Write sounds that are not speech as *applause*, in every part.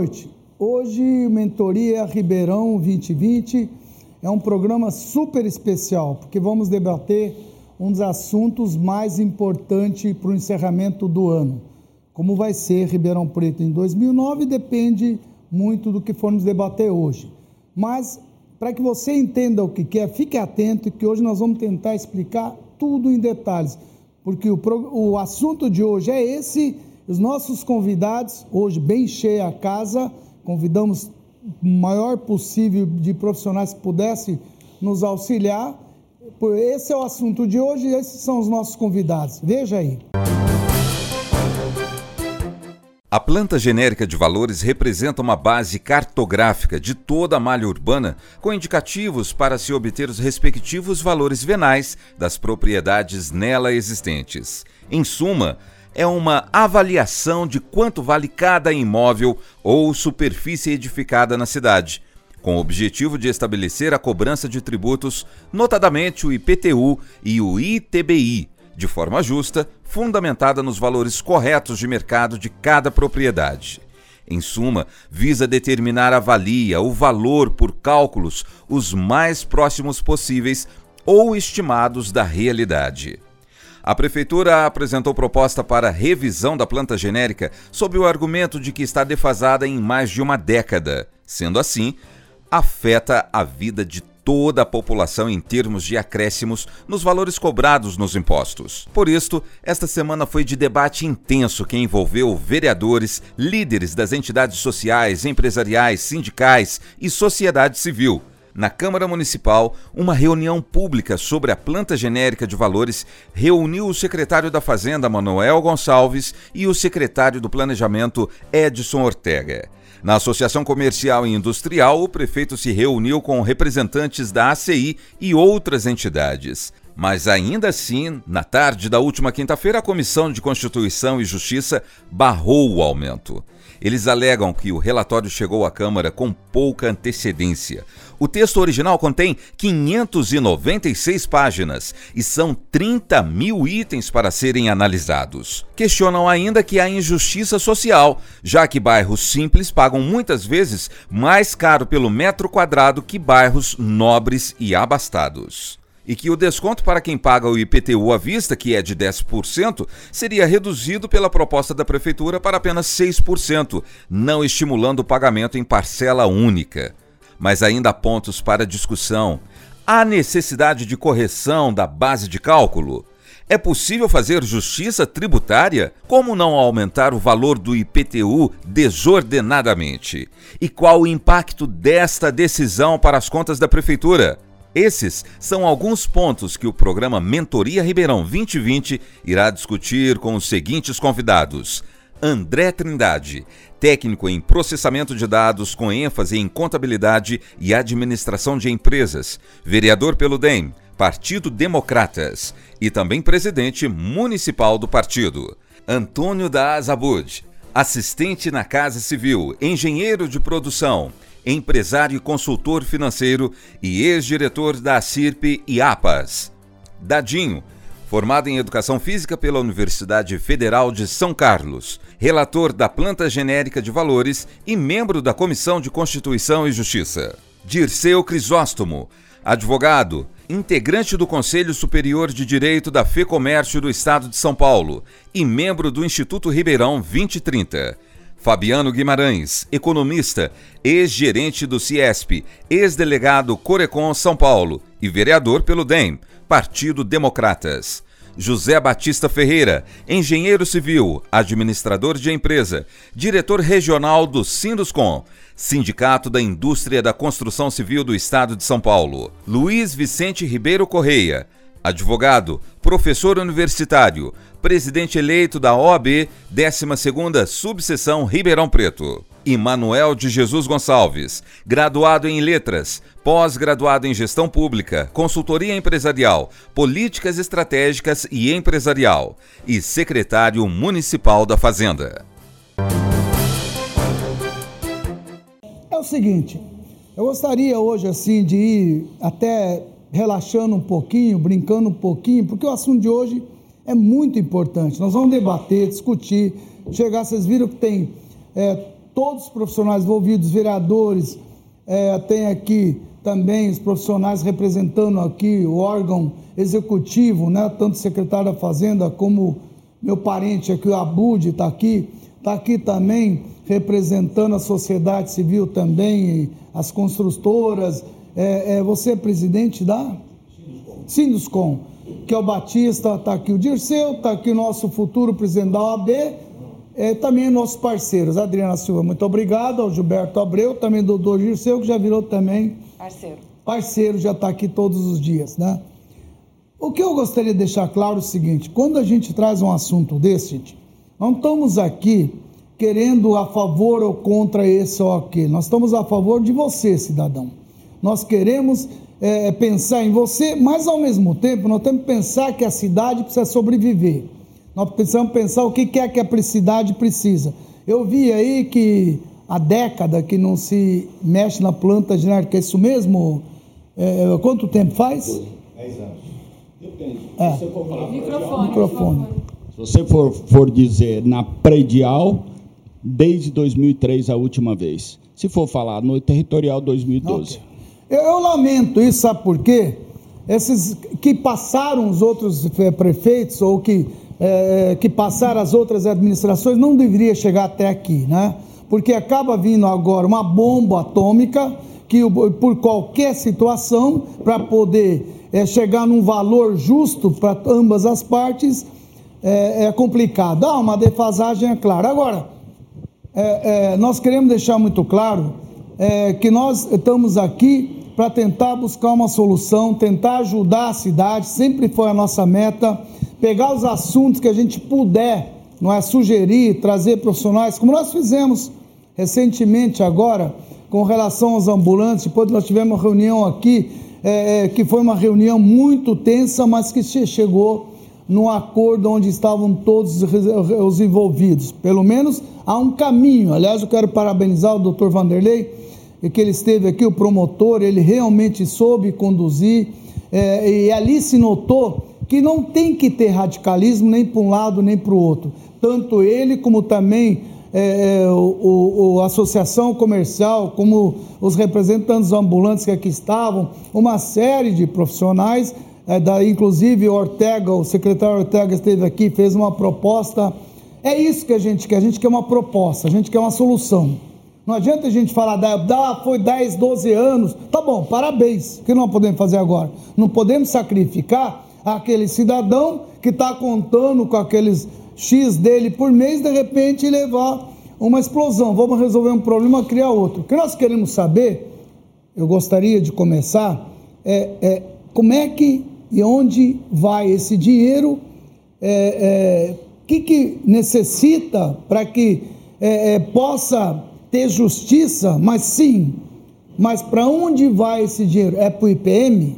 Noite. Hoje, Mentoria Ribeirão 2020 é um programa super especial, porque vamos debater um dos assuntos mais importantes para o encerramento do ano. Como vai ser Ribeirão Preto em 2009 depende muito do que formos debater hoje. Mas, para que você entenda o que é, fique atento que hoje nós vamos tentar explicar tudo em detalhes, porque o, o assunto de hoje é esse os nossos convidados, hoje bem cheia a casa, convidamos o maior possível de profissionais que pudessem nos auxiliar. Esse é o assunto de hoje e esses são os nossos convidados. Veja aí. A planta genérica de valores representa uma base cartográfica de toda a malha urbana, com indicativos para se obter os respectivos valores venais das propriedades nela existentes. Em suma, é uma avaliação de quanto vale cada imóvel ou superfície edificada na cidade, com o objetivo de estabelecer a cobrança de tributos, notadamente o IPTU e o ITBI, de forma justa, fundamentada nos valores corretos de mercado de cada propriedade. Em suma, visa determinar a valia, o valor por cálculos os mais próximos possíveis ou estimados da realidade. A Prefeitura apresentou proposta para revisão da planta genérica sob o argumento de que está defasada em mais de uma década. Sendo assim, afeta a vida de toda a população em termos de acréscimos nos valores cobrados nos impostos. Por isto, esta semana foi de debate intenso que envolveu vereadores, líderes das entidades sociais, empresariais, sindicais e sociedade civil na Câmara Municipal, uma reunião pública sobre a planta genérica de valores reuniu o secretário da Fazenda, Manuel Gonçalves, e o secretário do Planejamento, Edson Ortega. Na Associação Comercial e Industrial, o prefeito se reuniu com representantes da ACI e outras entidades. Mas ainda assim, na tarde da última quinta-feira, a Comissão de Constituição e Justiça barrou o aumento. Eles alegam que o relatório chegou à Câmara com pouca antecedência. O texto original contém 596 páginas e são 30 mil itens para serem analisados. Questionam ainda que há injustiça social, já que bairros simples pagam muitas vezes mais caro pelo metro quadrado que bairros nobres e abastados e que o desconto para quem paga o IPTU à vista, que é de 10%, seria reduzido pela proposta da Prefeitura para apenas 6%, não estimulando o pagamento em parcela única. Mas ainda há pontos para discussão. Há necessidade de correção da base de cálculo? É possível fazer justiça tributária? Como não aumentar o valor do IPTU desordenadamente? E qual o impacto desta decisão para as contas da Prefeitura? Esses são alguns pontos que o programa Mentoria Ribeirão 2020 irá discutir com os seguintes convidados: André Trindade, técnico em processamento de dados com ênfase em contabilidade e administração de empresas, vereador pelo DEM, Partido Democratas, e também presidente municipal do partido. Antônio da Azabud, assistente na Casa Civil, engenheiro de produção empresário e consultor financeiro e ex-diretor da CIRP e APAS. Dadinho, formado em Educação Física pela Universidade Federal de São Carlos, relator da Planta Genérica de Valores e membro da Comissão de Constituição e Justiça. Dirceu Crisóstomo, advogado, integrante do Conselho Superior de Direito da FEComércio do Estado de São Paulo e membro do Instituto Ribeirão 2030 Fabiano Guimarães, economista, ex-gerente do Ciesp, ex-delegado Corecon São Paulo e vereador pelo DEM, Partido Democratas. José Batista Ferreira, engenheiro civil, administrador de empresa, diretor regional do Sinduscom, Sindicato da Indústria da Construção Civil do Estado de São Paulo. Luiz Vicente Ribeiro Correia, advogado, professor universitário, presidente eleito da OAB, 12ª Subseção Ribeirão Preto. E Manuel de Jesus Gonçalves, graduado em Letras, pós-graduado em Gestão Pública, Consultoria Empresarial, Políticas Estratégicas e Empresarial e secretário municipal da Fazenda. É o seguinte, eu gostaria hoje assim de ir até relaxando um pouquinho, brincando um pouquinho, porque o assunto de hoje é muito importante. Nós vamos debater, discutir, chegar. Vocês viram que tem é, todos os profissionais envolvidos, vereadores, é, tem aqui também os profissionais representando aqui o órgão executivo, né? tanto o secretário da Fazenda como meu parente aqui, o Abud, está aqui, está aqui também representando a sociedade civil também, as construtoras. É, é, você é presidente da? Sinduscom. Que é o Batista, está aqui o Dirceu, está aqui o nosso futuro presidente da OAB, é, também nossos parceiros, Adriana Silva, muito obrigado, ao Gilberto Abreu, também do doutor Dirceu, que já virou também parceiro. Parceiro, já está aqui todos os dias, né? O que eu gostaria de deixar claro é o seguinte: quando a gente traz um assunto desse, gente, não estamos aqui querendo a favor ou contra esse ou aquele. Nós estamos a favor de você, cidadão. Nós queremos é, pensar em você, mas ao mesmo tempo nós temos que pensar que a cidade precisa sobreviver. Nós precisamos pensar o que é que a cidade precisa. Eu vi aí que há década que não se mexe na planta genérica, é isso mesmo? É, quanto tempo faz? 10 anos. Depende. É. Se for falar microfone, microfone. Se você for, for dizer na predial, desde 2003 a última vez. Se for falar no territorial, 2012. Okay. Eu, eu, lamento isso, sabe por quê? Esses que passaram os outros eh, prefeitos ou que, é, que passaram as outras administrações não deveria chegar até aqui, né? Porque acaba vindo agora uma bomba atômica que por qualquer situação para poder é, chegar num valor justo para ambas as partes é, é complicado. Há uma defasagem, é claro. Agora, é, é, nós queremos deixar muito claro é, que nós estamos aqui para tentar buscar uma solução, tentar ajudar a cidade, sempre foi a nossa meta, pegar os assuntos que a gente puder, não é sugerir, trazer profissionais, como nós fizemos recentemente agora com relação aos ambulantes, depois nós tivemos uma reunião aqui, é, é, que foi uma reunião muito tensa, mas que chegou num acordo onde estavam todos os envolvidos. Pelo menos há um caminho. Aliás, eu quero parabenizar o doutor Vanderlei, que ele esteve aqui, o promotor, ele realmente soube conduzir, é, e ali se notou que não tem que ter radicalismo nem para um lado nem para o outro. Tanto ele como também é, é, o, o, a associação comercial, como os representantes ambulantes que aqui estavam, uma série de profissionais é, da, inclusive Ortega, o secretário Ortega esteve aqui, fez uma proposta. É isso que a gente quer, a gente quer uma proposta, a gente quer uma solução. Não adianta a gente falar, da, foi 10, 12 anos, tá bom, parabéns, o que nós podemos fazer agora? Não podemos sacrificar aquele cidadão que está contando com aqueles X dele por mês, de repente levar uma explosão. Vamos resolver um problema, criar outro. O que nós queremos saber, eu gostaria de começar, é, é como é que e onde vai esse dinheiro, é, é, que, que necessita para que é, é, possa ter justiça, mas sim, mas para onde vai esse dinheiro? É para o IPM?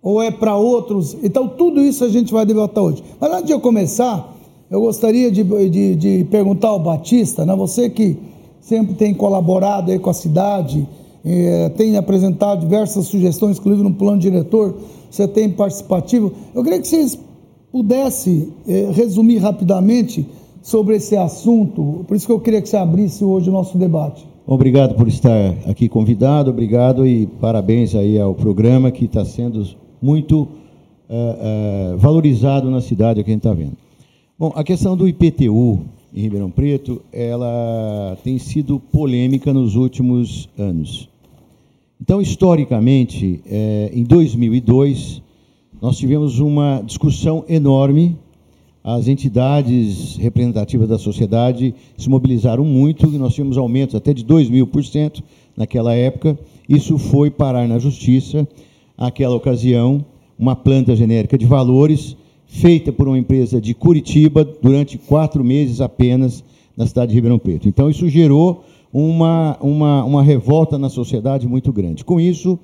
Ou é para outros? Então, tudo isso a gente vai debater hoje. Mas antes de eu começar, eu gostaria de, de, de perguntar ao Batista, né, você que sempre tem colaborado aí com a cidade, é, tem apresentado diversas sugestões, inclusive no plano diretor, você tem participativo. Eu queria que vocês pudessem é, resumir rapidamente sobre esse assunto, por isso que eu queria que você abrisse hoje o nosso debate. Obrigado por estar aqui convidado, obrigado e parabéns aí ao programa que está sendo muito é, valorizado na cidade, aqui a gente está vendo. Bom, a questão do IPTU em Ribeirão Preto, ela tem sido polêmica nos últimos anos. Então, historicamente, é, em 2002, nós tivemos uma discussão enorme. As entidades representativas da sociedade se mobilizaram muito e nós tivemos aumentos até de 2 mil por cento naquela época. Isso foi parar na justiça. Naquela ocasião, uma planta genérica de valores feita por uma empresa de Curitiba durante quatro meses apenas na cidade de Ribeirão Preto. Então, isso gerou uma, uma, uma revolta na sociedade muito grande. Com isso,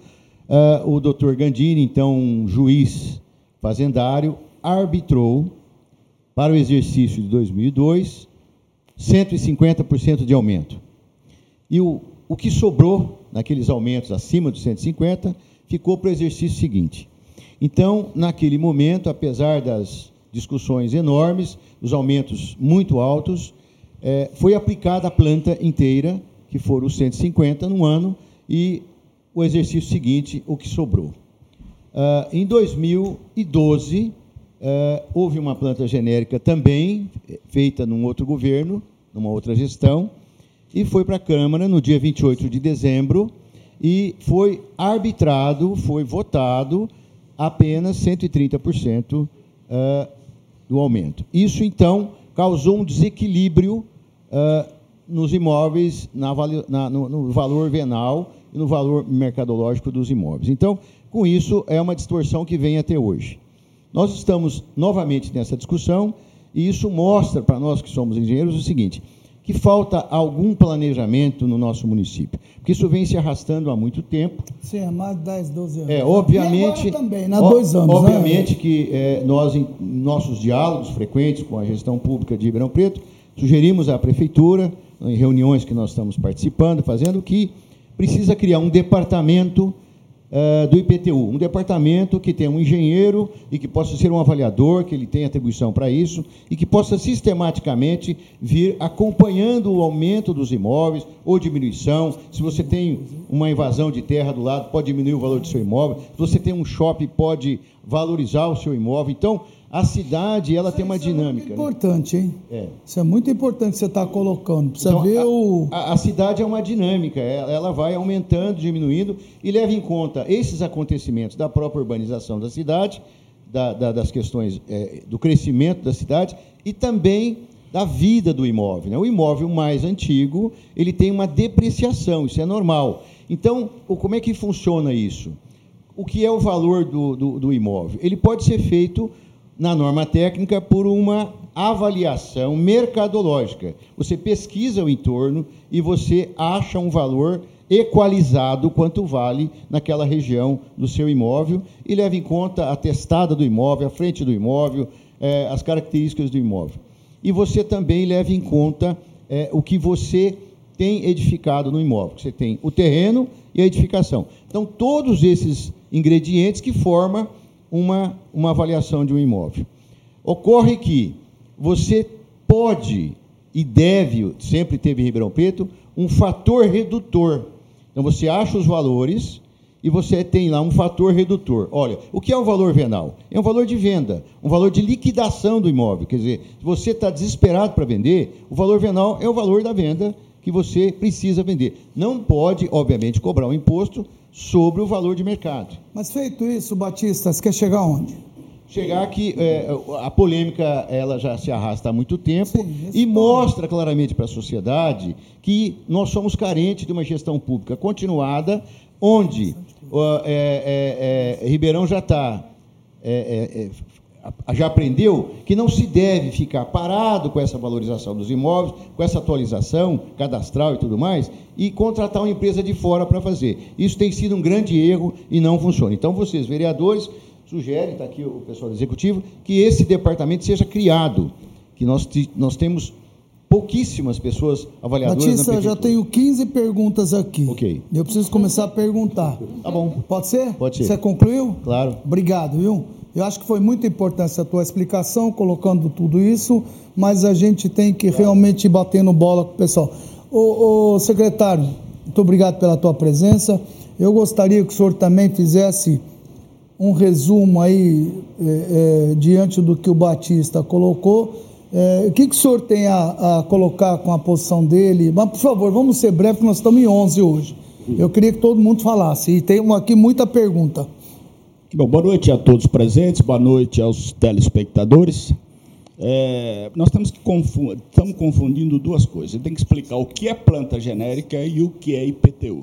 uh, o doutor Gandini, então um juiz fazendário, arbitrou para o exercício de 2002 150% de aumento. E o, o que sobrou naqueles aumentos acima dos 150 ficou para o exercício seguinte. Então, naquele momento, apesar das discussões enormes, os aumentos muito altos, é, foi aplicada a planta inteira, que foram os 150 no ano, e o exercício seguinte, o que sobrou. Uh, em 2012, uh, houve uma planta genérica também, feita num outro governo, numa outra gestão, e foi para a Câmara no dia 28 de dezembro, e foi arbitrado, foi votado apenas 130% uh, do aumento. Isso, então, causou um desequilíbrio uh, nos imóveis, na, na, no, no, valor venal e no valor mercadológico dos imóveis. Então, com isso, é uma distorção que vem até hoje. Nós estamos novamente nessa discussão e isso mostra para nós que somos engenheiros o seguinte: que falta algum planejamento no nosso município. Porque isso vem se arrastando há muito tempo. Sim, há mais de 10, 12 anos. É, obviamente. Também, há dois anos. Né? Obviamente né? que é, nós, em nossos diálogos frequentes com a gestão pública de Ribeirão Preto, sugerimos à prefeitura, em reuniões que nós estamos participando, fazendo, que precisa criar um departamento uh, do IPTU, um departamento que tenha um engenheiro e que possa ser um avaliador, que ele tenha atribuição para isso e que possa sistematicamente vir acompanhando o aumento dos imóveis ou diminuição. Se você tem uma invasão de terra do lado, pode diminuir o valor do seu imóvel. Se você tem um shopping, pode valorizar o seu imóvel. Então, a cidade ela tem uma dinâmica. Isso é muito né? importante, hein? É. Isso é muito importante que você está colocando. Precisa então, ver a, o. A, a, cidade é uma dinâmica, ela, ela, vai aumentando, diminuindo e leva em conta esses acontecimentos da própria urbanização da cidade, da, da, das questões é, do crescimento da cidade e também da vida do imóvel. Né? O imóvel mais antigo ele tem uma depreciação, isso é normal. Então, como é que funciona isso? O que é o valor do, do, do imóvel? Ele pode ser feito na norma técnica por uma avaliação mercadológica. Você pesquisa o entorno e você acha um valor equalizado quanto vale naquela região do seu imóvel e leva em conta a testada do imóvel, a frente do imóvel, eh, as características do imóvel. E você também leva em conta eh, o que você tem edificado no imóvel. Você tem o terreno e a edificação. Então, todos esses ingredientes que formam uma, uma avaliação de um imóvel. Ocorre que você pode e deve, sempre teve em Ribeirão Preto, um fator redutor. Então você acha os valores e você tem lá um fator redutor. Olha, o que é o valor venal? É um valor de venda, um valor de liquidação do imóvel. Quer dizer, se você está desesperado para vender, o valor venal é o valor da venda que você precisa vender. Não pode, obviamente, cobrar um imposto sobre o valor de mercado. Mas feito isso, Batista, você quer chegar onde? Chegar que é, a polêmica ela já se arrasta há muito tempo Sim, e mostra claramente para a sociedade que nós somos carentes de uma gestão pública continuada, onde uh, é, é, Ribeirão já está é, é, já aprendeu que não se deve ficar parado com essa valorização dos imóveis, com essa atualização cadastral e tudo mais, e contratar uma empresa de fora para fazer. Isso tem sido um grande erro e não funciona. Então, vocês, vereadores, sugerem, está aqui o pessoal do executivo, que esse departamento seja criado, que nós, nós temos pouquíssimas pessoas avaliadoras Batista, na já tenho 15 perguntas aqui. Ok. Eu preciso começar a perguntar. Tá bom. Pode ser? Pode ser. Você concluiu? Claro. Obrigado, viu? Eu acho que foi muito importante a tua explicação, colocando tudo isso, mas a gente tem que realmente ir batendo bola com o pessoal. Ô, ô, secretário, muito obrigado pela tua presença. Eu gostaria que o senhor também fizesse um resumo aí, é, é, diante do que o Batista colocou. É, o que, que o senhor tem a, a, colocar com a posição dele? Mas, por favor, vamos ser breves, porque nós estamos em 11 hoje. Eu queria que todo mundo falasse. E tem aqui muita pergunta. Bom, boa noite a todos presentes, boa noite aos telespectadores. É, nós temos que confundir, estamos confundindo duas coisas. Tem que explicar o que é planta genérica e o que é IPTU.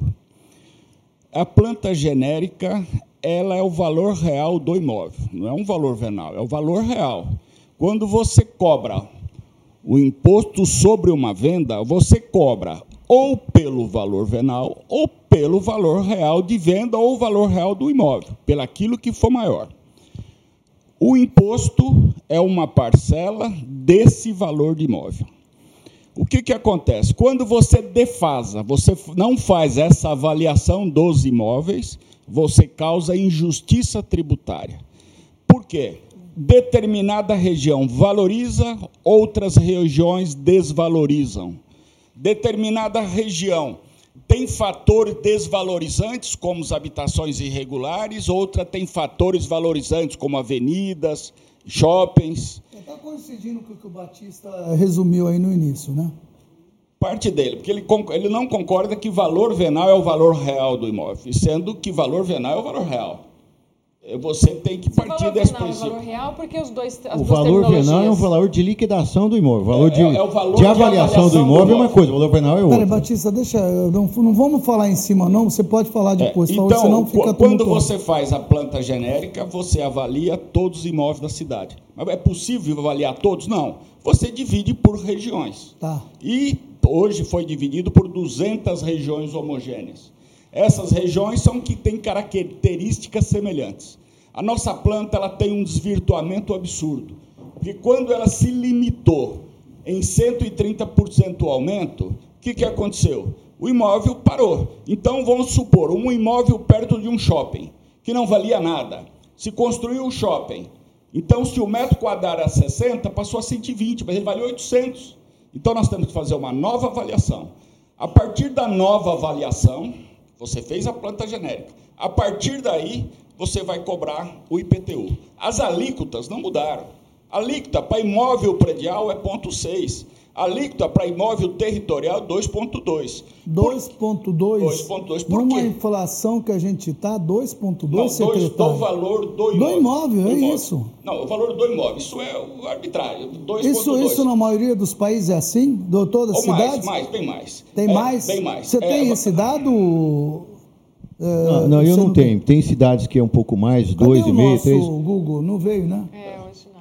A planta genérica, ela é o valor real do imóvel, não é um valor venal, é o valor real. Quando você cobra o imposto sobre uma venda, você cobra ou pelo valor venal ou pelo valor real de venda ou valor real do imóvel, pelaquilo que for maior. O imposto é uma parcela desse valor de imóvel. O que, que acontece? Quando você defasa, você não faz essa avaliação dos imóveis, você causa injustiça tributária. Por quê? Determinada região valoriza, outras regiões desvalorizam. Determinada região tem fatores desvalorizantes, como as habitações irregulares, outra tem fatores valorizantes, como avenidas, shoppings. Está coincidindo com o que o Batista resumiu aí no início, né? Parte dele, porque ele, ele não concorda que valor venal é o valor real do imóvel, sendo que valor venal é o valor real. Você tem que partir desse princípio. O valor real, porque os dois as O valor venal é um valor de liquidação do imóvel. Valor é, de, é, é o valor de, avaliação, do imóvel, do imóvel é uma coisa, o valor venal é outro. Peraí, Batista, deixa. Não, não vamos falar em cima, não. Você pode falar é, depois, é, então, favor, senão fica Quando você faz a planta genérica, você avalia todos os imóveis da cidade. Mas é possível avaliar todos? Não. Você divide por regiões. Tá. E hoje foi dividido por 200 regiões homogêneas. Essas regiões são que têm características semelhantes. A nossa planta ela tem um desvirtuamento absurdo, porque quando ela se limitou em 130% aumento, o que, que aconteceu? O imóvel parou. Então, vamos supor, um imóvel perto de um shopping, que não valia nada. Se construiu o shopping. Então, se o metro quadrado era 60, passou a 120, mas ele valeu 800. Então, nós temos que fazer uma nova avaliação. A partir da nova avaliação, você fez a planta genérica. A partir daí, você vai cobrar o IPTU. As alíquotas não mudaram. A alíquota para imóvel predial é 0,6. A alíquota para imóvel territorial 2,2. 2,2? 2,2 por Numa quê? inflação que a gente está, 2,2, secretário? do valor do imóvel. Do imóvel, é imóvel. isso. Não, o valor do imóvel, isso é o arbitrário, 2,2. Isso, isso na maioria dos países é assim? De todas as cidades? mais, mais, bem mais. Tem é, mais? Bem mais. Você é, tem esse dado, é, não, não eu não tenho. Tem cidades que é um pouco mais, 2,5, 3. O Google não veio, né? É.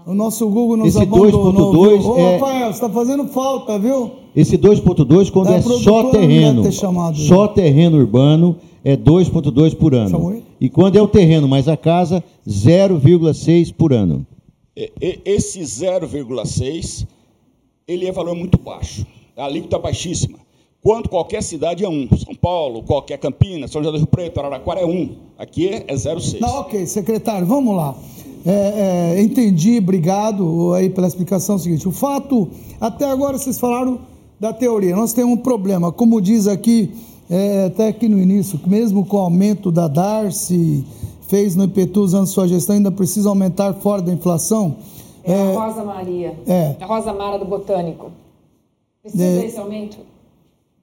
O nosso Google nos Esse 2.2 Ô, é... Rafael, você está fazendo falta, viu? Esse 2.2, quando é só terreno, chamado, só terreno urbano, é 2.2 por ano. E quando é o terreno mais a casa, 0,6 por ano. Esse 0,6, ele é valor muito baixo. A alíquota é baixíssima quando qualquer cidade é um. São Paulo, qualquer Campinas, São José do Rio Preto, Araraquara é um. Aqui é 0,6. Não, ok, secretário, vamos lá. É, é, entendi, obrigado aí pela explicação. É o seguinte, o fato, até agora vocês falaram da teoria. Nós temos um problema, como diz aqui, é, até aqui no início, mesmo com o aumento da Darcy, fez no IPTU usando sua gestão, ainda precisa aumentar fora da inflação. É, a é, Rosa Maria. É. A Rosa Mara do Botânico. Precisa é, desse aumento?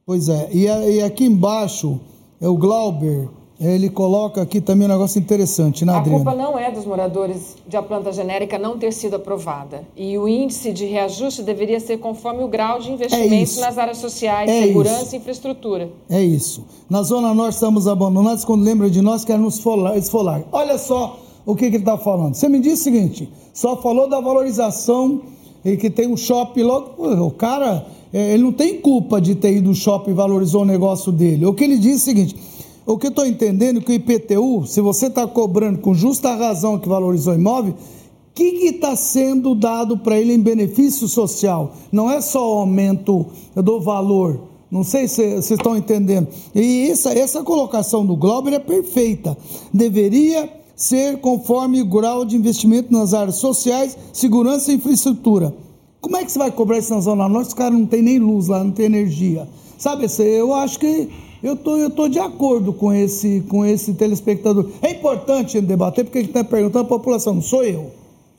Pois é, e, e aqui embaixo é o Glauber, ele coloca aqui também um negócio interessante, né, Adriana? A culpa não é dos moradores de a planta genérica não ter sido aprovada. E o índice de reajuste deveria ser conforme o grau de investimento é nas áreas sociais, é segurança isso. e infraestrutura. É isso. Na Zona Norte estamos abandonados quando lembra de nós quer nos esfolar. Olha só o que, que ele está falando. Você me disse o seguinte, só falou da valorização e que tem um shopping logo. O cara é, ele não tem culpa de ter ido no shopping e valorizou o negócio dele. O que ele diz é o seguinte: o que eu estou entendendo é que o IPTU, se você está cobrando com justa razão que valorizou o imóvel, o que está sendo dado para ele em benefício social? Não é só o aumento do valor. Não sei se vocês estão entendendo. E essa, essa colocação do Glauber é perfeita. Deveria ser conforme o grau de investimento nas áreas sociais, segurança e infraestrutura. Como é que você vai cobrar isso na Zona Norte? Os caras não tem nem luz lá, não tem energia. Sabe, eu acho que eu tô, eu tô de acordo com esse, com esse telespectador. É importante debater, porque quem está perguntando a população, não sou eu.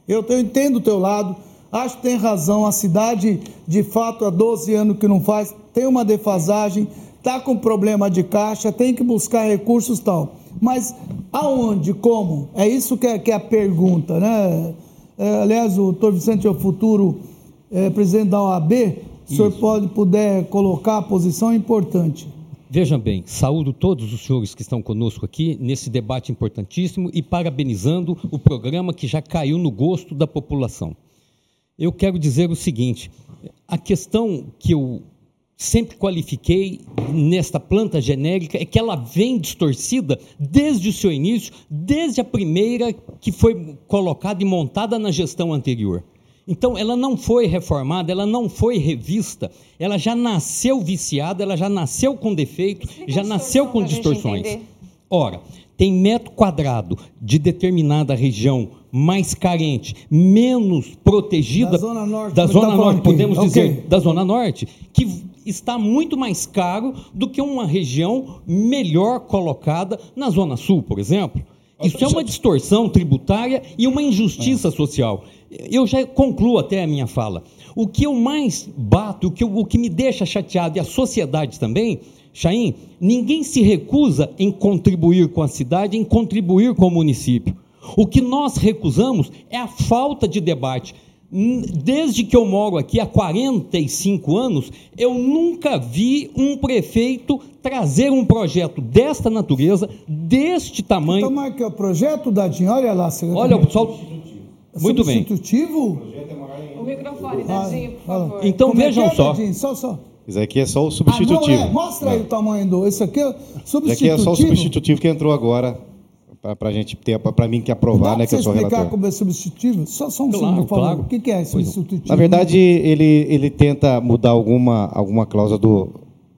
Eu, eu entendo o teu lado, acho que tem razão. A cidade, de fato, há 12 anos que não faz, tem uma defasagem, está com problema de caixa, tem que buscar recursos tal. Mas aonde, como? É isso que é, que é a pergunta, né? É, aliás, o doutor Vicente é o futuro é, presidente da OAB, o senhor pode puder colocar a posição importante. Veja bem, saúdo todos os senhores que estão conosco aqui nesse debate importantíssimo e parabenizando o programa que já caiu no gosto da população. Eu quero dizer o seguinte: a questão que eu sempre qualifiquei nesta planta genérica é que ela vem distorcida desde o seu início, desde a primeira que foi colocada e montada na gestão anterior. Então, ela não foi reformada, ela não foi revista, ela já nasceu viciada, ela já nasceu com defeito, já nasceu com distorções. Ora, tem metro quadrado de determinada região mais carente, menos protegida da zona norte, da zona tá norte podemos okay. dizer, da zona norte, que está muito mais caro do que uma região melhor colocada na zona sul, por exemplo. Isso é uma distorção tributária e uma injustiça social. Eu já concluo até a minha fala. O que eu mais bato, o que, eu, o que me deixa chateado, e a sociedade também, Chaim, ninguém se recusa em contribuir com a cidade, em contribuir com o município. O que nós recusamos é a falta de debate. Desde que eu moro aqui há 45 anos, eu nunca vi um prefeito trazer um projeto desta natureza, deste tamanho. Então, Marco, é o projeto da Dinho, olha lá. Olha, o pessoal. Muito bem. Substitutivo? O microfone, Dadinho, por favor. Então Como é vejam é, só. Dadinho? Só, só. Isso aqui é só o substitutivo. Ah, não, é. Mostra aí o tamanho do. Esse aqui é substitutivo. Isso aqui é só o substitutivo que entrou agora para a gente ter, para mim que aprovar, Dá né, que eu sou explicar relator. como é substitutivo? Só, só um Claro, segundo, por claro. O que, que é substitutivo? Na verdade, ele, ele tenta mudar alguma, alguma cláusula do,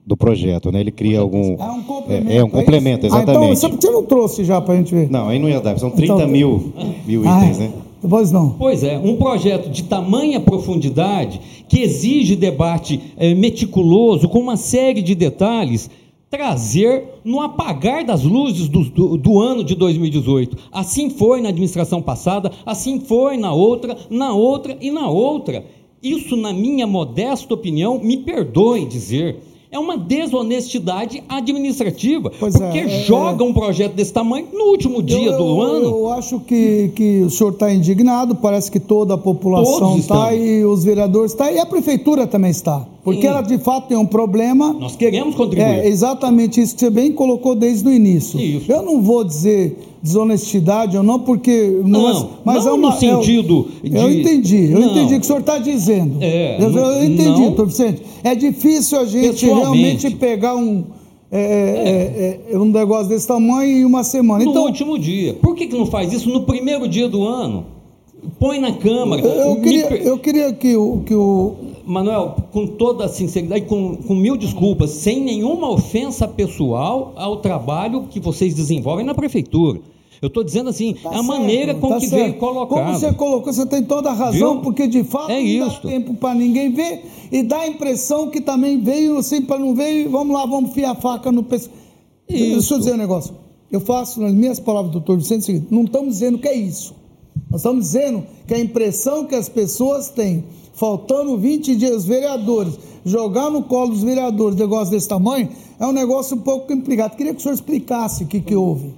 do projeto, né? Ele cria algum... É um complemento. É, é um complemento, isso? Ah, exatamente. então, você não trouxe já para a gente ver? Não, aí não ia dar, são 30 Então- mil, mil Ah, itens, né? Pois não. Pois é, um projeto de tamanha profundidade, que exige debate eh, meticuloso, com uma série de detalhes, trazer no apagar das luzes do, do, do ano de 2018. Assim foi na administração passada, assim foi na outra, na outra e na outra. Isso, na minha modesta opinião, me perdoem dizer, é uma desonestidade administrativa, Pois porque é, é, joga um projeto desse tamanho no último dia eu, do eu, ano. Eu acho que, que o senhor está indignado, parece que toda a população Todos está e os vereadores estão, e a prefeitura também está. Porque ela de fato tem um problema. Nós queremos contribuir. É exatamente isso que você bem colocou desde o início. Isso. Eu não vou dizer desonestidade ou não, porque. Não, mas, mas não é uma, no sentido eu, de- Eu entendi, eu Não. entendi o que o senhor está dizendo. É, eu, eu entendi, doutor Vicente. É difícil a gente realmente pegar um. é, é, é, um negócio desse tamanho em uma semana. No então, último dia. Por que, que não faz isso no primeiro dia do ano? Põe na Câmara. eu, eu Me queria, eu queria que o, que o. Manuel, com toda a sinceridade, com, com mil desculpas, sem nenhuma ofensa pessoal ao trabalho que vocês desenvolvem na Prefeitura. Eu estou dizendo assim, Tá a certo, maneira com tá que certo. veio colocado. Como você colocou, você tem toda a razão, Viu? porque de fato É não isso. dá tempo para ninguém ver e dá a impressão que também veio assim para não ver, e vamos lá, vamos fiar a faca no pescoço. Deixa eu dizer um negócio. Eu faço, nas minhas palavras, doutor Vicente, o seguinte: não estamos dizendo que é isso. Nós estamos dizendo que a impressão que as pessoas têm, faltando 20 dias, vereadores, jogar no colo dos vereadores negócio desse tamanho, é um negócio um pouco complicado. Queria que o senhor explicasse o que, que houve.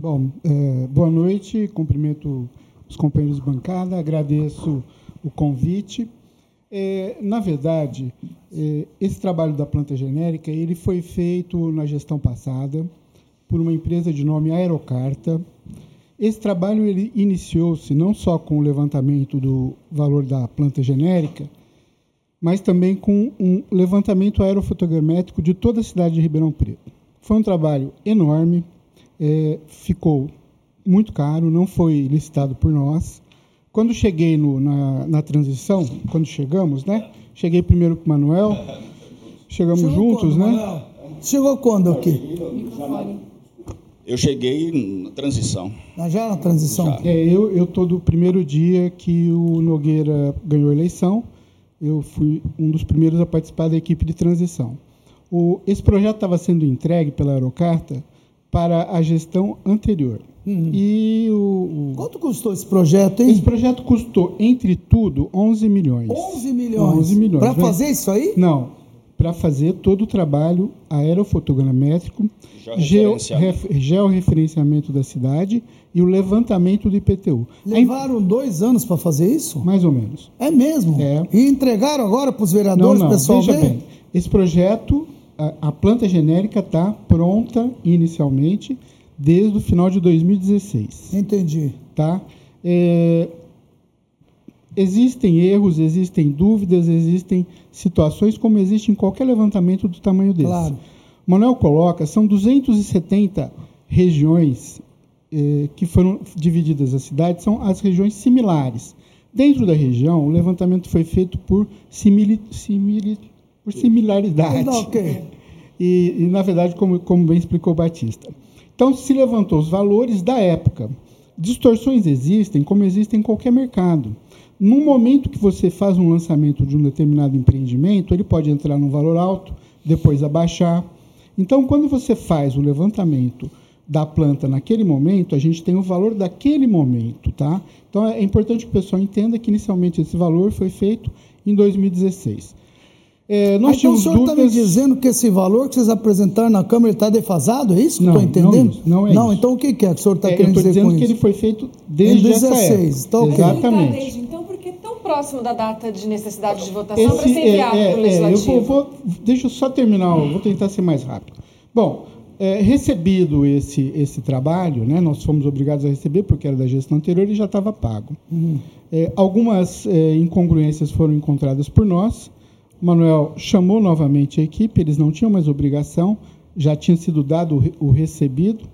Bom, é, boa noite, cumprimento os companheiros de bancada, agradeço o convite. É, na verdade, é, esse trabalho da planta genérica ele foi feito na gestão passada por uma empresa de nome Aerocarta. Esse trabalho ele iniciou-se não só com o levantamento do valor da planta genérica, mas também com um levantamento aerofotogramétrico de toda a cidade de Ribeirão Preto. Foi um trabalho enorme, é, ficou muito caro, não foi licitado por nós. Quando cheguei no- na, na transição, quando chegamos, né? Cheguei primeiro com o Manuel, chegamos Chegou juntos, quando, né? Manuel? Chegou quando aqui? Eu cheguei na transição. Na- Já na transição? É, eu eu tô do primeiro dia que o Nogueira ganhou a eleição. Eu fui um dos primeiros a participar da equipe de transição. O, esse projeto estava sendo entregue pela Aerocarta para a gestão anterior. E o, o- Quanto custou esse projeto, esse hein? projeto custou, entre tudo, 11 milhões. 11 milhões. 11 milhões. Para fazer isso aí? Não, para fazer todo o trabalho aerofotogramétrico, geo- Georreferenciamento. ref- georreferenciamento da cidade e o levantamento do IPTU. Levaram dois anos para fazer isso? Mais ou menos. É mesmo? É. E entregaram agora para os Não, vereadores, não, pessoal veja bem. Esse projeto, a, a planta genérica está pronta inicialmente desde o final de 2016. Entendi. tá? É, existem erros, existem dúvidas, existem situações como existe em qualquer levantamento do tamanho desse. Claro. Manuel coloca, são 270 regiões eh, que foram divididas a cidade, são as regiões similares. Dentro da região, o levantamento foi feito por, simili, simili, por similaridade. Não, ok. E, e, na verdade, como, como bem explicou o Batista. Então, se levantou os valores da época. Distorções existem, como existem em qualquer mercado. No momento que você faz um lançamento de um determinado empreendimento, ele pode entrar num valor alto, depois abaixar. Então, quando você faz o levantamento da planta naquele momento, a gente tem o valor daquele momento, tá? Então é importante que o pessoal entenda que inicialmente esse valor foi feito em 2016. É, nós então o senhor está dúvidas... me dizendo que esse valor que vocês apresentaram na Câmara está defasado? É isso que não, eu estou entendendo? Não, não é Não, isso. então o que, que é que o senhor está é, querendo dizer com isso? que ele foi feito desde em 16, então, Exatamente. Então, por que tão próximo da data de necessidade de votação para ser enviado é, para o é, Legislativo? eu vou, deixa eu só terminar, vou tentar ser mais rápido. Bom, é, recebido esse, esse trabalho, né, nós fomos obrigados a receber, porque era da gestão anterior e já estava pago. Uhum. É, algumas é, incongruências foram encontradas por nós. O Manuel chamou novamente a equipe, eles não tinham mais obrigação, já tinha sido dado o, o recebido,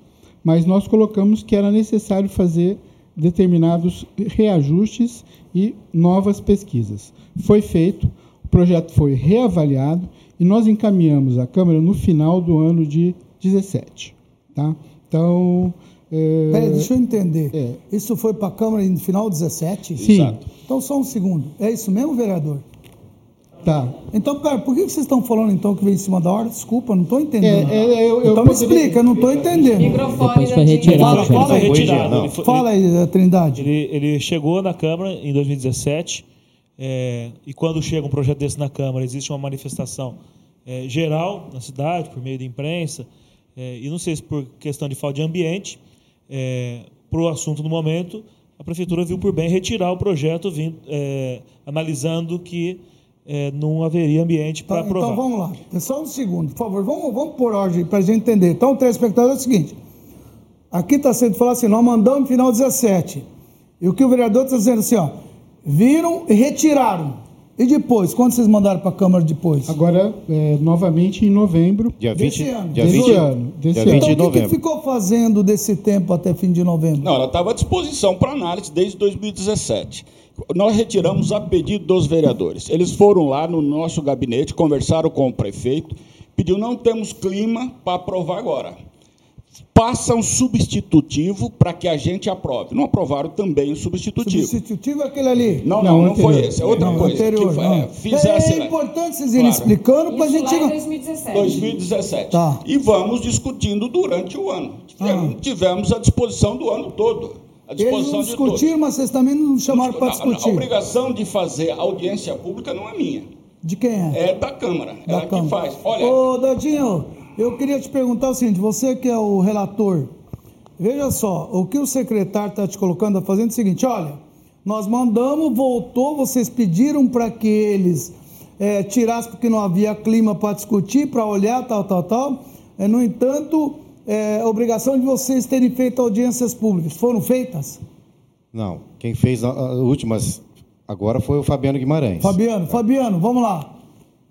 mas nós colocamos que era necessário fazer determinados reajustes e novas pesquisas. Foi feito, o projeto foi reavaliado e nós encaminhamos à Câmara no final do ano de 17. Tá? Então. É... Peraí, deixa eu entender. É. Isso foi para a Câmara no final 17? Sim. Exato. Então, só um segundo. É isso mesmo, vereador? Tá. Então, pera, por que vocês estão falando então que veio em cima da hora? Desculpa, não estou entendendo. É, é, eu, eu então me explica, eu não estou entendendo. Depois foi retirado. Fala, fala, aí, retirado. Foi, fala aí, Trindade. Ele, ele, chegou na Câmara em 2017 é, e quando chega um projeto desse na Câmara, existe uma manifestação é, geral na cidade, por meio da imprensa, é, e não sei se por questão de falta de ambiente, é, para o assunto no momento, a prefeitura viu por bem retirar o projeto, vindo, é, analisando que é, não haveria ambiente para tá, então aprovar. Então vamos lá, é só um segundo, por favor, vamos, vamos por ordem para a gente entender. Então, o telespectador é o seguinte: aqui está sendo falado assim, nós mandamos final 17. E o que o vereador está dizendo assim, ó, viram e retiraram. E depois, quando vocês mandaram para a Câmara depois? Agora, é, novamente em novembro. Dia 20, desse ano. Dia desse 20, ano. Desse dia 20 então, de novembro. o que, que ficou fazendo desse tempo até fim de novembro? Não, ela estava à disposição para análise desde 2017. Nós retiramos a pedido dos vereadores. Eles foram lá no nosso gabinete, conversaram com o prefeito, pediu não temos clima para aprovar agora passa um substitutivo para que a gente aprove. Não aprovaram também o substitutivo. Substitutivo é aquele ali? Não, não, não, não foi esse. É outra não, coisa. Anterior, que, é, fizesse, é, importante vocês irem claro. explicando para a gente... Lá em 2017. 2017. Tá. E vamos discutindo durante o ano. Ah. Tivemos à disposição do ano todo. À disposição Eles não discutiram, mas vocês também não chamaram para discutir. A, a obrigação de fazer audiência pública não é minha. De quem é? É da Câmara. Da Ela Câmara. que faz. Olha... Ô, Dadinho... Eu queria te perguntar o seguinte: você que é o relator, veja só, o que o secretário está te colocando, está fazendo é o seguinte: olha, nós mandamos, voltou, vocês pediram para que eles é, tirassem porque não havia clima para discutir, para olhar, tal, tal, tal. É, no entanto, é obrigação de vocês terem feito audiências públicas. Foram feitas? Não. Quem fez as últimas agora foi o Fabiano Guimarães. Fabiano, Fabiano, vamos lá.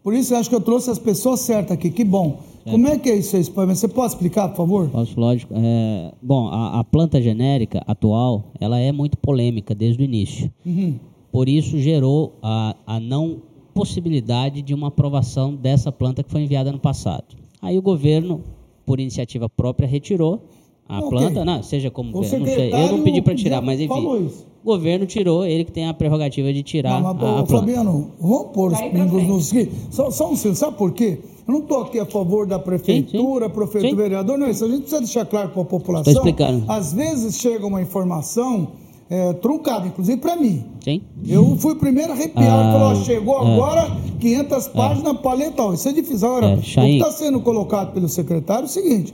Por isso eu acho que eu trouxe as pessoas certas aqui. Que bom. É. Como é que é isso aí, Você pode explicar, por favor? Posso, lógico. É, bom, a, a, planta genérica atual, ela é muito polêmica desde o início. Uhum. Por isso gerou a, a não possibilidade de uma aprovação dessa planta que foi enviada no passado. Aí o governo, por iniciativa própria, retirou a okay. planta, não, seja como o não sei, eu não pedi para tirar, mas enfim. O governo tirou, ele que tem a prerrogativa de tirar não, mas, a, a planta. Fabiano, vamos pôr os pingos nos só, só um segundo, sabe por quê? Eu não estou aqui a favor da prefeitura, sim, sim. prefeito, sim. vereador, não é isso. A gente precisa deixar claro para a população. Estou explicando. Às vezes chega uma informação é, truncada, inclusive para mim. Sim. Eu fui o primeiro arrepiado, ah, falou, chegou é. agora 500 é. páginas, é. paleta, isso é difícil. Agora, é, o que está sendo colocado pelo secretário é o seguinte,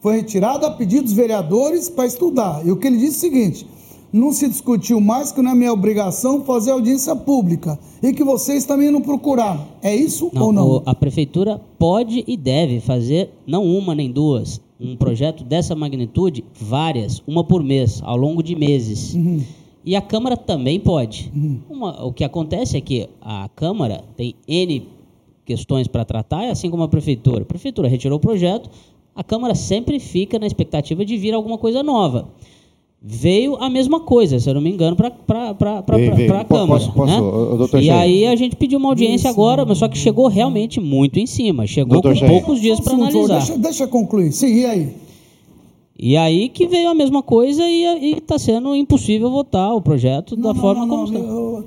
foi retirado a pedido dos vereadores para estudar. E o que ele disse é o seguinte, não se discutiu mais que não é minha obrigação fazer audiência pública e que vocês também não procuraram. É isso não, ou não? A prefeitura pode e deve fazer não uma nem duas, um projeto dessa magnitude, várias, uma por mês, ao longo de meses. Uhum. E a Câmara também pode. Uhum. Uma, o que acontece é que a Câmara tem N questões para tratar, assim como a Prefeitura. A Prefeitura retirou o projeto, a Câmara sempre fica na expectativa de vir alguma coisa nova veio a mesma coisa, se eu não me engano, para a Câmara. Posso, posso, né? doutor e aí a gente pediu uma audiência Isso. agora, mas só que chegou realmente muito em cima. Chegou doutor com poucos dias para analisar. Deixa, deixa concluir. Sim, e aí? E aí que veio a mesma coisa e está sendo impossível votar o projeto Não, da não, forma não, como não, está. eu-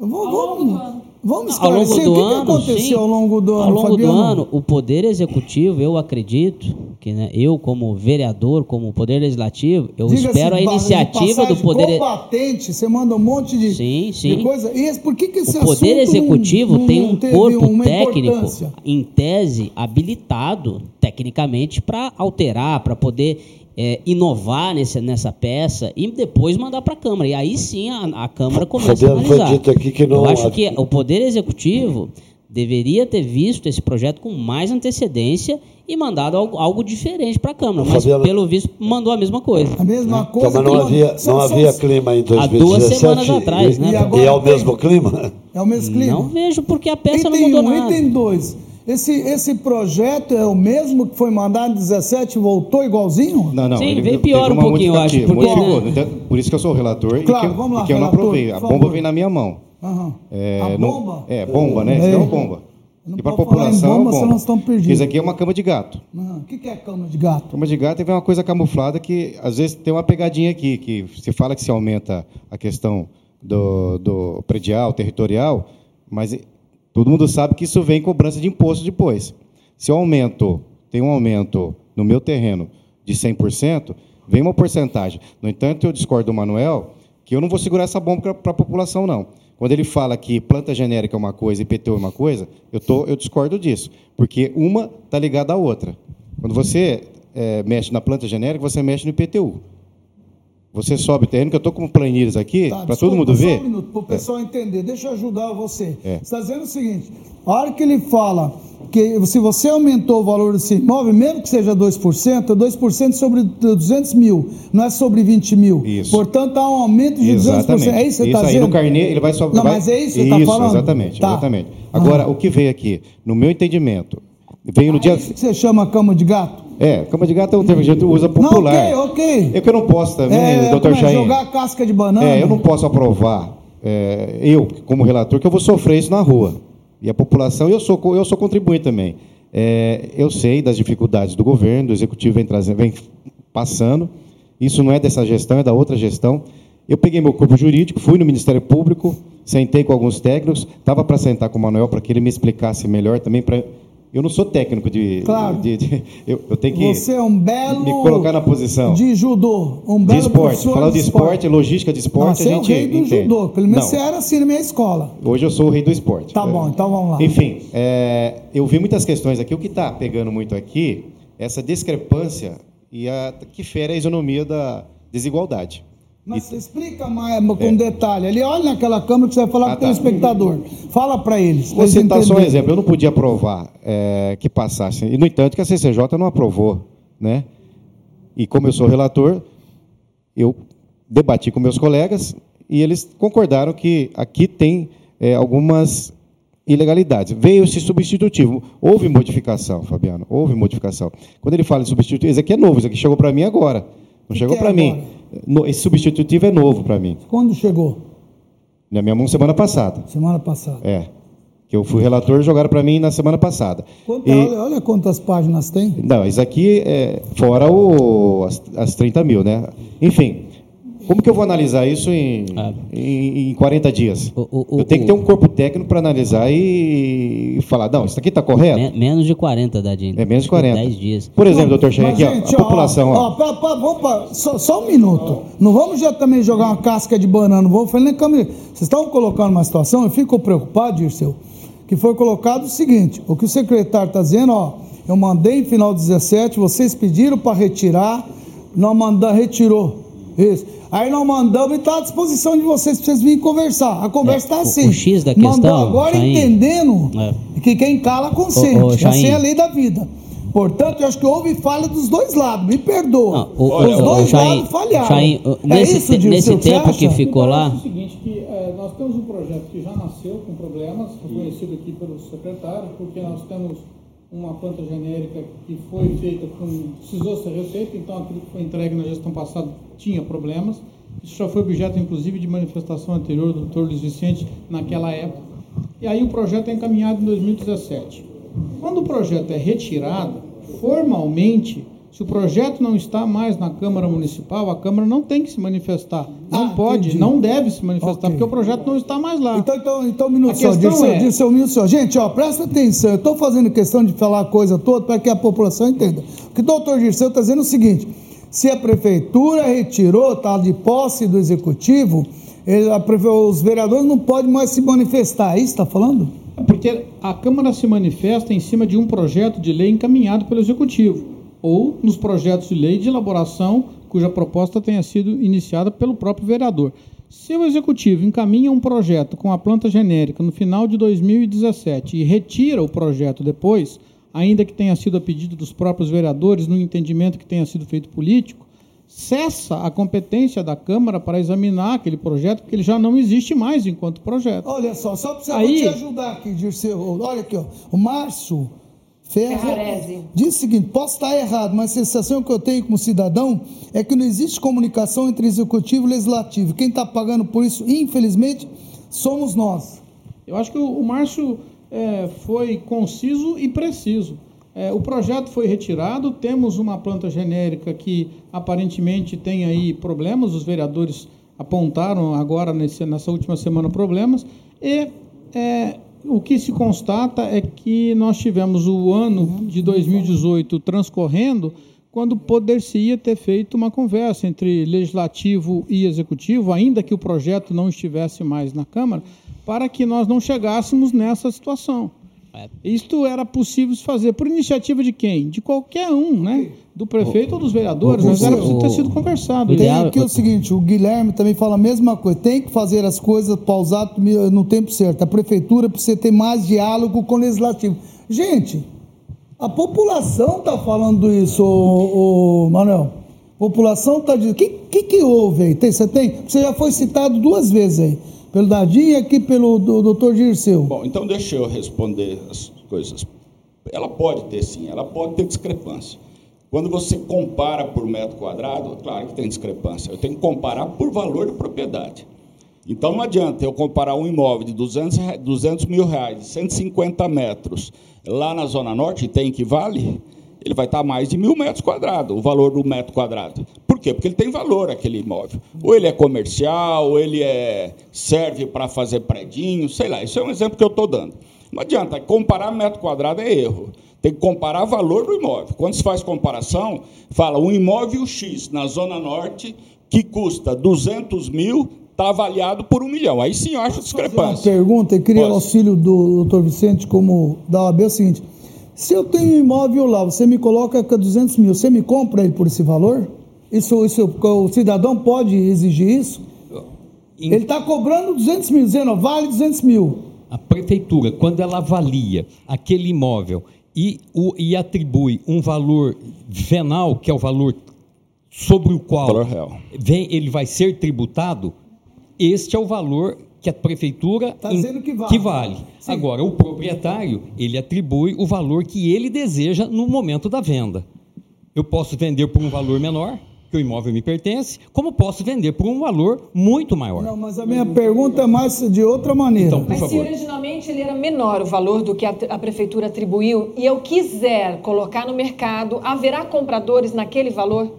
eu vou- vamos vamos Ao longo esclarecer do o que, que ano, aconteceu sim. ao longo do ano, Ao longo Fabiano. do ano, o Poder Executivo, eu acredito que né, eu, como vereador, como Poder Legislativo, eu Diga-se espero a iniciativa do Poder. combatente, você manda um monte de, Sim, sim. de coisa. E por que, que esse O Poder assunto não- Executivo não- tem um corpo técnico, em tese, habilitado tecnicamente para alterar, para poder é, inovar nesse, nessa peça e depois mandar para a Câmara. E aí sim a, a Câmara começa a Fabiano, foi analisar. dito aqui que não- Eu acho que o Poder Executivo deveria ter visto esse projeto com mais antecedência e mandado algo, algo diferente para a Câmara. Mas, Fabiano- pelo visto, mandou a mesma coisa. A mesma Então, coisa. mas não que- havia, são- não são- havia clima em Há duas 2017 semanas atrás, e, né? E e agora é o mesmo clima? É o mesmo clima? Não vejo porque a peça item não mudou um, nada. Item 2. Esse, esse projeto é o mesmo que foi mandado em 17 e voltou igualzinho? Não, não. Sim, ele veio pior um pouquinho, eu acho, porque, modificou. né? Então, Por isso que eu sou o relator Claro, e que, vamos lá, e que eu não relator, aprovei. A bomba veio na minha mão. Aham. É, A não- bomba? É, bomba, né? Isso É. é uma bomba. Não E para a pode falar em população, bomba, é bomba. nós estamos perdidos. Isso aqui é uma cama de gato. Não, O que, que é cama de gato? Cama de gato é uma coisa camuflada que às vezes tem uma pegadinha aqui, que se fala que se aumenta a questão do, do predial, territorial, mas todo mundo sabe que isso vem cobrança de imposto depois. Se eu aumento, tem um aumento no meu terreno de 100%, vem uma porcentagem. No entanto, eu discordo do Manuel que eu não vou segurar essa bomba para a população, não. Quando ele fala que planta genérica é uma coisa e IPTU é uma coisa, eu, tô, eu discordo disso, porque uma está ligada à outra. Quando você eh, mexe na planta genérica, você mexe no IPTU. Você sobe o terreno, que eu estou com planilhas aqui, Tá, para todo mundo só ver. um minuto, para o pessoal entender. Deixa eu ajudar você. É. Você está dizendo o seguinte: a hora que ele fala que se você aumentou o valor desse imóvel, mesmo que seja 2%, é 2% sobre 200 mil, não é sobre 20 mil. Isso. Portanto, há um aumento de 200%. Exatamente. É isso que você está aí dizendo? no carnê ele vai só. Não, vai- mas é isso que você está falando? Exatamente, Tá. exatamente. Agora, Aham. o que veio aqui, no meu entendimento, veio no É dia. isso que você chama cama de gato? É, cama de gato é um termo que a gente usa popular. Não, ok, ok. É que eu não posso também, É, doutor é, Chain. jogar casca de banana? É, eu não posso aprovar, é, eu, como relator, que eu vou sofrer isso na rua. E a população, eu sou, eu sou contribuinte também. É, eu sei das dificuldades do governo, do executivo vem, trazendo, vem passando. Isso não é dessa gestão, é da outra gestão. Eu peguei meu corpo jurídico, fui no Ministério Público, sentei com alguns técnicos, estava para sentar com o Manuel para que ele me explicasse melhor também. Pra, eu não sou técnico de. Claro. de- de- eu, eu tenho que Você é um belo. me colocar na posição. De judô. Um de belo esporte. professor Falar de esporte, logística de Não, esporte, você a é o gente rei do entende. judô. Pelo menos Não. você era assim na minha escola. Hoje eu sou o rei do esporte. Tá bom, então vamos lá. Enfim, é, eu vi muitas questões aqui. O que está pegando muito aqui é essa discrepância e a, que fere a isonomia da desigualdade. Mas você explica mais com detalhe. Ali, olha naquela câmera que você vai falar É. Ah, com o tá. telespectador. Fala para eles. pra Vou citar só um exemplo. Eu não podia aprovar é, que passasse. E, no entanto, que a CCJ não aprovou. Né? E como eu sou relator, eu debati com meus colegas e eles concordaram que aqui tem é, algumas ilegalidades. Veio esse substitutivo. Houve modificação, Fabiano. Houve modificação. Quando ele fala de substitutivo, isso aqui é novo. Isso aqui chegou para mim agora. Não chegou é para mim. No- Esse substitutivo é novo para mim. Quando chegou? Na minha mão semana passada. Semana passada. É. Que eu fui relator, jogaram para mim na semana passada. Quanta- E- olha, olha quantas páginas tem. não, isso aqui é fora o, as, as 30 mil, né? Enfim, como que eu vou analisar isso em, em, em 40 dias? O- o- o- eu tenho que ter um corpo técnico para analisar e, e falar, não, isso aqui está correto? Men- menos de 40, Dadinho. É menos de 40. 10 dias. Por exemplo, doutor Chen, Mas, aqui, ó, gente, a população, ó. ó, vamos pra- só, só um minuto. Não vamos já também jogar uma casca de banana. Fazer nem câmera. Vocês estão colocando uma situação, eu fico preocupado, Dirceu, que foi colocado o seguinte: o que o secretário está dizendo, ó, eu mandei em final 17, vocês pediram para retirar, não mandar, retirou. Isso. Aí nós mandamos e está à disposição de vocês para vocês virem conversar. A conversa está É, o- assim. o X da Mandou questão, agora Chain, entendendo É. que quem cala consente. Ô, ô, Essa é a lei da vida. Portanto, eu acho que houve falha dos dois lados. Me perdoa. Não, o- Os o- dois o Chain- lados falharam. Chain, o- é nesse isso, te- Dirceu, nesse que você tempo que ficou Me lá- parece o seguinte, que eh, nós temos um projeto que já nasceu com problemas, reconhecido aqui pelo secretário, porque nós temos uma planta genérica que foi feita com. precisou ser refeita, então aquilo que foi entregue na gestão passada tinha problemas. Isso já foi objeto, inclusive, de manifestação anterior do doutor Luiz Vicente naquela época. E aí o projeto é encaminhado em 2017. Quando o projeto é retirado, formalmente Se o projeto não está mais na Câmara Municipal, a Câmara não tem que se manifestar. Não ah, pode, entendi. não deve se manifestar, okay. porque o projeto não está mais lá. Então, então, então um minuto só, Dirceu, é... Dirceu, um minuto só. Gente, ó, presta atenção, eu estou fazendo questão de falar a coisa toda para que a população entenda. Porque o doutor Dirceu está dizendo o seguinte, se a prefeitura retirou, está de posse do executivo, ele, a, os vereadores não podem mais se manifestar, é isso que está falando? Porque a Câmara se manifesta em cima de um projeto de lei encaminhado pelo executivo ou nos projetos de lei de elaboração cuja proposta tenha sido iniciada pelo próprio vereador. Se o executivo encaminha um projeto com a planta genérica no final de 2017 e retira o projeto depois, ainda que tenha sido a pedido dos próprios vereadores, no entendimento que tenha sido feito político, cessa a competência da Câmara para examinar aquele projeto, porque ele já não existe mais enquanto projeto. Olha só, só para Aí, te ajudar aqui, Dirceu. Olha aqui, ó. o Márcio Ferrarese. Diz o seguinte: posso estar errado, mas a sensação que eu tenho como cidadão é que não existe comunicação entre executivo e legislativo. Quem está pagando por isso, infelizmente, somos nós. Eu acho que o, o Márcio é, foi conciso e preciso. É, o projeto foi retirado, temos uma planta genérica que aparentemente tem aí problemas, os vereadores apontaram agora nesse, nessa última semana problemas, e é, o que se constata é que nós tivemos o ano de 2018 transcorrendo quando poder-se-ia ter feito uma conversa entre legislativo e executivo, ainda que o projeto não estivesse mais na Câmara, para que nós não chegássemos nessa situação. Isto era possível fazer por iniciativa de quem? De qualquer um, né? Do prefeito o, ou dos vereadores, o, mas era preciso ter sido conversado. Tem aqui o seguinte, o Guilherme também fala a mesma coisa, tem que fazer as coisas pausado no tempo certo. A prefeitura precisa ter mais diálogo com o legislativo. Gente, a população está falando isso, o, o Manuel. A população está dizendo. O que, que, que houve aí? Tem, você tem? Você já foi citado duas vezes aí pelo Dadinho e aqui pelo do, doutor Dirceu. Bom, então deixa eu responder as coisas. Ela pode ter sim, ela pode ter discrepância. Quando você compara por metro quadrado, claro que tem discrepância. Eu tenho que comparar por valor de propriedade. Então não adianta eu comparar um imóvel de 200, 200 mil reais, 150 metros, lá na Zona Norte, tem que vale, ele vai estar mais de mil metros quadrados, o valor do metro quadrado. Por quê? Porque ele tem valor aquele imóvel. Ou ele é comercial, ou ele é, serve para fazer predinho, sei lá. Isso é um exemplo que eu estou dando. Não adianta, comparar metro quadrado é erro. Tem que comparar valor do imóvel. Quando se faz comparação, fala um imóvel X na Zona Norte que custa 200 mil está avaliado por um milhão. Aí sim eu acho discrepância. Uma pergunta, eu queria Posso? auxílio do doutor Vicente como da OAB, é o seguinte, se eu tenho um imóvel lá, você me coloca com 200 mil, você me compra ele por esse valor? Isso, isso o cidadão pode exigir isso? Ele está cobrando 200 mil, dizendo, vale 200 mil. A prefeitura, quando ela avalia aquele imóvel e, o, e atribui um valor venal, que é o valor sobre o qual vem, ele vai ser tributado, este é o valor que a prefeitura tá dizendo que vale. Que vale. Agora, o proprietário, ele atribui o valor que ele deseja no momento da venda. Eu posso vender por um valor menor, que o imóvel me pertence, como posso vender por um valor muito maior. Não, mas a minha pergunta é mais de outra maneira. Então, por mas favor. se originalmente ele era menor o valor do que a, a, prefeitura atribuiu e eu quiser colocar no mercado, haverá compradores naquele valor?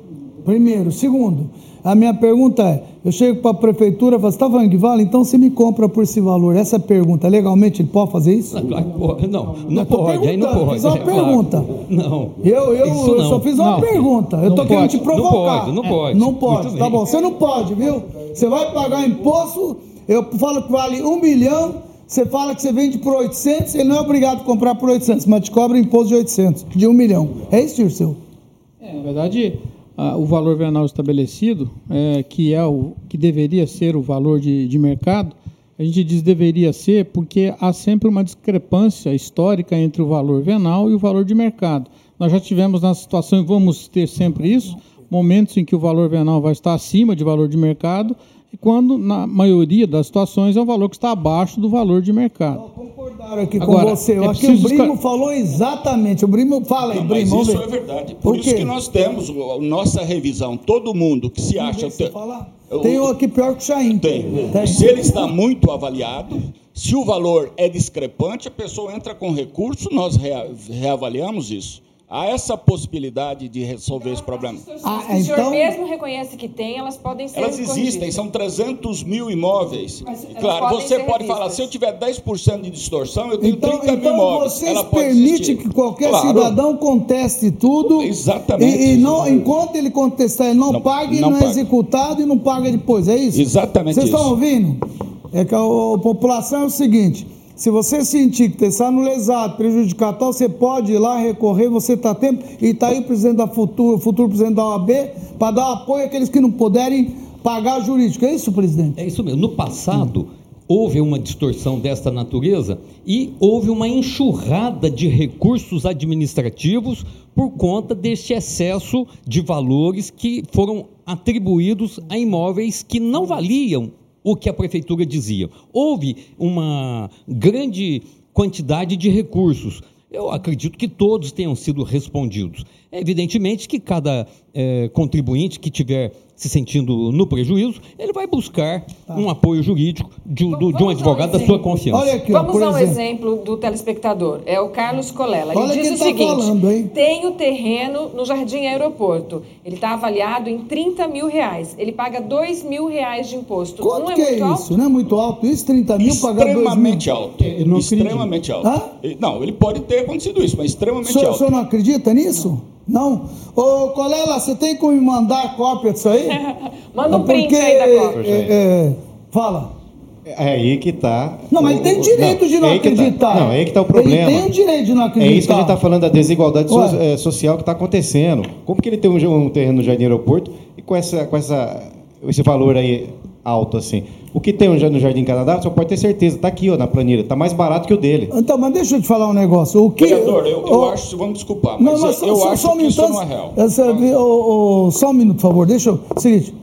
Primeiro. Segundo, a minha pergunta é: eu chego para a prefeitura e falo, você está falando que vale? Então você me compra por esse valor. Essa é pergunta, legalmente ele pode fazer isso? Não, não, não pode, aí não pode. Fiz uma *laughs* é, pergunta. Não. Eu, eu, eu só fiz uma não. pergunta. Eu estou querendo te provocar. Não pode, não pode. É, não pode, tá bom. Você não pode, viu? Você vai pagar imposto, eu falo que vale um milhão, você fala que você vende por 800, ele não é obrigado a comprar por 800, mas te cobra imposto de 800, de um milhão. É isso, Tirceu? É, na verdade o valor venal estabelecido, é, que é o que deveria ser o valor de, de mercado, a gente diz deveria ser porque há sempre uma discrepância histórica entre o valor venal e o valor de mercado. Nós já tivemos na situação e vamos ter sempre isso, momentos em que o valor venal vai estar acima de valor de mercado e quando, na maioria das situações, é um valor que está abaixo do valor de mercado. concordaram aqui Agora, com você. Eu é acho que o Brimo falou exatamente. O Brimo fala aí, Brimo. Mas isso é verdade. Por, Por isso que nós temos a nossa revisão. Todo mundo que se acha. Te... Tem um aqui pior que o Chain. Tem. Tem. Se ele está muito avaliado, se o valor é discrepante, a pessoa entra com recurso, nós reavaliamos isso. Há essa possibilidade de resolver esse problema. Ah, então... O senhor mesmo reconhece que tem, elas podem ser Elas existem, são 300 mil imóveis. claro, você pode falar, se eu tiver 10% de distorção, eu tenho então, 30 então mil imóveis. Vocês Ela permite que qualquer claro. cidadão conteste tudo. Exatamente. E, e não, enquanto ele contestar, ele não, não paga e não, não é executado e não paga depois, é isso? Exatamente Vocês isso. estão ouvindo? É que a, a população é o seguinte se você sentir que está no lesado, prejudicado, você pode ir lá recorrer, você está tempo, e está aí o presidente da futuro, futuro presidente da OAB, para dar apoio àqueles que não puderem pagar jurídico. É isso, presidente? É isso mesmo. No passado, houve uma distorção desta natureza e houve uma enxurrada de recursos administrativos por conta deste excesso de valores que foram atribuídos a imóveis que não valiam o que a prefeitura dizia. Houve uma grande quantidade de recursos. Eu acredito que todos tenham sido respondidos. Evidentemente que cada é, contribuinte que tiver se sentindo no prejuízo, ele vai buscar tá. um apoio jurídico de, do, de um advogado um da sua confiança. Olha aqui, Vamos dar um exemplo do telespectador. É o Carlos Colela. Ele Olha diz o tá seguinte: falando, tem o terreno no Jardim Aeroporto. Ele está avaliado em 30 mil reais. Ele paga 2 mil reais de imposto. Quanto não é que muito é alto? isso? Não é muito alto? Isso, 30 mil, pagar 2 mil? Extremamente alto. Extremamente alto. Hã? Não, ele pode ter acontecido isso, mas extremamente so, alto. O senhor não acredita nisso? Não. Não? Ô, Colela, você tem como me mandar a cópia disso aí? *laughs* Manda um print aí da cópia. É, é, fala. É aí que está. Não, mas ele tem o direito não, de não é acreditar. Tá, não, é aí que está o problema. Ele tem o direito de não acreditar. É isso que a gente está falando da desigualdade so, é, social que está acontecendo. Como que ele tem um, um terreno no Jardim Aeroporto e com, essa, com essa, esse valor aí alto assim? O que tem no Jardim Canadá, só pode ter certeza. Está aqui ó, na planilha. Está mais barato que o dele. Então, mas deixa eu te falar um negócio. O que, Vereador, eu, eu oh, acho, vamos desculpar, mas, não, mas eu, só, acho só que isso não é real. Essa, oh, oh, só um minuto, por favor. Deixa eu... Seguinte,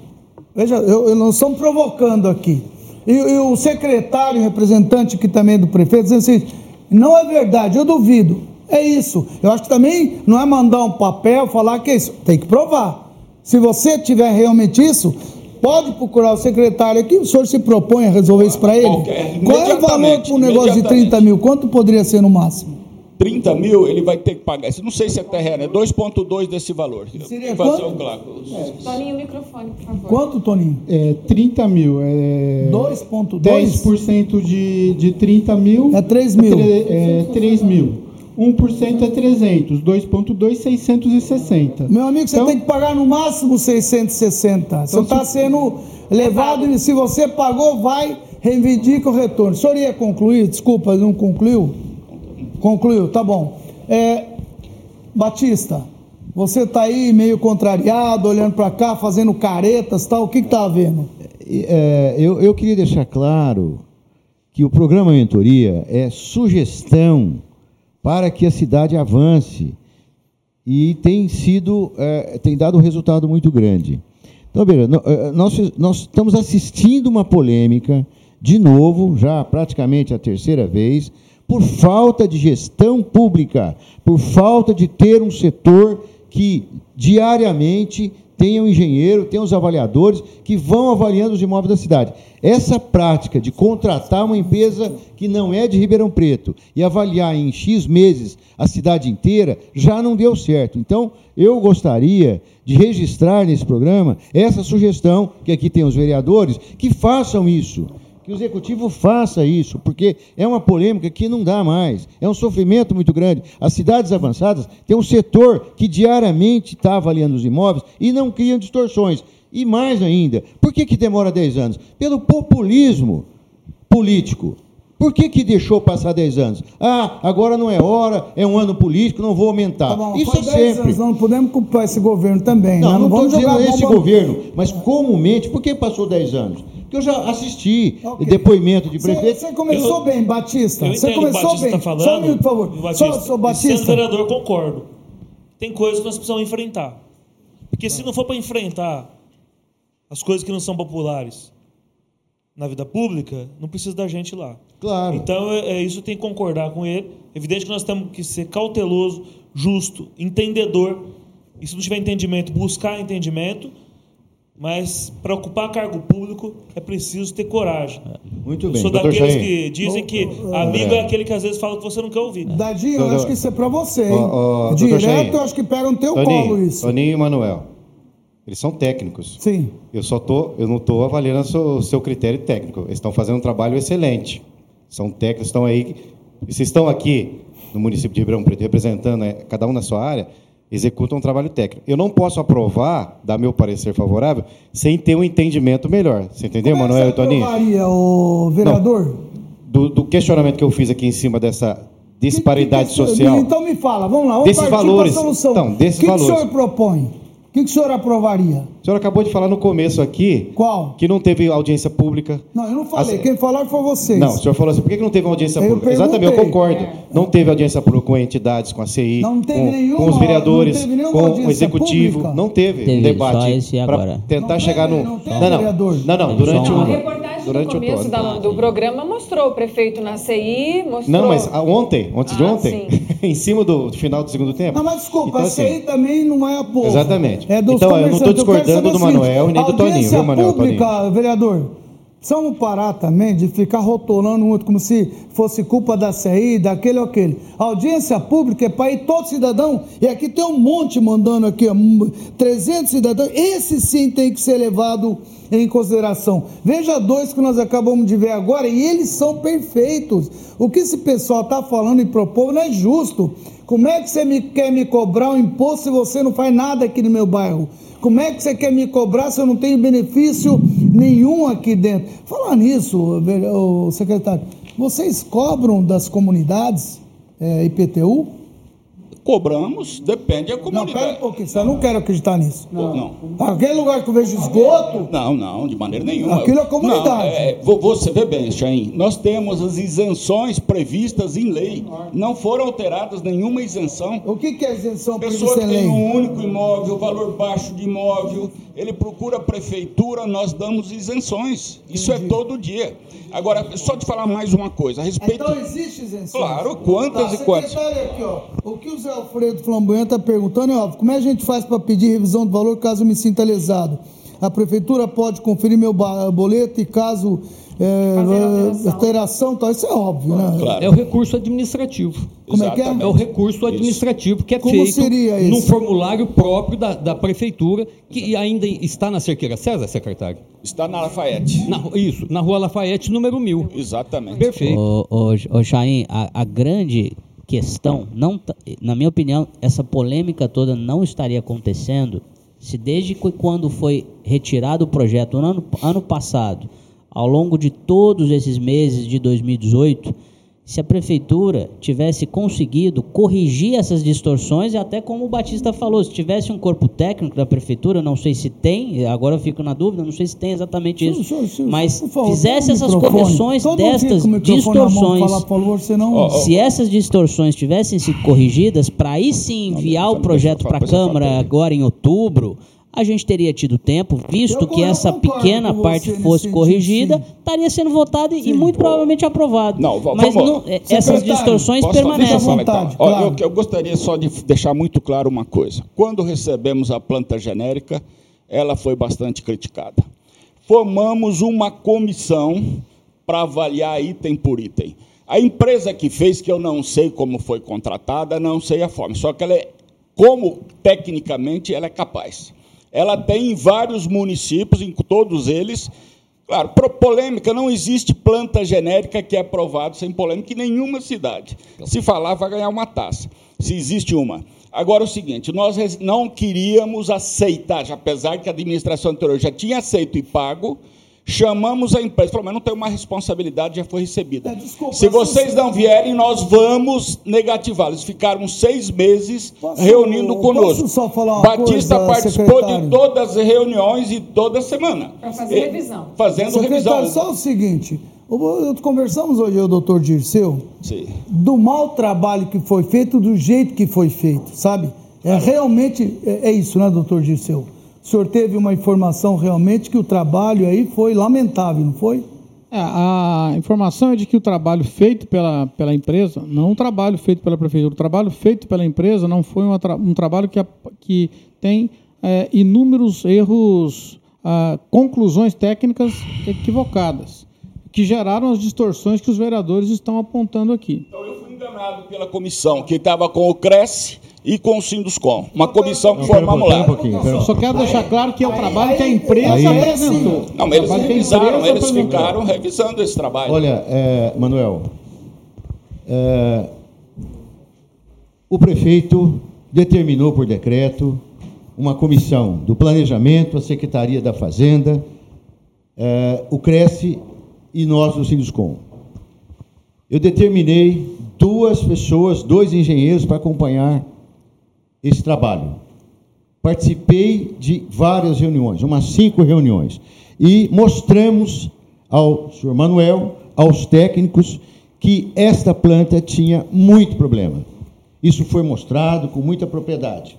veja, eu, eu não estamos provocando aqui. E, e, o secretário, representante aqui também do prefeito, dizendo assim, não é verdade, eu duvido. É isso. Eu acho que também não é mandar um papel, falar que é isso. Tem que provar. Se você tiver realmente isso, Pode procurar o secretário aqui, o senhor se propõe a resolver isso para ele? Qualquer, Qual é o valor para um negócio de 30 mil? Quanto poderia ser no máximo? 30 mil, ele vai ter que pagar. Não sei se é terreno, é 2,2 desse valor. Seria quanto? Um é. Toninho, o microfone, por favor. Quanto, Toninho? É, 30 mil. É... 2,2? 10% de, de 30 mil. É 3 mil. É, 3 mil. 1% é 300, 2,2 660. Meu amigo, você então, tem que pagar no máximo 660. Você está então, sendo levado e se você pagou, vai, reivindica o retorno. O senhor ia concluir? Desculpa, não concluiu? Concluiu, tá bom. É, Batista, você está aí meio contrariado, olhando para cá, fazendo caretas tal, o que está havendo? É, eu, eu queria deixar claro que o programa Mentoria é sugestão para que a cidade avance e tem sido, é, tem dado um resultado muito grande. Então, veja, é, nós, nós estamos assistindo uma polêmica, de novo, já praticamente a terceira vez, por falta de gestão pública, por falta de ter um setor que diariamente tem um engenheiro, tem os avaliadores que vão avaliando os imóveis da cidade. Essa prática de contratar uma empresa que não é de Ribeirão Preto e avaliar em X meses a cidade inteira já não deu certo. Então, eu gostaria de registrar nesse programa essa sugestão, que aqui tem os vereadores, que façam isso que o executivo faça isso, porque é uma polêmica que não dá mais, é um sofrimento muito grande. As cidades avançadas têm um setor que diariamente está avaliando os imóveis e não criam distorções. E mais ainda, por que, que demora 10 anos? Pelo populismo político. Por que, que deixou passar 10 anos? Ah, agora não é hora, é um ano político, não vou aumentar. Tá bom, Isso é sempre. Anos, não podemos culpar esse governo também. Não, né? não estou dizendo esse governo, mas comumente, por que passou 10 anos? Porque eu já assisti okay. depoimento de prefeito. Você começou eu, bem, Batista. Você começou Batista bem. Tá falando, Só um minuto, por favor. Batista, só, só Batista. Sendo vereador, concordo. Tem coisas que nós precisamos enfrentar. Porque se não for para enfrentar as coisas que não são populares na vida pública, não precisa da gente lá. Claro. Então, é, é isso tem que concordar com ele. É evidente que nós temos que ser cauteloso, justo, entendedor. E se não tiver entendimento, buscar entendimento Mas para ocupar cargo público é preciso ter coragem. Muito bem. Eu sou daqueles Jair. que dizem que amigo é. é aquele que às vezes fala que você não quer ouvir. Dadinho, eu acho que isso é para você, hein? Oh, oh, Direto, eu acho que pega no teu Toninho, colo isso. Toninho e Manuel, eles são técnicos. Sim. Eu só tô, eu não estou avaliando o seu, seu, critério técnico. Eles estão fazendo um trabalho excelente. São técnicos, estão aí. E se estão aqui no município de Ribeirão Preto representando né, cada um na sua área, executam um trabalho técnico. Eu não posso aprovar, dar meu parecer favorável, sem ter um entendimento melhor. Você entendeu, Como Manuel é e Toninho? aprovaria, o vereador? Do, do, questionamento que eu fiz aqui em cima dessa disparidade que, que, que, social. Então me fala, vamos lá, vamos desses valores, solução. Então, desses o que, valores. que o senhor propõe? Que, que o senhor aprovaria? O senhor acabou de falar no começo aqui. Qual? Que não teve audiência pública. Não, eu não falei. As... Quem falou foi vocês. Não, o senhor falou assim, por que, não teve audiência eu pública? Perguntei. Exatamente, eu concordo. É. Não teve audiência pública com entidades, com a CI, não teve com, nenhuma, com os vereadores, com o executivo. Pública. Não teve, teve um debate para tentar não chegar teve, no. Não, não, não, não, não, durante um. Durante no começo da, do programa mostrou o prefeito na CI, mostrou. Não, mas ontem, antes ah, de ontem, *laughs* em cima do, final do segundo tempo. Não, mas desculpa, então, a CI assim, também não é a povo. Exatamente. É dos então, eu não estou discordando do Manuel nem do Toninho, viu, Manuel? Pública, Toninho. vereador, precisamos parar também de ficar rotulando um outro como se fosse culpa da CI, daquele ou aquele. A audiência pública é para ir todo cidadão, e aqui tem um monte mandando aqui, ó, 300 cidadãos, esse sim tem que ser levado em consideração. Veja dois que nós acabamos de ver agora, e eles são perfeitos. O que esse pessoal está falando e propondo não é justo. Como é que você me, quer me cobrar um imposto se você não faz nada aqui no meu bairro? Como é que você quer me cobrar se eu não tenho benefício nenhum aqui dentro? Falar nisso, secretário, vocês cobram das comunidades é, IPTU? Cobramos, depende da comunidade. Não, pera um pouquinho, eu não quero acreditar nisso. Não. não. Aquele lugar que eu vejo esgoto. Não, não, de maneira nenhuma. Aquilo é comunidade. Não, é, você vê bem, Chain, nós temos as isenções previstas em lei. Não foram alteradas nenhuma isenção. O que, que é isenção Pessoa que tem um único imóvel, valor baixo de imóvel, ele procura a prefeitura, nós damos isenções. Isso é Entendi. é todo dia. Agora, só te falar mais uma coisa a respeito. Então existe isenção. Claro, quantas tá, e quantas. Aqui, ó, o que o Zé Alfredo Flamboyant está perguntando é óbvio, como é que a gente faz para pedir revisão do valor caso eu me sinta lesado? A prefeitura pode conferir meu boleto e caso é, alteração, tal, isso é óbvio, né? Claro. É o recurso administrativo. Como é que é? É o recurso administrativo que é Como feito seria num formulário próprio da, da prefeitura, que ainda está na Cerqueira César, secretário? Está na Lafayette. Na, isso, na rua Lafayette, número mil. Exatamente. Perfeito. Ô, ô, ô Chaim, a, a grande questão, não, na minha opinião, essa polêmica toda não estaria acontecendo se desde quando foi retirado o projeto no ano, ano passado ao longo de todos esses meses de 2018, se a prefeitura tivesse conseguido corrigir essas distorções, e até como o Batista falou, se tivesse um corpo técnico da prefeitura, não sei se tem, agora eu fico na dúvida, não sei se tem exatamente isso, sim, sim, sim, mas favor, fizesse essas correções destas distorções, falar, favor, senão... se essas distorções tivessem sido corrigidas, para aí sim enviar o projeto para a Câmara agora em outubro, a gente teria tido tempo, visto eu, que essa pequena parte fosse corrigida, sim. estaria sendo votado e, muito provavelmente aprovado. Não, Mas não, é, essas distorções permanecem. Vontade, então. claro. eu, eu gostaria só de deixar muito claro uma coisa. Quando recebemos a planta genérica, ela foi bastante criticada. Formamos uma comissão para avaliar item por item. A empresa que fez, que eu não sei como foi contratada, não sei a forma, só que ela é, como tecnicamente ela é capaz ela tem em vários municípios, em todos eles. Claro, polêmica, não existe planta genérica que é aprovada sem polêmica em nenhuma cidade. Se falar, vai ganhar uma taça, se existe uma. Agora, o seguinte, nós não queríamos aceitar, apesar que a administração anterior já tinha aceito e pago, chamamos a empresa, falou, mas não tem uma responsabilidade, já foi recebida. É, desculpa, Se vocês não vierem, nós vamos negativá-los. Ficaram seis meses posso, reunindo conosco. Só falar Batista coisa, participou secretário. de todas as reuniões e toda semana. Para fazer revisão. Fazendo secretário, revisão. Só o seguinte, conversamos hoje, o doutor Dirceu, Sim. do mau trabalho que foi feito, do jeito que foi feito, sabe? É realmente, é, é isso, né, doutor Dirceu? O senhor teve uma informação realmente que o trabalho aí foi lamentável, não foi? É, a informação é de que o trabalho feito pela, pela empresa, não o trabalho feito pela prefeitura, o trabalho feito pela empresa não foi uma, um trabalho que, que tem é, inúmeros erros ah, conclusões técnicas equivocadas, que geraram as distorções que os vereadores estão apontando aqui. Então eu fui enganado pela comissão, que estava com o Cresce e com o Sinduscom. Uma comissão que formamos lá. Um Só quero deixar claro que é o trabalho que a empresa aí, apresentou. Não, eles revisaram, eles ficaram revisando esse trabalho. Olha, é, Manuel, é, o prefeito determinou por decreto uma comissão do planejamento, a Secretaria da Fazenda, é, o Cresce e nós do Sinduscom. Eu determinei duas pessoas, dois engenheiros para acompanhar esse trabalho. Participei de várias reuniões, umas cinco reuniões, e mostramos ao senhor Manuel, aos técnicos, que esta planta tinha muito problema. Isso foi mostrado com muita propriedade.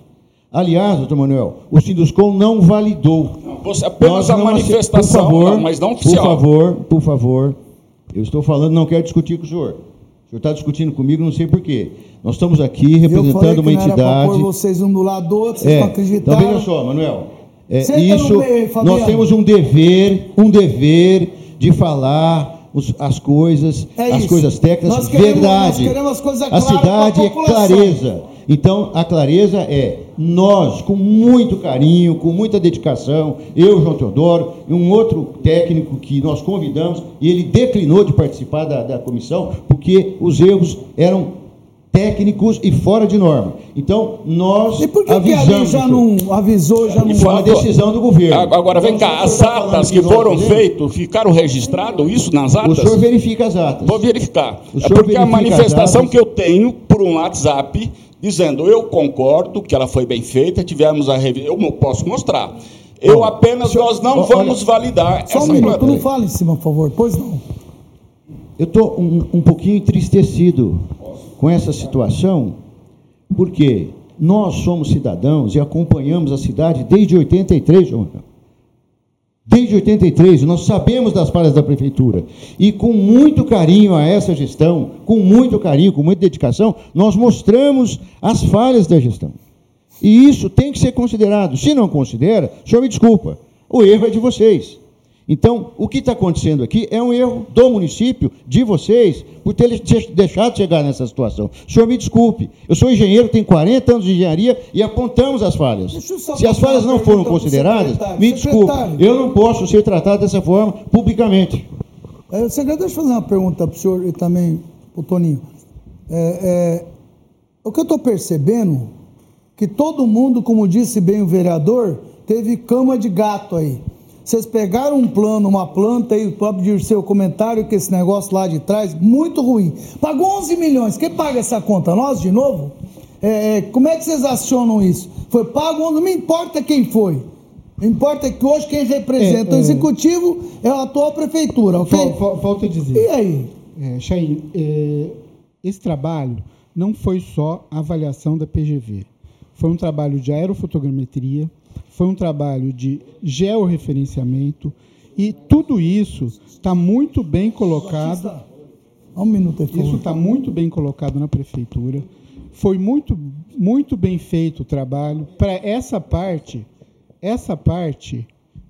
Aliás, doutor Manuel, o Sinduscom não validou. Você apenas a manifestação, por favor, não, mas não oficial. Por favor, por favor, eu estou falando, não quero discutir com o senhor. O senhor está discutindo comigo, não sei porquê. Nós estamos aqui representando uma entidade. Era vocês um do lado do outro, vocês é, não acreditaram. Então veja só, Manuel. É, isso, meio, nós temos um dever, um dever de falar as coisas, é as coisas técnicas, nós queremos, verdade. Nós queremos as coisas a cidade é clareza. Então, a clareza é nós, com muito carinho, com muita dedicação, eu, João Teodoro, e um outro técnico que nós convidamos, e ele declinou de participar da, da comissão, porque os erros eram técnicos e fora de norma. Então, nós e por que avisamos. Que já não avisou, já não foi uma decisão do governo. Agora, vem cá, as atas que foram feitas, ficaram registradas isso nas atas? O senhor verifica as atas. Vou verificar. é porque a manifestação que eu tenho por um WhatsApp dizendo eu concordo que ela foi bem feita, tivemos a revisão, eu posso mostrar. Eu apenas, senhor, nós não olha, vamos validar só essa um minuto, não fale em cima, por favor, pois não. Eu estou um, um pouquinho entristecido com essa situação, porque nós somos cidadãos e acompanhamos a cidade desde 83, João. Desde 83, nós sabemos das falhas da prefeitura. E com muito carinho a essa gestão, com muito carinho, com muita dedicação, nós mostramos as falhas da gestão. E isso tem que ser considerado. Se não considera, o senhor me desculpa, o erro é de vocês. Então, o que está acontecendo aqui é um erro do município, de vocês, por ter deixado chegar nessa situação. O senhor me desculpe, eu sou engenheiro, tenho 40 anos de engenharia e apontamos as falhas. Se as falhas não foram consideradas, me desculpe, eu não posso ser tratado dessa forma publicamente. É, secretário, deixa eu fazer uma pergunta para o senhor e também para o Toninho. É, é, o que eu estou percebendo que todo mundo, como disse bem o vereador, teve cama de gato aí. Vocês pegaram um plano, uma planta e o próprio Dirceu comentário que esse negócio lá de trás, muito ruim. Pagou 11 milhões. Quem paga essa conta? Nós de novo? É, é como é que vocês acionam isso? Foi pago, não me importa quem foi. Importa que hoje quem representa é, o é. executivo é a atual prefeitura, ok? Falta dizer. E aí? É, Chain, é, esse trabalho não foi só a avaliação da PGV. Foi um trabalho de aerofotogrametria, foi um trabalho de georreferenciamento e tudo isso está muito bem colocado. Um minuto, Isso está muito bem colocado na prefeitura. Foi muito, muito bem feito o trabalho. Para essa parte, essa parte,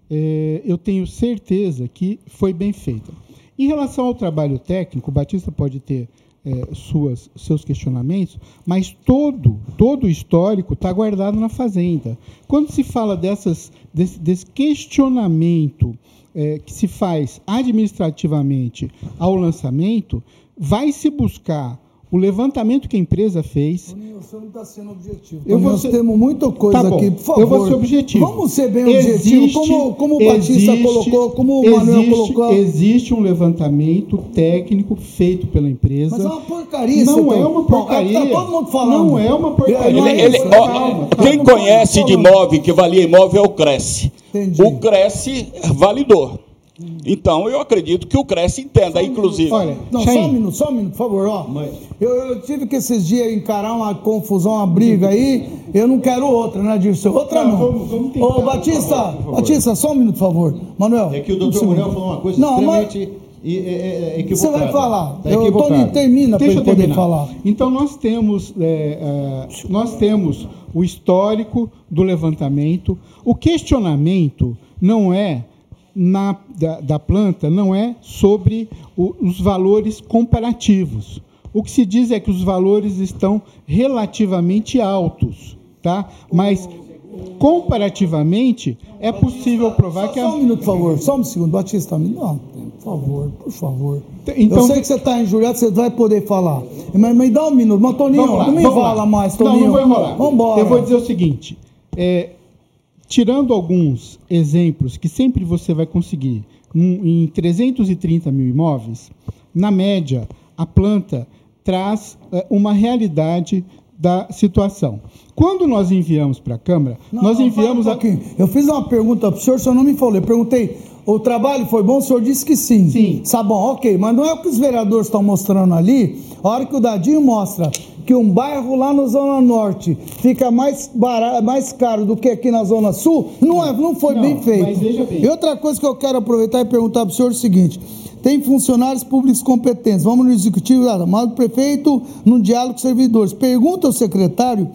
é, eu tenho certeza que foi bem feita. Em relação ao trabalho técnico, o Batista pode ter é, suas, seus questionamentos, mas todo, todo o histórico está guardado na Fazenda. Quando se fala dessas, desse, desse questionamento é, que se faz administrativamente ao lançamento, vai se buscar o levantamento que a empresa fez. O senhor não está sendo objetivo. Eu Nós ser... temos muita coisa tá aqui, por favor. Eu vou ser objetivo. Vamos ser bem existe, objetivo, como, como o Batista existe, colocou, como o existe, Manuel colocou. Existe um levantamento técnico feito pela empresa. Mas é uma porcaria Não então. é uma porcaria. Está todo mundo falando. Não é uma porcaria. Ele, ele, ó, calma, quem conhece de imóvel que valia imóvel é o Cresce. Entendi. O Cresce validou. Então, eu acredito que o Cresce entenda, inclusive. Olha, não, só um minuto, só um minuto, por favor. Ó. Eu, eu, tive que esses dias encarar uma confusão, uma briga aí. Eu não quero outra, né, Dirceu? Outra não. não. Vamos, vamos Ô, Batista, Batista, só um minuto, por favor. Manuel. É que o doutor Manuel falou uma coisa não, extremamente. Mas... é, é, é Você vai falar. Tá eu, Tony, termina para poder terminar. falar. Então nós temos, é, é, nós temos o histórico do levantamento. O questionamento não é na, da, da planta, não é sobre o, os valores comparativos. O que se diz é que os valores estão relativamente altos, tá? Mas comparativamente é possível provar só, que a... só um minuto, por favor, só um segundo, Batista, não, por favor, por favor. Então, eu sei que você está injuriado, você vai poder falar. Mas me dá um minuto, mas Toninho, não me enrola mais, Toninho. Não, não vou enrolar. Eu vou dizer o seguinte, é, tirando alguns exemplos que sempre você vai conseguir em 330 mil imóveis, na média, a planta traz é, uma realidade da situação. Quando nós enviamos para a Câmara, não, nós enviamos um a. Eu fiz uma pergunta para o senhor, o senhor não me falou. Eu perguntei, o trabalho foi bom? O senhor disse que sim. Sim. Tá bom, ok. Mas não é o que os vereadores estão mostrando ali. A hora que o Dadinho mostra que um bairro lá na Zona Norte fica mais, barato, mais caro do que aqui na Zona Sul, não, é, não foi não, bem feito. Mas veja bem. E outra coisa que eu quero aproveitar e perguntar para o senhor é o seguinte: tem funcionários públicos competentes. Vamos no executivo, mas o prefeito, no diálogo com servidores. Pergunta ao secretário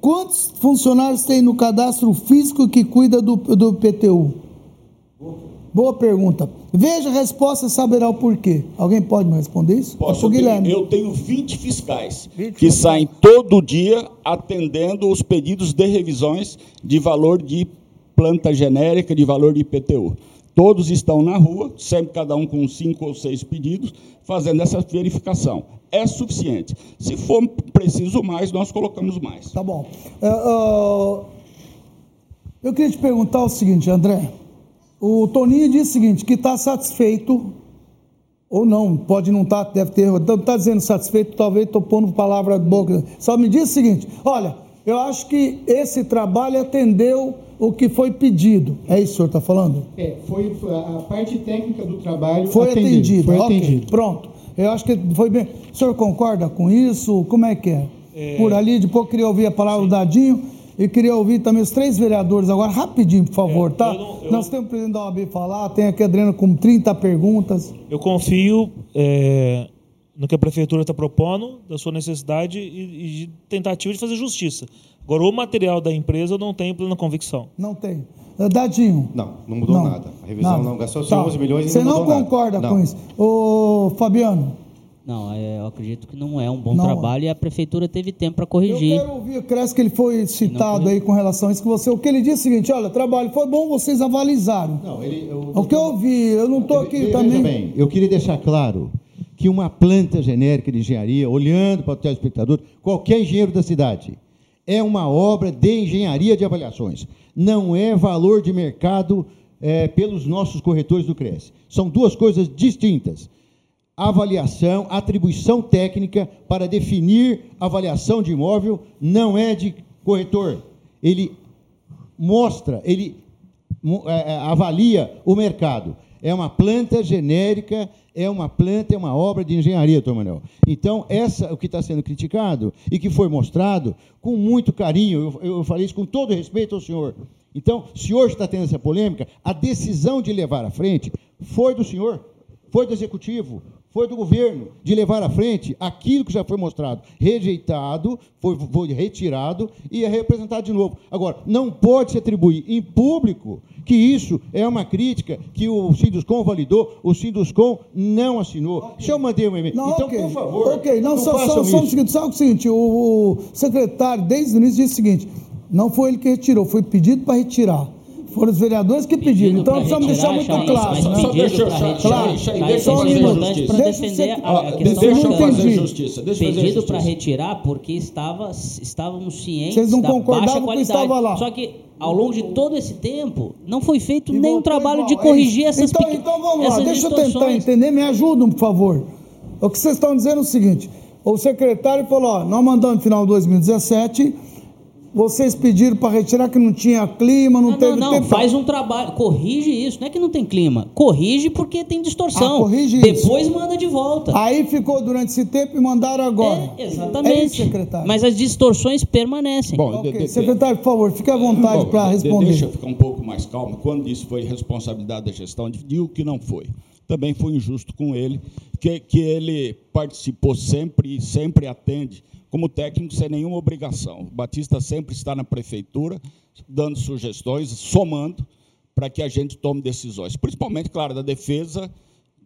quantos funcionários tem no cadastro físico que cuida do, do PTU. Boa pergunta. Veja a resposta e saberá o porquê. Alguém pode me responder isso? Posso, é eu, tenho, eu tenho 20 fiscais 20 que fiscais. saem todo dia atendendo os pedidos de revisões de valor de planta genérica, de valor de IPTU. Todos estão na rua, sempre cada um com cinco ou seis pedidos, fazendo essa verificação. É suficiente. Se for preciso mais, nós colocamos mais. Tá bom. Uh, eu queria te perguntar o seguinte, André. O Toninho disse o seguinte, que está satisfeito, ou não, pode não estar, tá, deve ter, não está dizendo satisfeito, talvez estou pondo palavra de boca. Só me diz o seguinte, olha, eu acho que esse trabalho atendeu o que foi pedido. É isso que o senhor está falando? É, foi a parte técnica do trabalho foi atendido. Foi okay, atendido. Pronto. Eu acho que foi bem. O senhor concorda com isso? Como é que é? é... Por ali, depois eu queria ouvir a palavra Sim. do Dadinho e queria ouvir também os três vereadores agora, rapidinho, por favor, é, tá? Eu não, eu... Nós temos o presidente da OAB falar, tem aqui a Adriana com 30 perguntas. Eu confio é, no que a prefeitura está propondo, da sua necessidade e, e, de tentativa de fazer justiça. Agora, o material da empresa eu não tenho plena convicção. Não tem. É, Dadinho. Não, não mudou não, nada. A revisão nada. não gastou tá. 11 milhões e Você não, não concorda nada. com isso. Ô, Fabiano. Não, é, eu acredito que não é um bom não. trabalho e a prefeitura teve tempo para corrigir. Eu quero ouvir, Cresce que ele foi citado aí com relação a isso, que você, o que ele disse é o seguinte, olha, trabalho foi bom, vocês avalizaram. Não, ele, eu, o que eu ouvi, eu não estou aqui também... bem, eu queria deixar claro que uma planta genérica de engenharia, olhando para o telespectador, qualquer engenheiro da cidade, é uma obra de engenharia de avaliações. Não é valor de mercado é, pelos nossos corretores do CRES. São duas coisas distintas avaliação, atribuição técnica para definir avaliação de imóvel não é de corretor. Ele mostra, ele é, é, avalia o mercado. É uma planta genérica, é uma planta, é uma obra de engenharia, Dr. Manuel. Então, essa o que está sendo criticado e que foi mostrado com muito carinho, eu, eu falei isso com todo respeito ao senhor. Então, se hoje está tendo essa polêmica, a decisão de levar à frente foi do senhor, foi do executivo, foi do governo de levar à frente aquilo que já foi mostrado, rejeitado, foi, foi retirado e é representado de novo. Agora, não pode se atribuir em público que isso é uma crítica que o Sinduscom validou, o Sinduscom não assinou. Okay. Se eu mandei um e-mail. Então, okay. por favor. Ok, não, não só, só, só o seguinte, sabe o seguinte, o, o secretário, desde o início, disse o seguinte: não foi ele que retirou, foi pedido para retirar. Foram os vereadores que pediram. Então precisamos deixar muito claro. Mas só deixa eu claro, deixa eu fazer justiça. A, a deixa eu fazer justiça. Deixa pedido para retirar porque estava, estávamos cientes Vocês não da baixa qualidade. Lá. Só que ao longo de todo esse tempo não foi feito e nenhum trabalho de corrigir é essas Então, então vamos lá, deixa eu tentar entender, me ajudam, por favor. O que vocês estão dizendo é o seguinte: o secretário falou, ó, nós mandamos no final de 2017 vocês pediram para retirar que não tinha clima, não, não teve não, não, tempo. faz um trabalho, corrige isso, não é que não tem clima, corrige porque tem distorção. Ah, corrige Depois isso. manda de volta. Aí ficou durante esse tempo e mandaram agora. É, exatamente. É isso, secretário. Mas as distorções permanecem. Bom, okay. de, de, secretário, por favor, fique à vontade para responder. Deixa eu ficar um pouco mais calmo. Quando isso foi responsabilidade da gestão, digo que não foi. também foi injusto com ele, que, que ele participou sempre e sempre atende como técnico sem nenhuma obrigação. O Batista sempre está na prefeitura, dando sugestões, somando, para que a gente tome decisões, principalmente, claro, da defesa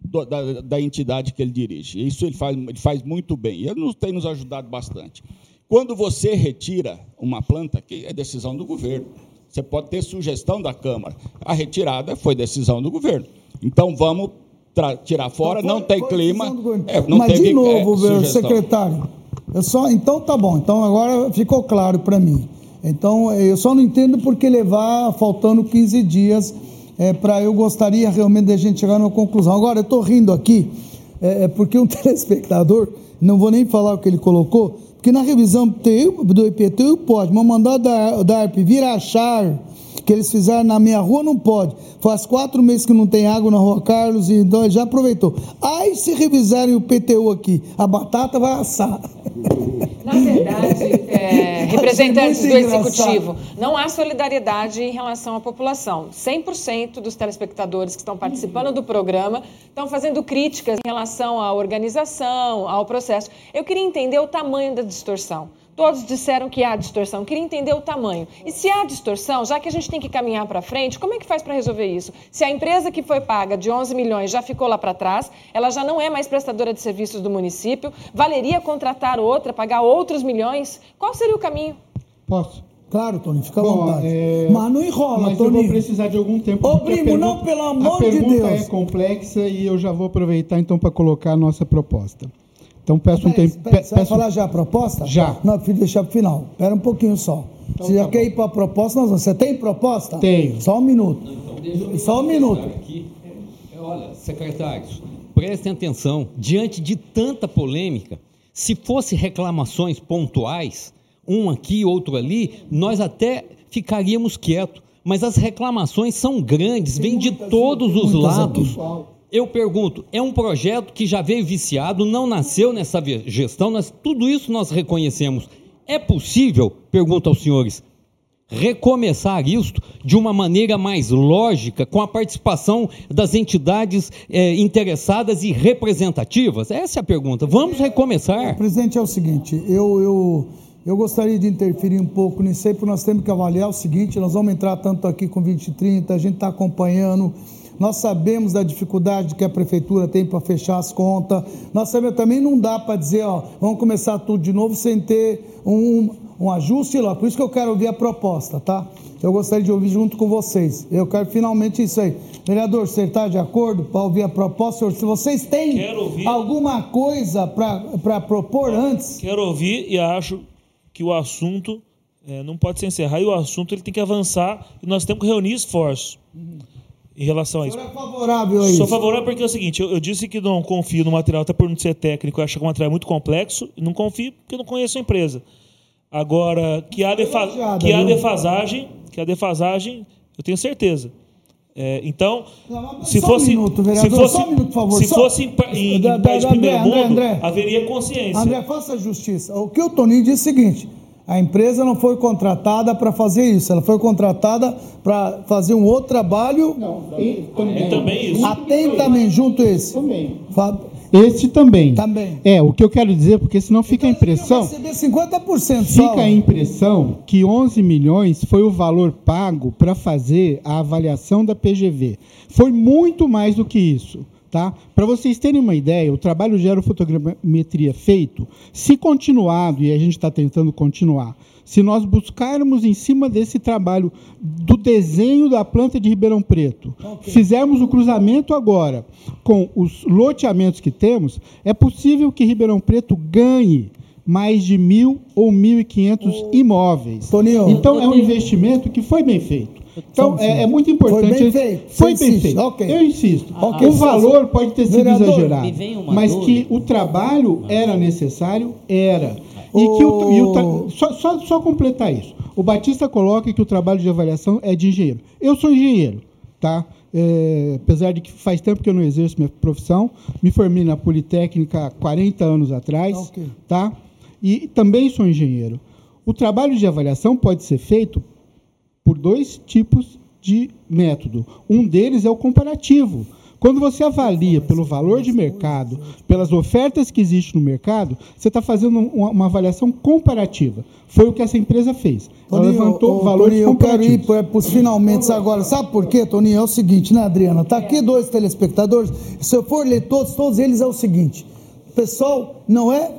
da, da, entidade que ele dirige. Isso ele faz, ele faz muito bem. E ele nos, tem nos ajudado bastante. Quando você retira uma planta, que é decisão do governo, você pode ter sugestão da Câmara. A retirada foi decisão do governo. Então, vamos tirar fora, então, não tem clima. É, não Mas, de novo, é, secretário, eu só, então tá bom. Então agora ficou claro para mim. Então eu só não entendo por que levar faltando 15 dias é, para eu gostaria realmente de a gente chegar numa conclusão. Agora eu estou rindo aqui é, é, porque um *laughs* telespectador, não vou nem falar o que ele colocou, porque na revisão do IPTU pode, mas mandar da, da ARP vir achar que eles fizeram na minha rua não pode. Faz quatro meses que não tem água na rua Carlos, e então já aproveitou. Aí se revisarem o PTU aqui, a batata vai assar. Na verdade, é, *laughs* representantes do Executivo, não há solidariedade em relação à população. 100% dos telespectadores que estão participando do programa estão fazendo críticas em relação à organização, ao processo. Eu queria entender o tamanho da distorção. Todos disseram que há distorção. Queria entender o tamanho. E se há distorção, já que a gente tem que caminhar para frente, como é que faz para resolver isso? Se a empresa que foi paga de 11 milhões já ficou lá para trás, ela já não é mais prestadora de serviços do município, valeria contratar outra, pagar outros milhões? Qual seria o caminho? Posso? Claro, Tony, fica à vontade. É... Mas não enrola, mas Tony. eu vou precisar de algum tempo. Ô, primo, pergunta... não, pelo amor de Deus. A pergunta é complexa e eu já vou aproveitar então para colocar a nossa proposta. Então peço um tempo. Você peço... vai falar já a proposta? Já. Não, filho, deixar para o final. Espera um pouquinho só. Então, você tá já bom. quer ir para a proposta? Nós Você tem proposta? Tenho. Só um minuto. Então, só um minuto. Aqui. É, olha, secretários, prestem atenção. Diante de tanta polêmica, se fosse reclamações pontuais, um aqui, outro ali, nós até ficaríamos quietos. Mas as reclamações são grandes, vêm de todos os lados. Aqui. Eu pergunto, é um projeto que já veio viciado, não nasceu nessa gestão, nós, tudo isso nós reconhecemos. É possível, pergunto aos senhores, recomeçar isto de uma maneira mais lógica, com a participação das entidades é, interessadas e representativas? Essa é a pergunta. Vamos recomeçar. Presidente, é o seguinte, eu, eu, eu gostaria de interferir um pouco nisso aí, porque nós temos que avaliar o seguinte, nós vamos entrar tanto aqui com 2030, a gente está acompanhando nós sabemos da dificuldade que a prefeitura tem para fechar as contas. Nós sabemos também não dá para dizer, ó, vamos começar tudo de novo sem ter um, um ajuste lá. Por isso que eu quero ouvir a proposta, tá? Eu gostaria de ouvir junto com vocês. Eu quero finalmente isso aí. Vereador, você está de acordo para ouvir a proposta? Se vocês têm alguma coisa para propor antes. Quero ouvir e acho que o assunto é, não pode ser encerrado e o assunto ele tem que avançar e nós temos que reunir esforços. Uhum em relação a isso. é favorável a isso? Sou favorável porque é o seguinte, eu, eu, disse que não confio no material, até por não ser técnico, eu acho que o material é muito complexo, não confio porque eu não conheço a empresa. Agora, que há, defa que há defasagem, que há defasagem, eu tenho certeza. É, então, se fosse, um minuto, vereador, se fosse, um minuto, se fosse em, em, em país de primeiro André, mundo, André, haveria consciência. André, faça justiça. O que o Toninho disse é o seguinte: a empresa não foi contratada para fazer isso, ela foi contratada para fazer um outro trabalho. Não, e, também, e também isso. Atentamente, junto esse. Também. Esse também. Também. É, o que eu quero dizer, porque senão fica então, a impressão. Receber 50% só. Fica a impressão que 11 milhões foi o valor pago para fazer a avaliação da PGV. Foi muito mais do que isso. Tá? Para vocês terem uma ideia, o trabalho de aerofotogrametria feito, se continuado, e a gente está tentando continuar, se nós buscarmos em cima desse trabalho do desenho da planta de Ribeirão Preto, okay. fizermos o cruzamento agora com os loteamentos que temos, é possível que Ribeirão Preto ganhe mais de mil ou mil e quinhentos imóveis. Toninho, então é um investimento que foi bem feito. Então, é, é, muito importante. Foi bem feito. Foi bem feito. Okay. Eu insisto. Okay. O valor pode ter sido Vereador, exagerado, mas dúvida. que o trabalho era necessário, era. E que o, e o só, só, só completar isso. O Batista coloca que o trabalho de avaliação é de engenheiro. Eu sou engenheiro, tá? É, apesar de que faz tempo que eu não exerço minha profissão, me formei na Politécnica há 40 anos atrás, okay. tá? E também sou engenheiro. O trabalho de avaliação pode ser feito por dois tipos de método. Um deles é o comparativo. Quando você avalia pelo valor de mercado, pelas ofertas que existem no mercado, você está fazendo uma, uma, avaliação comparativa. Foi o que essa empresa fez. Ela Toninho, levantou ô, valores Toninho, comparativos. Eu quero ir para os finalmente agora. Sabe por quê, Toninho? É o seguinte, né, Adriana? Está aqui dois telespectadores. Se eu for ler todos, todos eles é o seguinte. O pessoal não é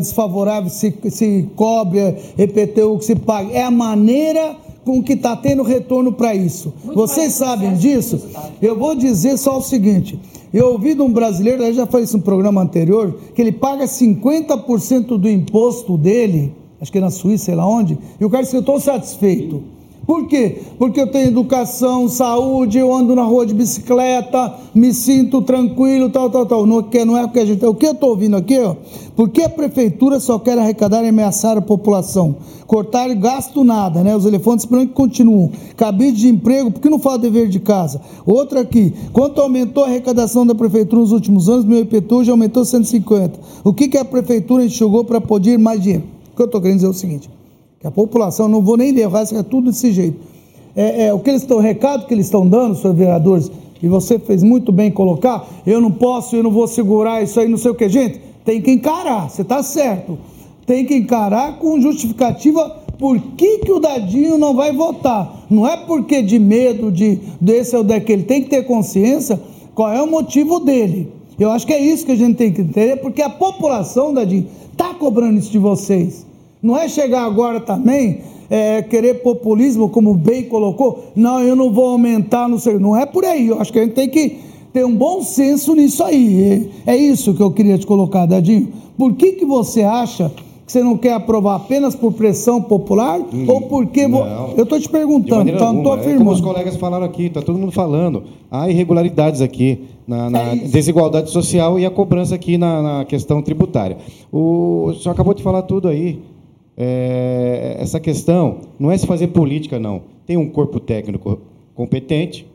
desfavorável se, se cobre, EPTU, que se paga. É a maneira com que está tendo retorno para isso. Muito Vocês sabem disso? Eu vou dizer só o seguinte: eu ouvi de um brasileiro, eu já falei isso no programa anterior, que ele paga 50% do imposto dele, acho que é na Suíça, sei lá onde, e o cara disse: Eu estou satisfeito. Por quê? Porque eu tenho educação, saúde, eu ando na rua de bicicleta, me sinto tranquilo, tal, tal, tal. Não, não é o que a gente. O que eu estou ouvindo aqui, ó? Porque a prefeitura só quer arrecadar e ameaçar a população. Cortar gasto nada, né? Os elefantes brancos continuam. Cabide de emprego, por que não fala dever de casa? Outra aqui. Quanto aumentou a arrecadação da prefeitura nos últimos anos, meu IPTU já aumentou 150. O que, que a prefeitura enxugou para poder mais dinheiro? O que eu estou querendo dizer é o seguinte a população, não vou nem vai ser tudo desse jeito. É, é, o que eles estão, recado que eles estão dando, senhores vereadores, e você fez muito bem colocar, eu não posso, eu não vou segurar isso aí, não sei o que, gente, tem que encarar, você está certo. Tem que encarar com justificativa por que, que o Dadinho não vai votar. Não é porque de medo de desse ou daquele, tem que ter consciência qual é o motivo dele. Eu acho que é isso que a gente tem que entender, porque a população, Dadinho, está cobrando isso de vocês. Não é chegar agora também, é, querer populismo, como bem colocou, não, eu não vou aumentar, não sei. Não é por aí. Eu acho que a gente tem que ter um bom senso nisso aí. É isso que eu queria te colocar, Dadinho. Por que, que você acha que você não quer aprovar apenas por pressão popular hum, ou porque vo... eu estou te perguntando, então não estou afirmando. É como os colegas falaram aqui, está todo mundo falando. Há irregularidades aqui na, na é desigualdade social e a cobrança aqui na, na questão tributária. O, o senhor acabou de falar tudo aí é, essa questão não é se fazer política, não. Tem um corpo técnico competente,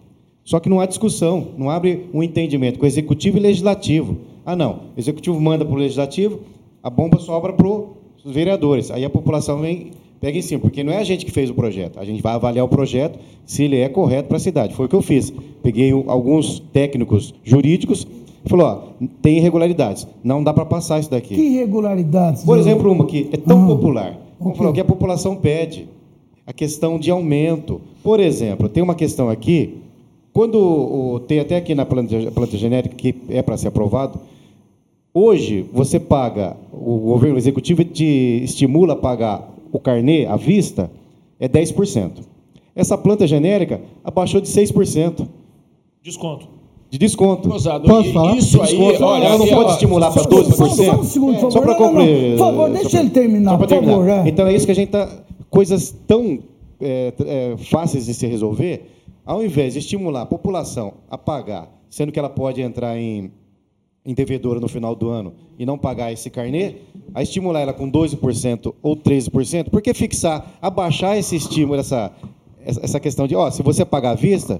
só que não há discussão, não abre um entendimento com o executivo e legislativo. Ah, não, o executivo manda para o legislativo, a bomba sobra para os vereadores. Aí a população vem, pega em cima, porque não é a gente que fez o projeto, a gente vai avaliar o projeto se ele é correto para a cidade. Foi o que eu fiz. Peguei alguns técnicos jurídicos falou, ó, tem irregularidades, não dá para passar isso daqui. Que irregularidades? Por exemplo, uma que é tão ah, popular, vamos falar, o que a população pede, a questão de aumento. Por exemplo, tem uma questão aqui, quando o, tem até aqui na planta, planta genérica que é para ser aprovado, hoje você paga, o governo executivo te estimula a pagar o carnê à vista, é 10%. Essa planta genérica abaixou de 6%. Desconto de desconto. Gozado. Posso falar? Isso aí, desconto, olha, ela não pode estimular para 12%. Só, só um segundo, por favor. Só para concluir. Por favor, deixa ele terminar, por favor. É. Então é isso que a gente está... Coisas tão é, é, fáceis de se resolver, ao invés de estimular a população a pagar, sendo que ela pode entrar em, em devedora no final do ano e não pagar esse carnê, a estimular ela com 12% ou 13%, por que fixar, abaixar esse estímulo, essa, essa questão de, ó, se você pagar à vista,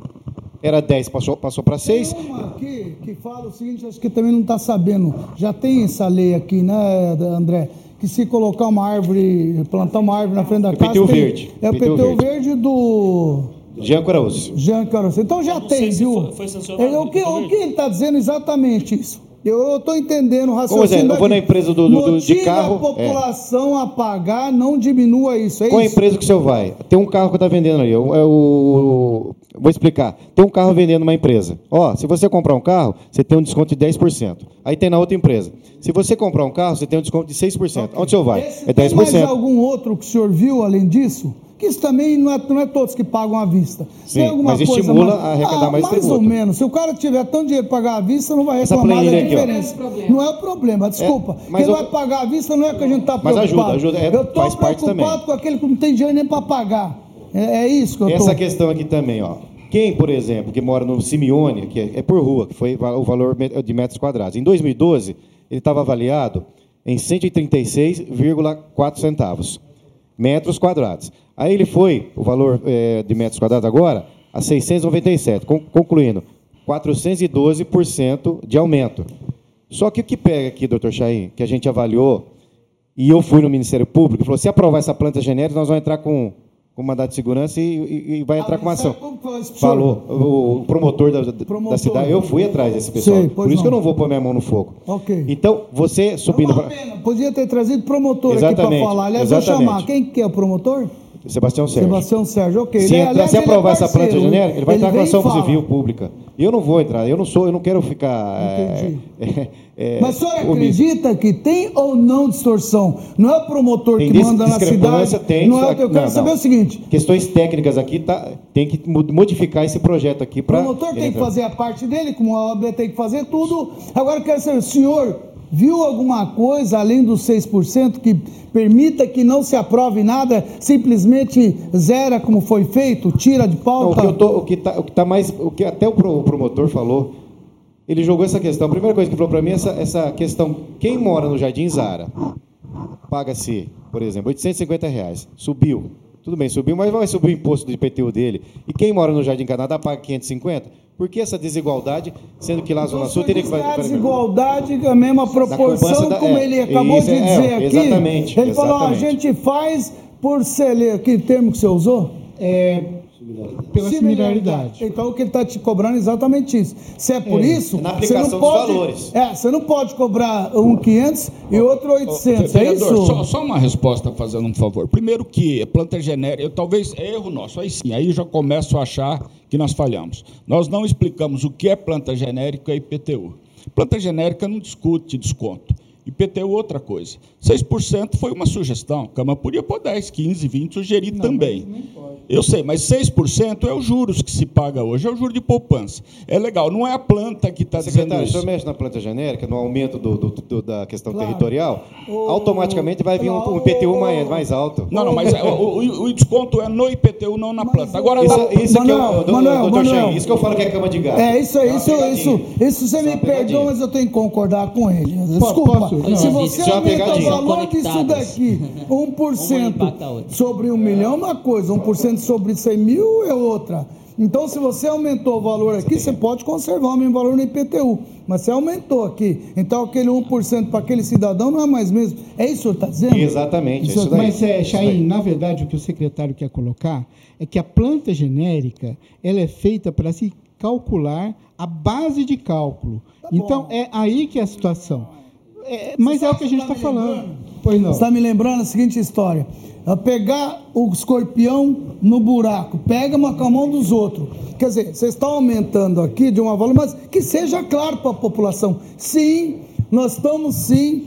era 10, passou, passou para 6. Tem uma aqui que fala o seguinte, acho que também não está sabendo. Já tem essa lei aqui, né, André? Que se colocar uma árvore, plantar uma árvore na frente da casa. PTU verde. É o PTU verde. verde do. Jean Caraúcio. Jean Caraúcio. Então já tem, viu? Foi, foi é, o, que, o que ele está dizendo exatamente isso? Eu estou entendendo o raciocínio. Como é? Eu vou na empresa do, do, de carro. a população é. a pagar, não diminua isso. É Qual isso? a empresa que o senhor vai? Tem um carro que está vendendo ali. É o, vou explicar. Tem um carro vendendo numa empresa. Ó, se você comprar um carro, você tem um desconto de 10%. Aí tem na outra empresa. Se você comprar um carro, você tem um desconto de 6%. Okay. Onde o senhor vai? Esse é 10%. Tem mais algum outro que o senhor viu além disso? Que isso também não é, não é todos que pagam à vista. Sim, Tem alguma mas coisa estimula mais, a arrecadar ah, mais Mais tributo. ou menos. Se o cara tiver tanto dinheiro para pagar à vista, não vai reclamar da diferença. Aqui, não é o problema, desculpa. É, Quem eu... vai pagar à vista não é que a gente está preocupado. Mas ajuda, ajuda. É, eu estou preocupado com aquele que não tem dinheiro nem para pagar. É, é, isso que eu estou... Essa questão aqui também, ó. Quem, por exemplo, que mora no Simeone, que é, é por rua, que foi o valor de metros quadrados. Em 2012, ele estava avaliado em 136,4 centavos metros quadrados. Aí ele foi, o valor é, de metros quadrados agora, a 697, concluindo, 412% de aumento. Só que o que pega aqui, doutor Chaim, que a gente avaliou, e eu fui no Ministério Público, falou, se aprovar essa planta genérica, nós vamos entrar com com mandado de segurança e, e, e vai entrar com uma ação. Falou. O, o promotor, da, promotor da, cidade. Eu fui atrás desse pessoal. Sei, Por isso não. que eu não vou pôr minha mão no fogo. Ok. Então, você subindo. Pra... Podia ter trazido promotor Exatamente. aqui para falar. Aliás, Exatamente. vou chamar. Quem que é o promotor? Sebastião Sérgio. Sebastião Sérgio, ok. Se, ele, se aprovar é essa planta genérica, ele vai ele entrar com ação civil pública. E eu não vou entrar, eu não sou, eu não quero ficar. É, é, é, Mas o senhor acredita que tem ou não distorção? Não é o promotor tem que manda na cidade. Tem, não é, eu quero não, saber não. o seguinte. Questões técnicas aqui, tá, tem que modificar esse projeto aqui para. O promotor tem que fazer a parte dele, como a OAB tem que fazer tudo. Agora eu quero saber, o senhor Viu alguma coisa além dos 6% que permita que não se aprove nada, simplesmente zera como foi feito, tira de pauta? Não, o que está tá mais. O que até o promotor falou, ele jogou essa questão. A primeira coisa que falou para mim é essa, essa questão: quem mora no Jardim Zara paga-se, por exemplo, 850 reais. Subiu. Tudo bem, subiu, mas vai subir o imposto do IPTU dele. E quem mora no Jardim Canadá paga 550? Por que essa desigualdade, sendo que lá na Zona Sul teria que fazer. A desigualdade, a mesma proporção, da, como é, ele acabou de é, dizer é, aqui. Exatamente. Ele exatamente. falou: a gente faz por ser. Que termo que você usou? É, pela similaridade. Então o que ele está te cobrando é exatamente isso. Se é por é, isso, é na aplicação você não pode, dos valores. É, você não pode cobrar um 500 e outro 800. é isso? Só, só, uma resposta fazendo um favor. Primeiro que planta genérica, talvez é erro nosso. Aí sim, aí já começo a achar que nós falhamos. Nós não explicamos o que é planta genérica e IPTU. Planta genérica não discute desconto. IPTU outra coisa. 6% foi uma sugestão. A Câmara podia pôr 10, 15, 20, sugerir não, também. Eu sei, mas 6% é os juros que se paga hoje, é o juro de poupança. É legal, não é a planta que está dizendo isso. o senhor mexe na planta genérica, no aumento do, do, do, da questão claro. territorial, o, automaticamente vai vir um, um IPTU mais, mais alto. Não, não, mas é, o, o, desconto é no IPTU, não na planta. Agora, isso, isso Manuel, que eu, do, Manuel, doutor Manuel, isso que eu falo que é cama de gás. É, isso, isso, isso, isso, você me perdoa, mas eu tenho que concordar com ele. Desculpa, se você é valor disso daqui, *laughs* 1% sobre um milhão é uma coisa, 1% sobre 100 mil é outra. Então, se você aumentou o valor aqui, você pode conservar o mesmo valor no IPTU. Mas você aumentou aqui. Então, aquele 1% para aquele cidadão não é mais mesmo. É isso que o senhor está dizendo? Exatamente. Isso, isso mas, é, Chain, na verdade, o que o secretário quer colocar é que a planta genérica ela é feita para se calcular a base de cálculo. Tá então, é aí que é a situação. É, mas é o que a gente está tá falando. Pois não. Você está me lembrando a seguinte história. É pegar o escorpião no buraco, pega uma com a mão dos outros. Quer dizer, vocês estão aumentando aqui de uma valor, mas que seja claro para a população. Sim, nós estamos sim.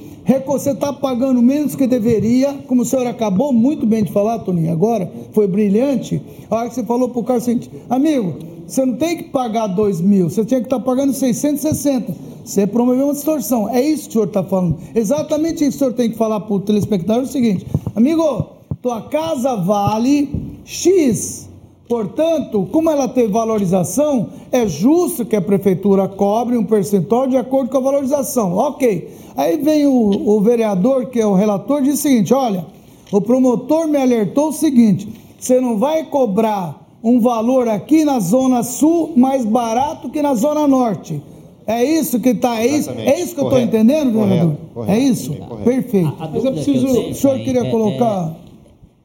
Você está pagando menos que deveria, como o senhor acabou muito bem de falar, Toninho, agora, foi brilhante. A hora que você falou para o cara seguinte, amigo, você não tem que pagar 2 mil, você tinha que estar tá pagando 660. Você promoveu uma distorção. É isso que o senhor está falando. Exatamente isso que o senhor tem que falar para o telespectador: é o seguinte, amigo, tua casa vale X. Portanto, como ela tem valorização, é justo que a prefeitura cobre um percentual de acordo com a valorização. Ok. Aí vem o, o vereador, que é o relator, diz o seguinte: olha, o promotor me alertou o seguinte: você não vai cobrar um valor aqui na Zona Sul mais barato que na Zona Norte. É isso que está, é isso, é isso que correto, eu estou entendendo, vereador? É isso? Perfeito. A, a Mas eu preciso, o senhor queria é, colocar...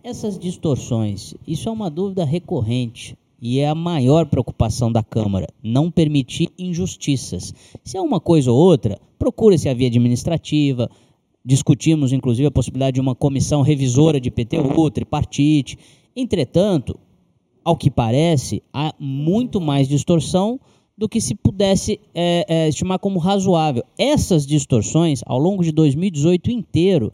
Essas distorções, isso é uma dúvida recorrente e é a maior preocupação da Câmara, não permitir injustiças. Se é uma coisa ou outra, procura-se a via administrativa, discutimos inclusive a possibilidade de uma comissão revisora de PTU, tripartite. Entretanto, ao que parece, há muito mais distorção do que se pudesse é, é, estimar como razoável. Essas distorções, ao longo de 2018 inteiro,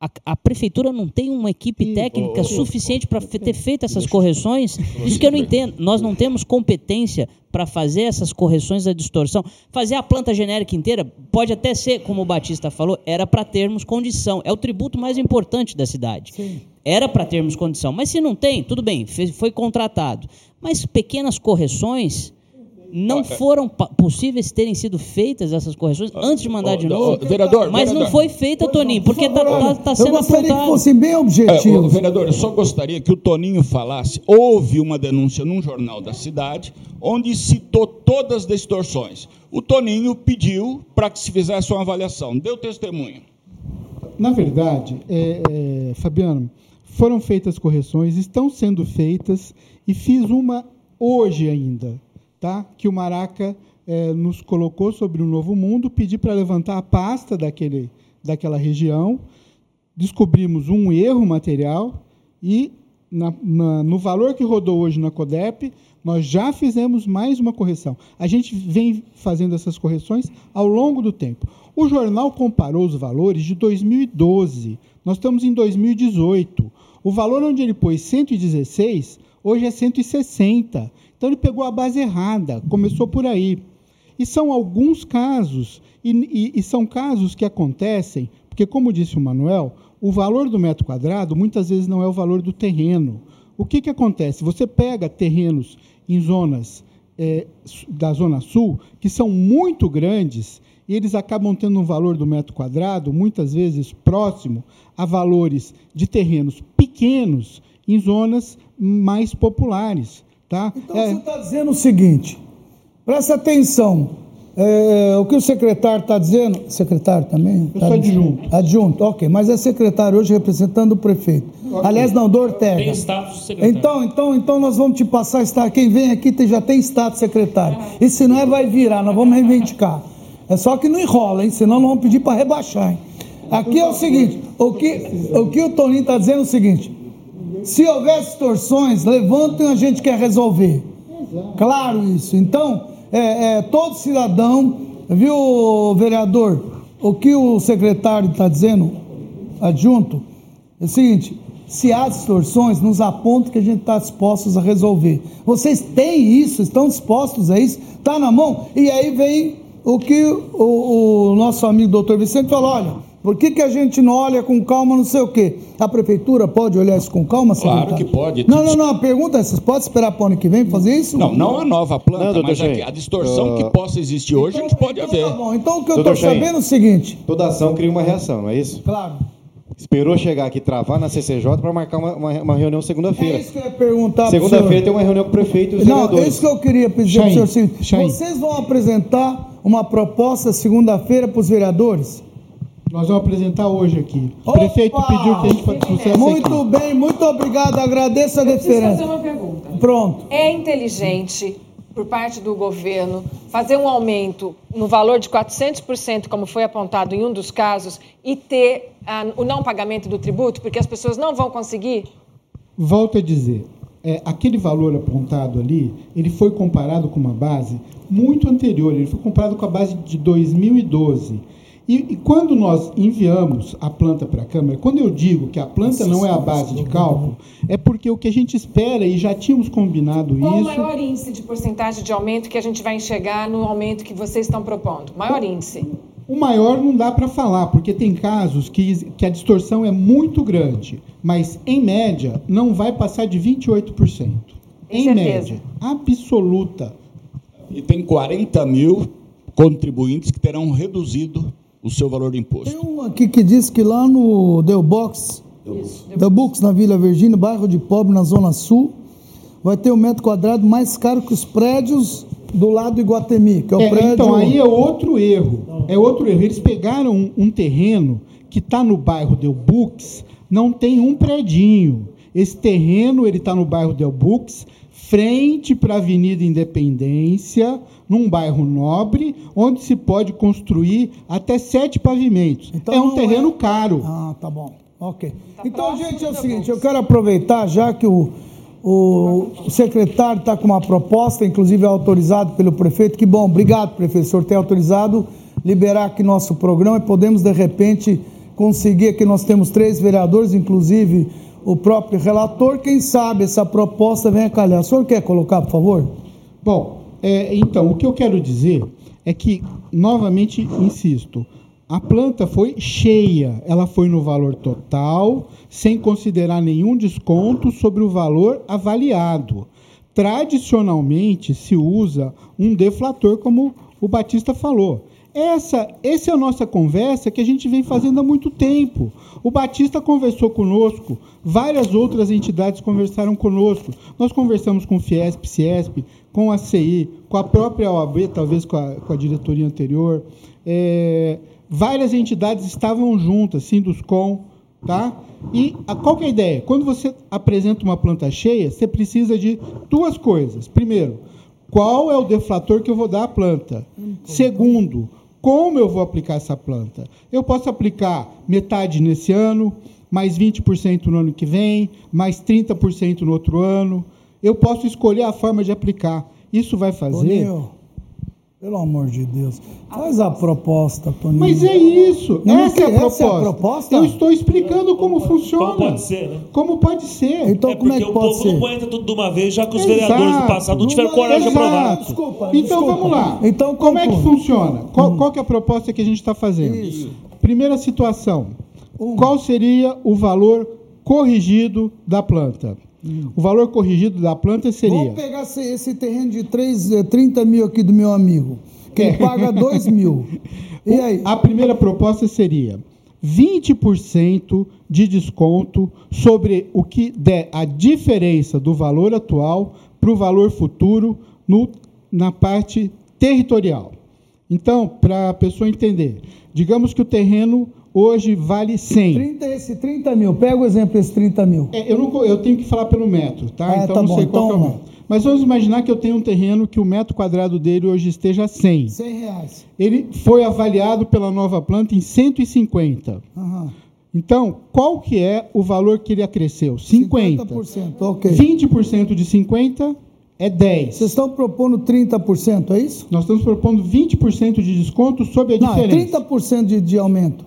a, a, prefeitura não tem uma equipe técnica suficiente para ter feito essas correções? Isso que eu não entendo. Nós não temos competência para fazer essas correções da distorção. Fazer a planta genérica inteira pode até ser, como o Batista falou, era para termos condição. É o tributo mais importante da cidade. Sim. Era para termos condição. Mas se não tem, tudo bem, foi contratado. Mas pequenas correções não foram possíveis terem sido feitas essas correções antes de mandar de novo? Vereador, mas vereador. não foi feita, Toninho, porque está tá, tá sendo eu gostaria apontado. que fosse bem objetivo. É, vereador, eu só gostaria que o Toninho falasse. Houve uma denúncia num jornal da cidade onde citou todas as distorções. O Toninho pediu para que se fizesse uma avaliação. Deu testemunho. Na verdade, é, é, Fabiano, foram feitas correções, estão sendo feitas, e fiz uma hoje ainda, tá? que o Maraca é, nos colocou sobre o Novo Mundo, pedi para levantar a pasta daquele, daquela região, descobrimos um erro material e, na, na, no valor que rodou hoje na CODEP, nós já fizemos mais uma correção. A gente vem fazendo essas correções ao longo do tempo. O jornal comparou os valores de 2012. Nós estamos em 2018. O valor onde ele pôs 116, hoje é 160. Então ele pegou a base errada, começou por aí. E são alguns casos, e, e, e são casos que acontecem, porque, como disse o Manuel, o valor do metro quadrado muitas vezes não é o valor do terreno. O que, que acontece? Você pega terrenos em zonas é, da Zona Sul que são muito grandes e eles acabam tendo um valor do metro quadrado muitas vezes próximo a valores de terrenos pequenos em zonas mais populares. Tá? Então é... você está dizendo o seguinte: Presta atenção. É, o que o secretário está dizendo. Secretário também? Eu tá sou adjunto. Adjunto, ok. Mas é secretário hoje representando o prefeito. Okay. Aliás, não, do Ortega. Tem status secretário. Então, então, então nós vamos te passar estar. Quem vem aqui já tem status secretário. E se não é, vai virar, nós vamos reivindicar. É só que não enrola, hein? Senão nós vamos pedir para rebaixar. Hein? Aqui é o seguinte: o que o, que o Toninho está dizendo é o seguinte: se houver distorções, levantem, a gente quer resolver. Claro isso. Então é, é, todo cidadão, viu, vereador, o que o secretário está dizendo, adjunto, é o seguinte: se há distorções, nos aponta que a gente está dispostos a resolver. Vocês têm isso, estão dispostos a isso, está na mão, e aí vem o que o, o nosso amigo doutor Vicente falou: olha por que, que a gente não olha com calma, não sei o quê? A prefeitura pode olhar isso com calma, Claro que pode. Não, não, não. A pergunta é: vocês podem esperar para o ano que vem fazer isso? Não, não a nova planta, não, mas a, a, distorção uh... que possa existir hoje, então, a gente pode então, haver. Tá bom. Então o que eu estou sabendo é o seguinte: toda ação cria uma reação, não é isso? Claro. Esperou chegar aqui, travar na CCJ para marcar uma, uma, uma reunião segunda-feira. É isso que eu ia perguntar Segunda-feira tem uma reunião com o prefeito e os Não, vereadores. é isso que eu queria pedir para o senhor. Vocês vão apresentar uma proposta segunda-feira para os vereadores? Nós vamos apresentar hoje aqui. O Opa! prefeito pediu que a gente fosse sucesso Muito aqui. bem, muito obrigado. Agradeço a deferência. fazer uma pergunta. Pronto. É inteligente por parte do governo fazer um aumento no valor de 400%, como foi apontado em um dos casos, e ter ah, o não pagamento do tributo, porque as pessoas não vão conseguir? Volto a dizer, é, aquele valor apontado ali, ele foi comparado com uma base muito anterior, ele foi comparado com a base de 2012. E, e, quando nós enviamos a planta para a Câmara, quando eu digo que a planta não é a base de cálculo, é porque o que a gente espera, e já tínhamos combinado Qual isso... Qual o maior índice de porcentagem de aumento que a gente vai enxergar no aumento que vocês estão propondo? Maior índice? O maior não dá para falar, porque tem casos que, que a distorção é muito grande, mas, em média, não vai passar de 28%. Em certeza. média, absoluta. E tem 40 mil contribuintes que terão reduzido o seu valor de imposto. Tem um aqui que diz que lá no Del Box, Del Box na Vila Virgínia, bairro de pobre na Zona Sul, vai ter um metro quadrado mais caro que os prédios do lado do Iguatemi, que é o é, prédio... Então, aí é outro erro. É outro erro. Eles pegaram um, um terreno que está no bairro Del Bux, não tem um predinho. Esse terreno ele está no bairro Del Bux, frente para a Avenida Independência, num bairro nobre, onde se pode construir até sete pavimentos. Então, é um terreno é... caro. Ah, tá bom. Ok. Tá então, gente, é o seguinte, eu quero aproveitar, já que o, o, o secretário está com uma proposta, inclusive é autorizado pelo prefeito. Que bom, obrigado, professor, ter autorizado liberar aqui nosso programa e podemos, de repente, conseguir que nós temos três vereadores, inclusive o próprio relator, quem sabe essa proposta venha calhar. O senhor quer colocar, por favor? Bom, é, então, o que eu quero dizer é que, novamente, insisto, a planta foi cheia, ela foi no valor total, sem considerar nenhum desconto sobre o valor avaliado. Tradicionalmente se usa um deflator, como o Batista falou. Essa, essa é a nossa conversa que a gente vem fazendo há muito tempo. O Batista conversou conosco, várias outras entidades conversaram conosco. Nós conversamos com o Fiesp, Ciesp, com a CI, com a própria OAB, talvez com a, com a diretoria anterior. É, várias entidades estavam juntas, Sinduscom, Tá? E a, qual que é a ideia? Quando você apresenta uma planta cheia, você precisa de duas coisas. Primeiro, qual é o deflator que eu vou dar à planta? Segundo, como eu vou aplicar essa planta? Eu posso aplicar metade nesse ano, mais 20% no ano que vem, mais 30% no outro ano. Eu posso escolher a forma de aplicar. Isso vai fazer. Pelo amor de Deus. Faz a proposta, Toninho. Mas é isso. Não, essa, é a proposta. essa é a proposta. Eu estou explicando como funciona. Como pode ser, né? Como pode ser. Então, é como é porque que o pode povo ser? não aguenta tudo de uma vez, já que os Exato. vereadores do passado não tiveram coragem de aprovar. Desculpa, então desculpa. vamos lá. Então, como é que funciona? Qual, qual que é a proposta que a gente está fazendo? Isso. Primeira situação. Um. Qual seria o valor corrigido da planta? O valor corrigido da planta seria. Vamos pegar esse, terreno de 3, eh, 30 mil aqui do meu amigo, que ele paga 2 mil. *laughs* E aí? A primeira proposta seria 20% de desconto sobre o que der a diferença do valor atual para o valor futuro no, na parte territorial. Então, para a pessoa entender, digamos que o terreno hoje vale 100. 30, esse 30 mil, pega o exemplo desse 30 mil. É, eu, não, eu tenho que falar pelo metro, tá? Ah, então tá não bom, sei qual que é o então- metro. Mas vamos imaginar que eu tenho um terreno que o metro quadrado dele hoje esteja 100. 100 reais. Ele foi avaliado pela nova planta em 150. Aham. Então, qual que é o valor que ele acresceu? 50. 50%, ok. 20% de 50 é 10. Vocês estão propondo 30%, é isso? Nós estamos propondo 20% de desconto sobre a Não, é diferença. 30% de, de aumento.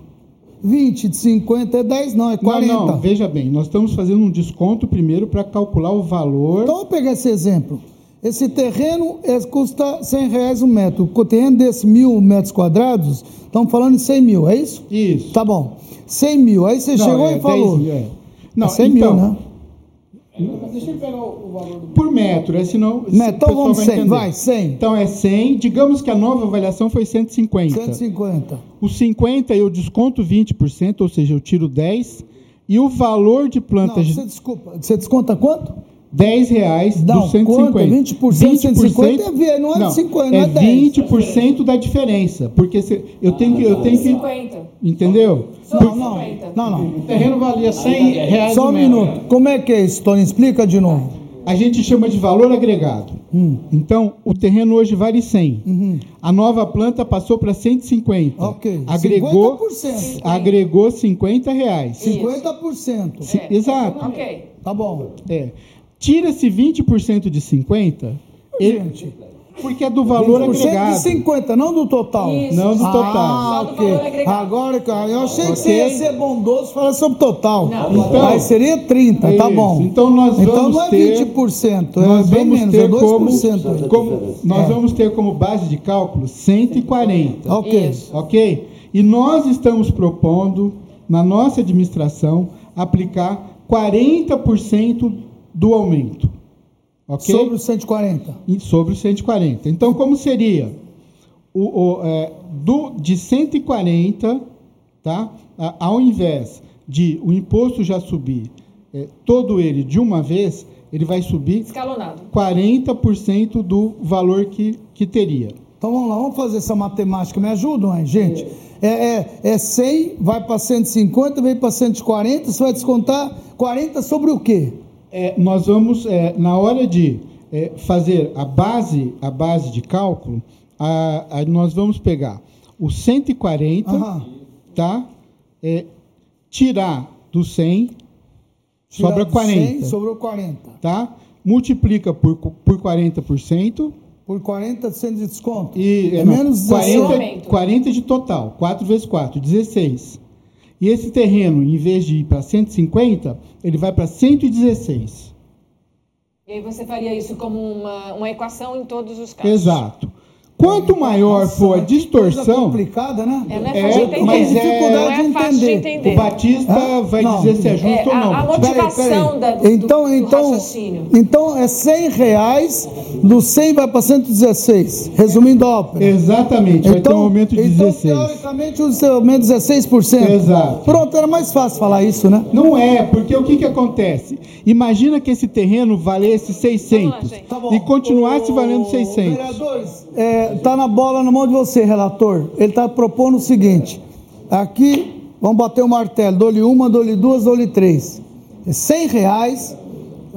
20 de 50 é 10, não, é 40. Não, não, veja bem, nós estamos fazendo um desconto primeiro para calcular o valor. Então, vamos pegar esse exemplo. Esse terreno é, custa 100 reais um metro. O terreno desse mil metros quadrados, estamos falando em 100 mil, é isso? Isso. Tá bom. 100 mil. Aí você Não, chegou é e falou. 10 mil, é. Não, É 100 então, mil, né? Deixa eu pegar o valor Por metro, é senão. Metro, então vamos 100, entender. vai, 100. Então é 100. Digamos que a nova avaliação foi 150. 150. Os 50 eu desconto 20%, ou seja, eu tiro 10. E o valor de Não, plantas. você desculpa. Você desconta quanto? 10 reais Não, dos 150. quanto? 20% de 150 é não é 50, não é 10. 20% da diferença. Porque se, eu tenho que. Eu tenho que 50. entendeu? Não, não. Não, não. O terreno valia 100 reais Só um minuto. Como é que é isso, Tony? Explica de novo. A gente chama de valor agregado. Hum. Então, o terreno hoje vale 100. Uhum. A nova planta passou para 150. Ok. Agregou, 50%. agregou 50 reais. 50%. Sim, Exato. Ok. Tá bom. É. Tira-se 20% de 50, ele- Gente, porque é do valor 20% agregado. de 50, não do total. Isso. Não do total. Ah, do ok. Agora, cara, eu achei que Ok. você ia ser bondoso falar sobre o total. Não. Então- Aí seria 30, tá Isso. bom. Então nós Então vamos não é ter- 20%, é Nós bem vamos menos, ter é 2%. como, como- nós É. vamos ter como base de cálculo 140. Ok. Isso. Ok? E nós estamos propondo, na nossa administração, aplicar 40% do aumento. Ok? Sobre os 140. E sobre os 140. Então, como seria? O, o, é, do, de 140, tá? A- ao invés de o imposto já subir é, todo ele de uma vez, ele vai subir Escalonado. 40% do valor que, que teria. Então vamos lá, vamos fazer essa matemática. Me ajudam aí, gente? É, é, é 100, vai para 150, vem para 140, você vai descontar 40 sobre o quê? É, nós vamos, é, na hora de é, fazer a base, a base de cálculo, a- a- nós vamos pegar o 140, Aham. tá? É, tirar do 100, Tirar sobra do 40, 100, sobrou 40. tá? Multiplica por, por 40% Por 40, sendo de desconto. e É não, menos 40, 16. 40 de total, 4 vezes 4, 16. E esse terreno, em vez de ir para 150, ele vai para 116. E aí você faria isso como uma, uma equação em todos os casos. Exato. Quanto maior Nossa, for a coisa distorção, complicada, né? É, não é É, fácil de entender. mas é- não dificuldade é de fácil de entender. o Batista Hã? vai Não. dizer se é justo É, ou não. a, a motivação da, do, Então, do então, raciocínio. então é 100 reais, do 100 vai para 116, resumindo a ópera. Exatamente, vai ter um aumento de então 16. teoricamente, o seu aumento de 16%. Exato. Pronto, era mais fácil falar isso, né? Não é, porque o que, que acontece? Imagina que esse terreno valesse 600 gente. Tá e continuasse Ô, valendo 600. Vereadores, é, tá na bola na mão de você, relator. Ele está propondo o seguinte: aqui vamos bater o martelo, dou-lhe uma, dou-lhe duas, dou-lhe três. É 100 reais,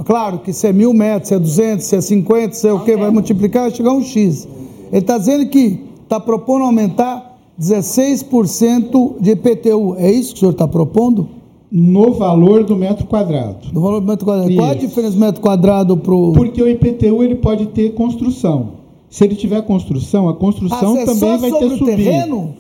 claro que se é mil metros, se é 200, se é 50, se é o que, vai multiplicar, vai chegar um X. Ele está dizendo que está propondo aumentar 16% de IPTU. É isso que o senhor está propondo? No valor do metro quadrado. No valor do metro quadrado. Isso. Qual a diferença do metro quadrado para o. Porque o IPTU ele pode ter construção. Se ele tiver construção, a construção ah, também vai ter subido. terreno?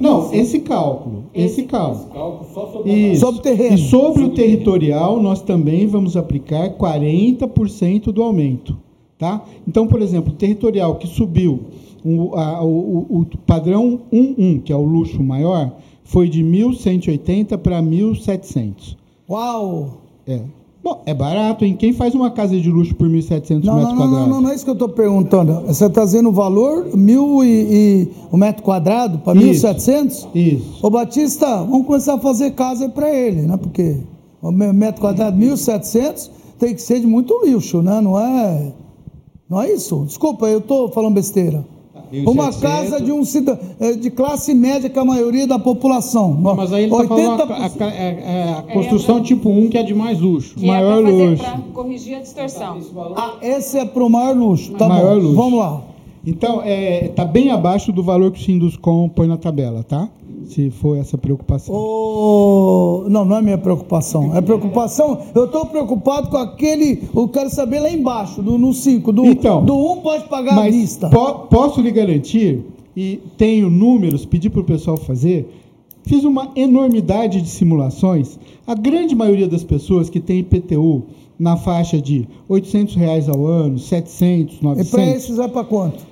Não, esse cálculo, esse, esse cálculo. Esse cálculo só sobre, Isso. sobre o terreno. E sobre o territorial, nós também vamos aplicar 40% do aumento, tá? Então, por exemplo, o territorial que subiu o, a, o, o padrão 11, que é o luxo maior, foi de 1.180 para 1.700. Uau! É. Bom, é barato, hein? Quem faz uma casa de luxo por 1.700 metros não, quadrados? Não, não, não é isso que eu estou perguntando. Você está dizendo o valor, mil e, e o metro quadrado para 1.700? Isso. Ô Batista, vamos começar a fazer casa para ele, né? Porque o metro quadrado 1.700 tem que ser de muito luxo, né? Não é, não é isso? Desculpa, eu estou falando besteira. Uma casa de um cidadão, é, de classe média que é a maioria da população. Não, mas aí ele está falando a, a, a, é, a construção é, tipo 1, que é de mais luxo. Que maior é luxo. Para corrigir a distorção. Ah, esse é para o maior luxo. Tá maior bom. luxo. Vamos lá. Então, está é, tá bem abaixo do valor que o Sinduscom põe na tabela, tá? Se for essa preocupação. Oh, não, não é minha preocupação. É preocupação. Eu estou preocupado com aquele. Eu quero saber lá embaixo, do, no 5. Do 1 então, do um pode pagar mas a vista. Po, posso lhe garantir, e tenho números, pedi para o pessoal fazer. Fiz uma enormidade de simulações. A grande maioria das pessoas que tem IPTU na faixa de 800 reais ao ano, 700, 900. E para esses vai para quanto?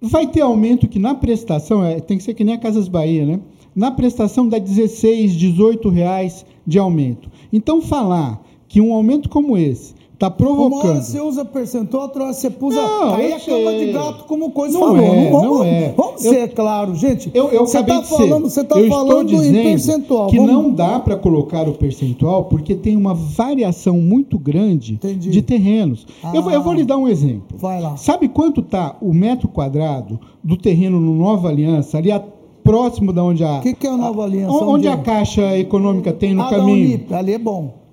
Vai ter aumento que na prestação, é, tem que ser que nem a Casas Bahia, né? Na prestação dá 16, 18 reais de aumento. Então falar que um aumento como esse está provocando. Uma hora você usa percentual, outra hora você usa. Não, aí é cama de gato, como coisa não falou. É, não, vamos, não é. Vamos eu, ser claro, gente. Eu, eu você está falando, você tá falando em percentual. Que vamos... não dá para colocar o percentual porque tem uma variação muito grande Entendi. de terrenos. Ah, eu, eu, vou lhe dar um exemplo. Vai lá. Sabe quanto está o metro quadrado do terreno no Nova Aliança, ali a, próximo da onde a. O que, que, é a Nova Aliança? Onde, onde a é? Caixa Econômica tem no ah, caminho? Unip, ali é bom.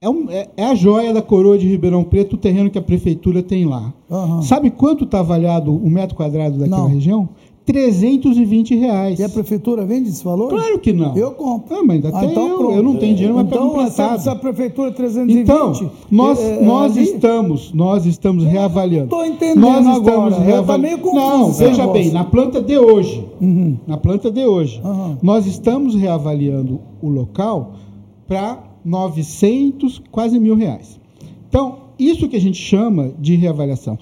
É, um, é, é, a joia da coroa de Ribeirão Preto, o terreno que a prefeitura tem lá. Uhum. Sabe quanto está avaliado o metro quadrado daquela não. região? 320 reais. E a prefeitura vende esse valor? Claro que não. Eu compro. Ah, mas ainda ah, tem então, eu, eu não tenho dinheiro, mas então, pego emprestado. Se a prefeitura 320... Então, nós, é, é, nós ali... estamos, nós estamos reavaliando. Estou entendendo nós estamos agora. Reavaliando. Tá não, veja bem, na planta de hoje, uhum. na planta de hoje, uhum. nós estamos reavaliando o local para 900, quase mil reais. Então, isso que a gente chama de reavaliação.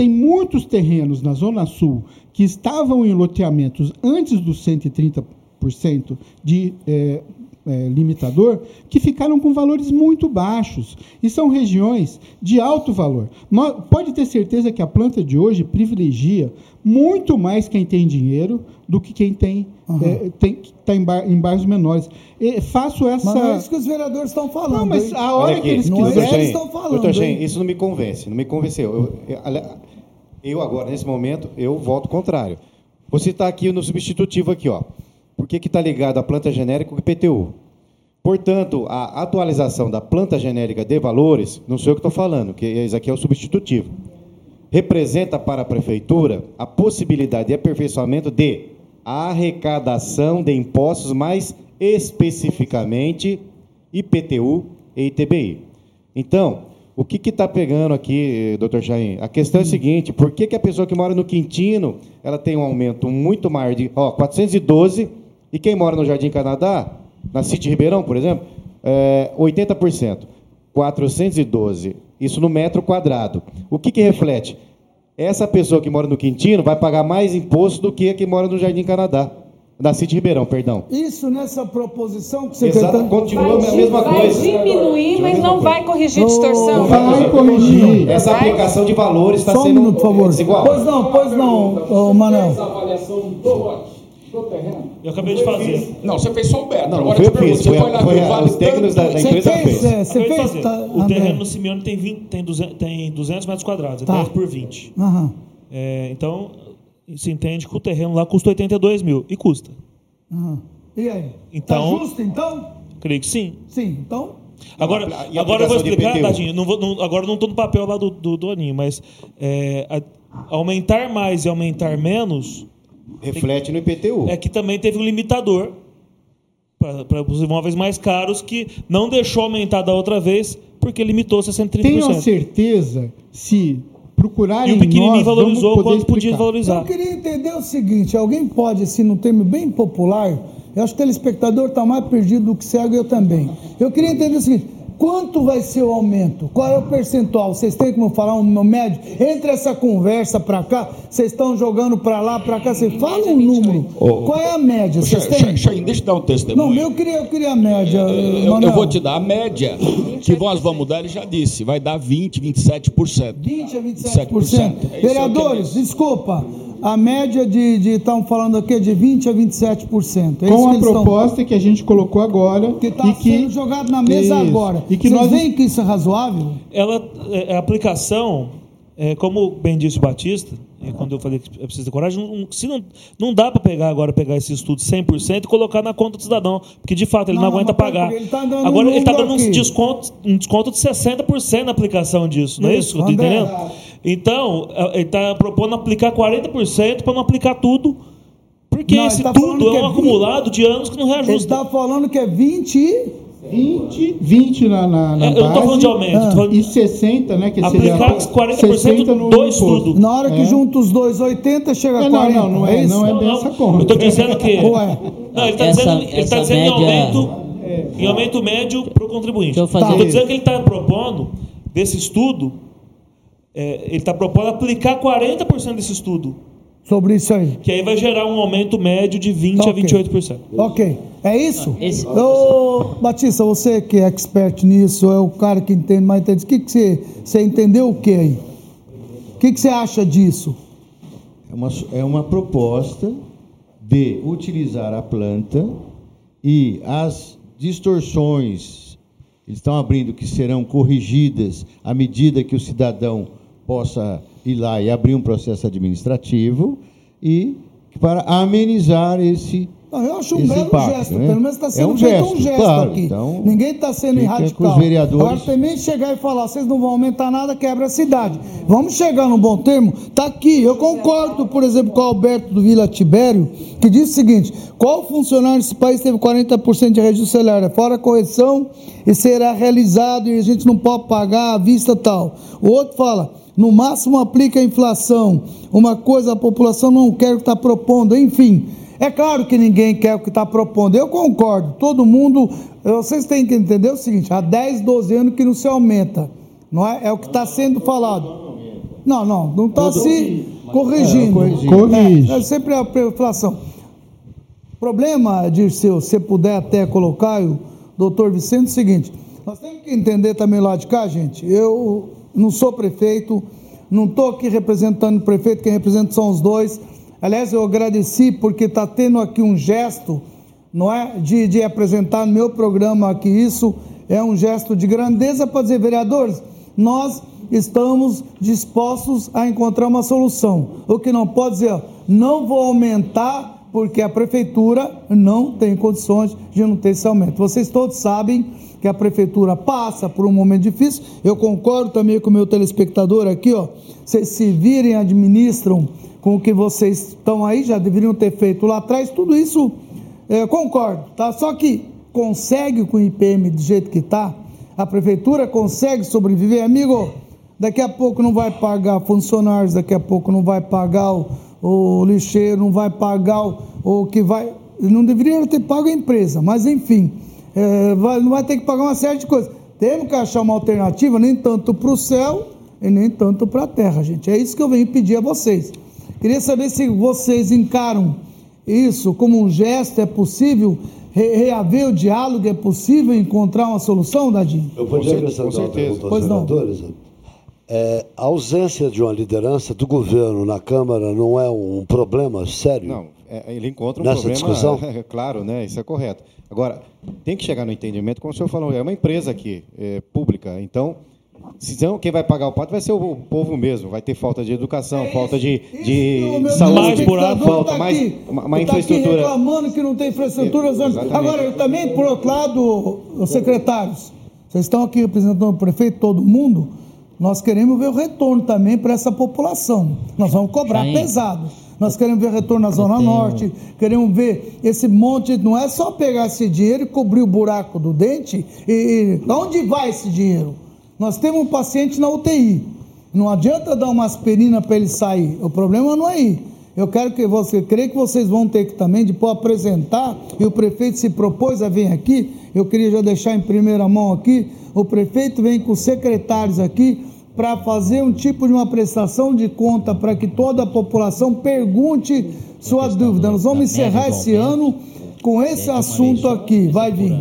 Tem muitos terrenos na Zona Sul que estavam em loteamentos antes dos 130% de é, é, limitador, que ficaram com valores muito baixos. E são regiões de alto valor. Nós, pode ter certeza que a planta de hoje privilegia muito mais quem tem dinheiro do que quem tem uhum. é, está em, bar, em, bairros menores. E faço essa. Mas não é isso que os vereadores estão falando. Não, mas a hora que eles quiserem. É eles estão falando. Doutor Gen, isso não me convence, não me convenceu. Eu, eu, eu, agora, nesse momento, eu voto contrário. Você está aqui no substitutivo aqui, ó. Por que está ligado a planta genérica com o IPTU? Portanto, a atualização da planta genérica de valores, não sou eu que estou falando, que isso aqui é o substitutivo, representa para a prefeitura a possibilidade de aperfeiçoamento de arrecadação de impostos, mais especificamente IPTU e ITBI. Então, o que está pegando aqui, doutor Chain? A questão é a seguinte: por que, que a pessoa que mora no Quintino ela tem um aumento muito maior de ó, 412 e quem mora no Jardim Canadá, na City Ribeirão, por exemplo, é 80%. 412. Isso no metro quadrado. O que, que reflete? essa pessoa que mora no Quintino vai pagar mais imposto do que a que mora no Jardim Canadá. Da City Ribeirão, perdão. Isso nessa proposição que você Exato, tentando... continua vai, a mesma vai coisa. Vai diminuir, mas não vai corrigir a distorção. vai corrigir. Essa aplicação de valores está sendo... Um minuto, por favor. Desigual. Pois não, pois não, Manuel. Essa avaliação do lote do terreno? Eu acabei de fazer. Não, você fez só o Beto. Não, Agora não foi eu fiz. Foi, foi, foi a, os técnicos da, da empresa fez. fez. É, você fez, tá, o terreno no Simeone tem, 20, tem, 200, tem 200 metros quadrados, é tá. 10 por 20. Aham. É, então, se entende que o terreno lá custa 82 mil. E custa. Uhum. E aí? Então, tá justo, então? Creio que sim. Sim, então Agora, agora eu vou explicar, Tadinho, não vou, não, agora não estou no papel lá do, do, do Aninho, mas é, a, aumentar mais e aumentar menos. Reflete no IPTU. É que também teve um limitador para os imóveis mais caros que não deixou aumentar da outra vez porque limitou 60%. Tenho certeza se procurarem E o pequenininho nós, valorizou quando podia valorizar. Eu queria entender o seguinte, alguém pode, assim, num termo bem popular, eu acho que o telespectador está mais perdido do que cego, eu também. Eu queria entender o seguinte: quanto vai ser o aumento? Qual é o percentual? Vocês têm como falar um médio? Entre essa conversa para cá, vocês estão jogando para lá, para cá, você fala um número. Oh, Qual é a média? Vocês têm? Deixa, deixa eu dar um testemunho. Não, eu queria, eu queria a média. Eu, eu, vou te dar a média. que nós vamos dar, ele já disse, vai dar 20, 27%. 20 a 27%. 27%. É Vereadores, desculpa a média de, estamos falando aqui de 20 a 27%. É Com a proposta estão... que a gente colocou agora que está sendo que... jogado na mesa isso. agora. E que Vocês nós veem que isso é razoável? Ela, é, a aplicação, é, como bem disse o Batista, e quando eu falei que é preciso ter coragem, não, se não, não dá para pegar agora, pegar esse estudo 100% e colocar na conta do cidadão, porque de fato ele não, não aguenta pagar. Ele tá agora ele está dando um desconto, um desconto de 60% na aplicação disso, não é isso? Estou entendendo? Então, é, ele está propondo aplicar 40% para não aplicar tudo, porque não, esse tá tudo é um é acumulado de anos que não reajusta. Ele está falando que é 20 20, 20 na, na, na é, Eu não estou falando de aumento. Ah. Falando e 60, né? Que aplicar seria 40% no, do estudo. Na hora que é. junta os dois, 80 chega a 40. Não, não, não é, não é bem essa conta. Eu estou dizendo que... Ué. Não, ele está dizendo, ele tá dizendo média... em aumento, em aumento médio para o contribuinte. Eu estou dizendo que ele está propondo, desse estudo, é, ele está propondo aplicar 40% desse estudo. Sobre isso aí. Que aí vai gerar um aumento médio de 20% okay. a 28%. Ok. É isso? Esse... Ô, Batista, você que é expert nisso, é o cara que entende mais entende. O que, que você, você entendeu o que aí? O que, que você acha disso? É uma, é uma proposta de utilizar a planta e as distorções eles estão abrindo que serão corrigidas à medida que o cidadão possa ir lá e abrir um processo administrativo e para amenizar esse não, eu acho um belo impacto, gesto, né? pelo menos está sendo é um feito gesto, um gesto claro, aqui. Então, Ninguém está sendo radical. Vereadores... Agora também chegar e falar, vocês não vão aumentar nada, quebra a cidade. Vamos chegar num bom termo? Está aqui. Eu concordo, por exemplo, com o Alberto do Vila Tibério, que diz o seguinte: qual funcionário desse país teve 40% de redução salário? Fora a correção e será realizado e a gente não pode pagar à vista tal. O outro fala, no máximo aplica a inflação. Uma coisa a população não quer que está propondo, enfim. É claro que ninguém quer o que está propondo. Eu concordo. Todo mundo. Vocês têm que entender o seguinte: há 10, 12 anos que não se aumenta. Não é? É o que está sendo falado. Não, não, não está se corrigindo. É. É, é sempre a inflação. Problema, Dirceu, se puder até colocar, o doutor Vicente, é o seguinte: nós temos que entender também lá de cá, gente. Eu não sou prefeito, não estou aqui representando o prefeito, quem representa são os dois. Aliás, eu agradeci porque está tendo aqui um gesto, não é? De, de apresentar no meu programa aqui isso. É um gesto de grandeza para dizer, vereadores, nós estamos dispostos a encontrar uma solução. O que não pode dizer, não vou aumentar porque a prefeitura não tem condições de não ter esse aumento. Vocês todos sabem que a prefeitura passa por um momento difícil. Eu concordo também com o meu telespectador aqui, ó. Vocês se virem, administram com o que vocês estão aí, já deveriam ter feito lá atrás, tudo isso é, concordo, tá? Só que consegue com o IPM do jeito que está, a prefeitura consegue sobreviver, amigo. Daqui a pouco não vai pagar funcionários, daqui a pouco não vai pagar o, o lixeiro, não vai pagar o, o que vai. Não deveria ter pago a empresa, mas enfim, é, vai, não vai ter que pagar uma série de coisas. Temos que achar uma alternativa, nem tanto para o céu e nem tanto para a terra, gente. É isso que eu venho pedir a vocês. Queria saber se vocês encaram isso como um gesto, é possível reaver o diálogo, é possível encontrar uma solução, Dadinho? Eu podia acrescentar uma pergunta aos senadores. É, a ausência de uma liderança do governo na Câmara não é um problema sério? Não, é, ele encontra um nessa problema, discussão? *laughs* É, claro, né? Isso é correto. Agora, tem que chegar no entendimento, como o senhor falou, é uma empresa aqui, é, pública, então Então, quem vai pagar o pato vai ser o povo mesmo. Vai ter falta de educação, é falta de, de saúde, mais buraco, falta tá mais uma, uma tá infraestrutura. Aqui reclamando que não tem infraestrutura. É, Agora, eu também, por outro lado, os secretários, vocês estão aqui representando o prefeito, todo mundo. Nós queremos ver o retorno também para essa população. Nós vamos cobrar pesado. Nós queremos ver retorno na Zona. Norte, queremos ver esse monte. Não é só pegar esse dinheiro e cobrir o buraco do dente. E, e onde vai esse dinheiro? Nós temos um paciente na UTI. Não adianta dar uma aspirina para ele sair. O problema não é aí. Eu quero que você, creio que vocês vão ter que também depois apresentar, e o prefeito se propôs a vir aqui, eu queria já deixar em primeira mão aqui, o prefeito vem com os secretários aqui para fazer um tipo de uma prestação de conta para que toda a população pergunte sua dúvida. Nós vamos encerrar esse ano com esse assunto aqui, vai vir.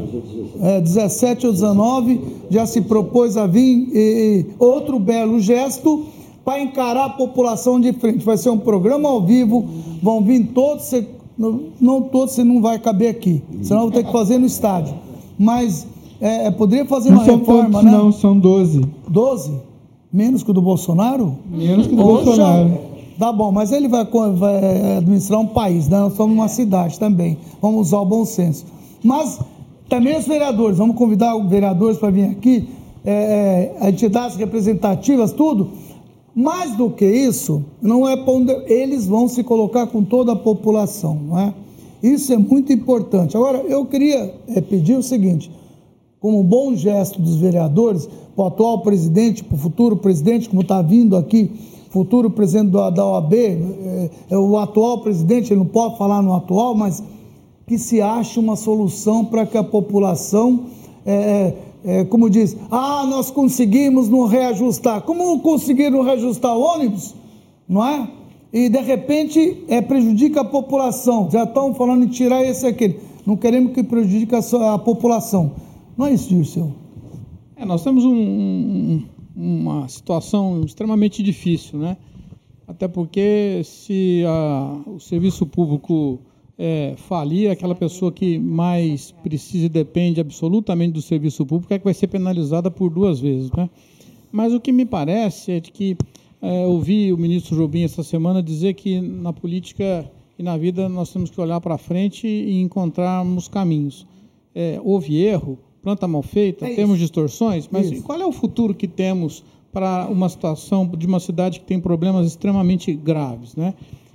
É, 17 ou 19, já se propôs a vir e, outro belo gesto para encarar a população de frente. Vai ser um programa ao vivo, vão vir todos, você, não, não todos, você não vai caber aqui, senão vou ter que fazer no estádio. Mas é, é poderia fazer não uma reforma, todos, né? Não, são 12. 12? Menos que o do Bolsonaro? Menos que o do Poxa, Bolsonaro. Tá bom, mas ele vai, vai administrar um país, né? Nós somos uma cidade também. Vamos usar o bom senso. Mas também os vereadores, vamos convidar os vereadores para vir aqui, é, é, entidades representativas, tudo. Mais do que isso, não é onde eles vão se colocar com toda a população, não é? Isso é muito importante. Agora, eu queria é, pedir o seguinte: como bom gesto dos vereadores, para o atual presidente, para o futuro presidente, como está vindo aqui, futuro presidente da OAB, é, é, o atual presidente, ele não pode falar no atual, mas que se ache uma solução para que a população, é, é, é, como diz, ah, nós conseguimos não reajustar. Como conseguiram reajustar o ônibus? Não é? E de repente é, prejudica a população. Já estão falando em tirar esse e aquele. Não queremos que prejudique a, a população. Não é isso, Dirceu? É, nós temos um, um uma situação extremamente difícil, né? Até porque se a, o serviço público é, falir, aquela pessoa que mais precisa e depende absolutamente do serviço público é que vai ser penalizada por duas vezes, né? Mas o que me parece é que é, ouvi o ministro Jobim essa semana dizer que na política e na vida nós temos que olhar para frente e encontrarmos caminhos. É, houve erro, planta mal feita, é temos distorções, mas isso. qual é o futuro que temos para uma situação de uma cidade que tem problemas extremamente graves, né?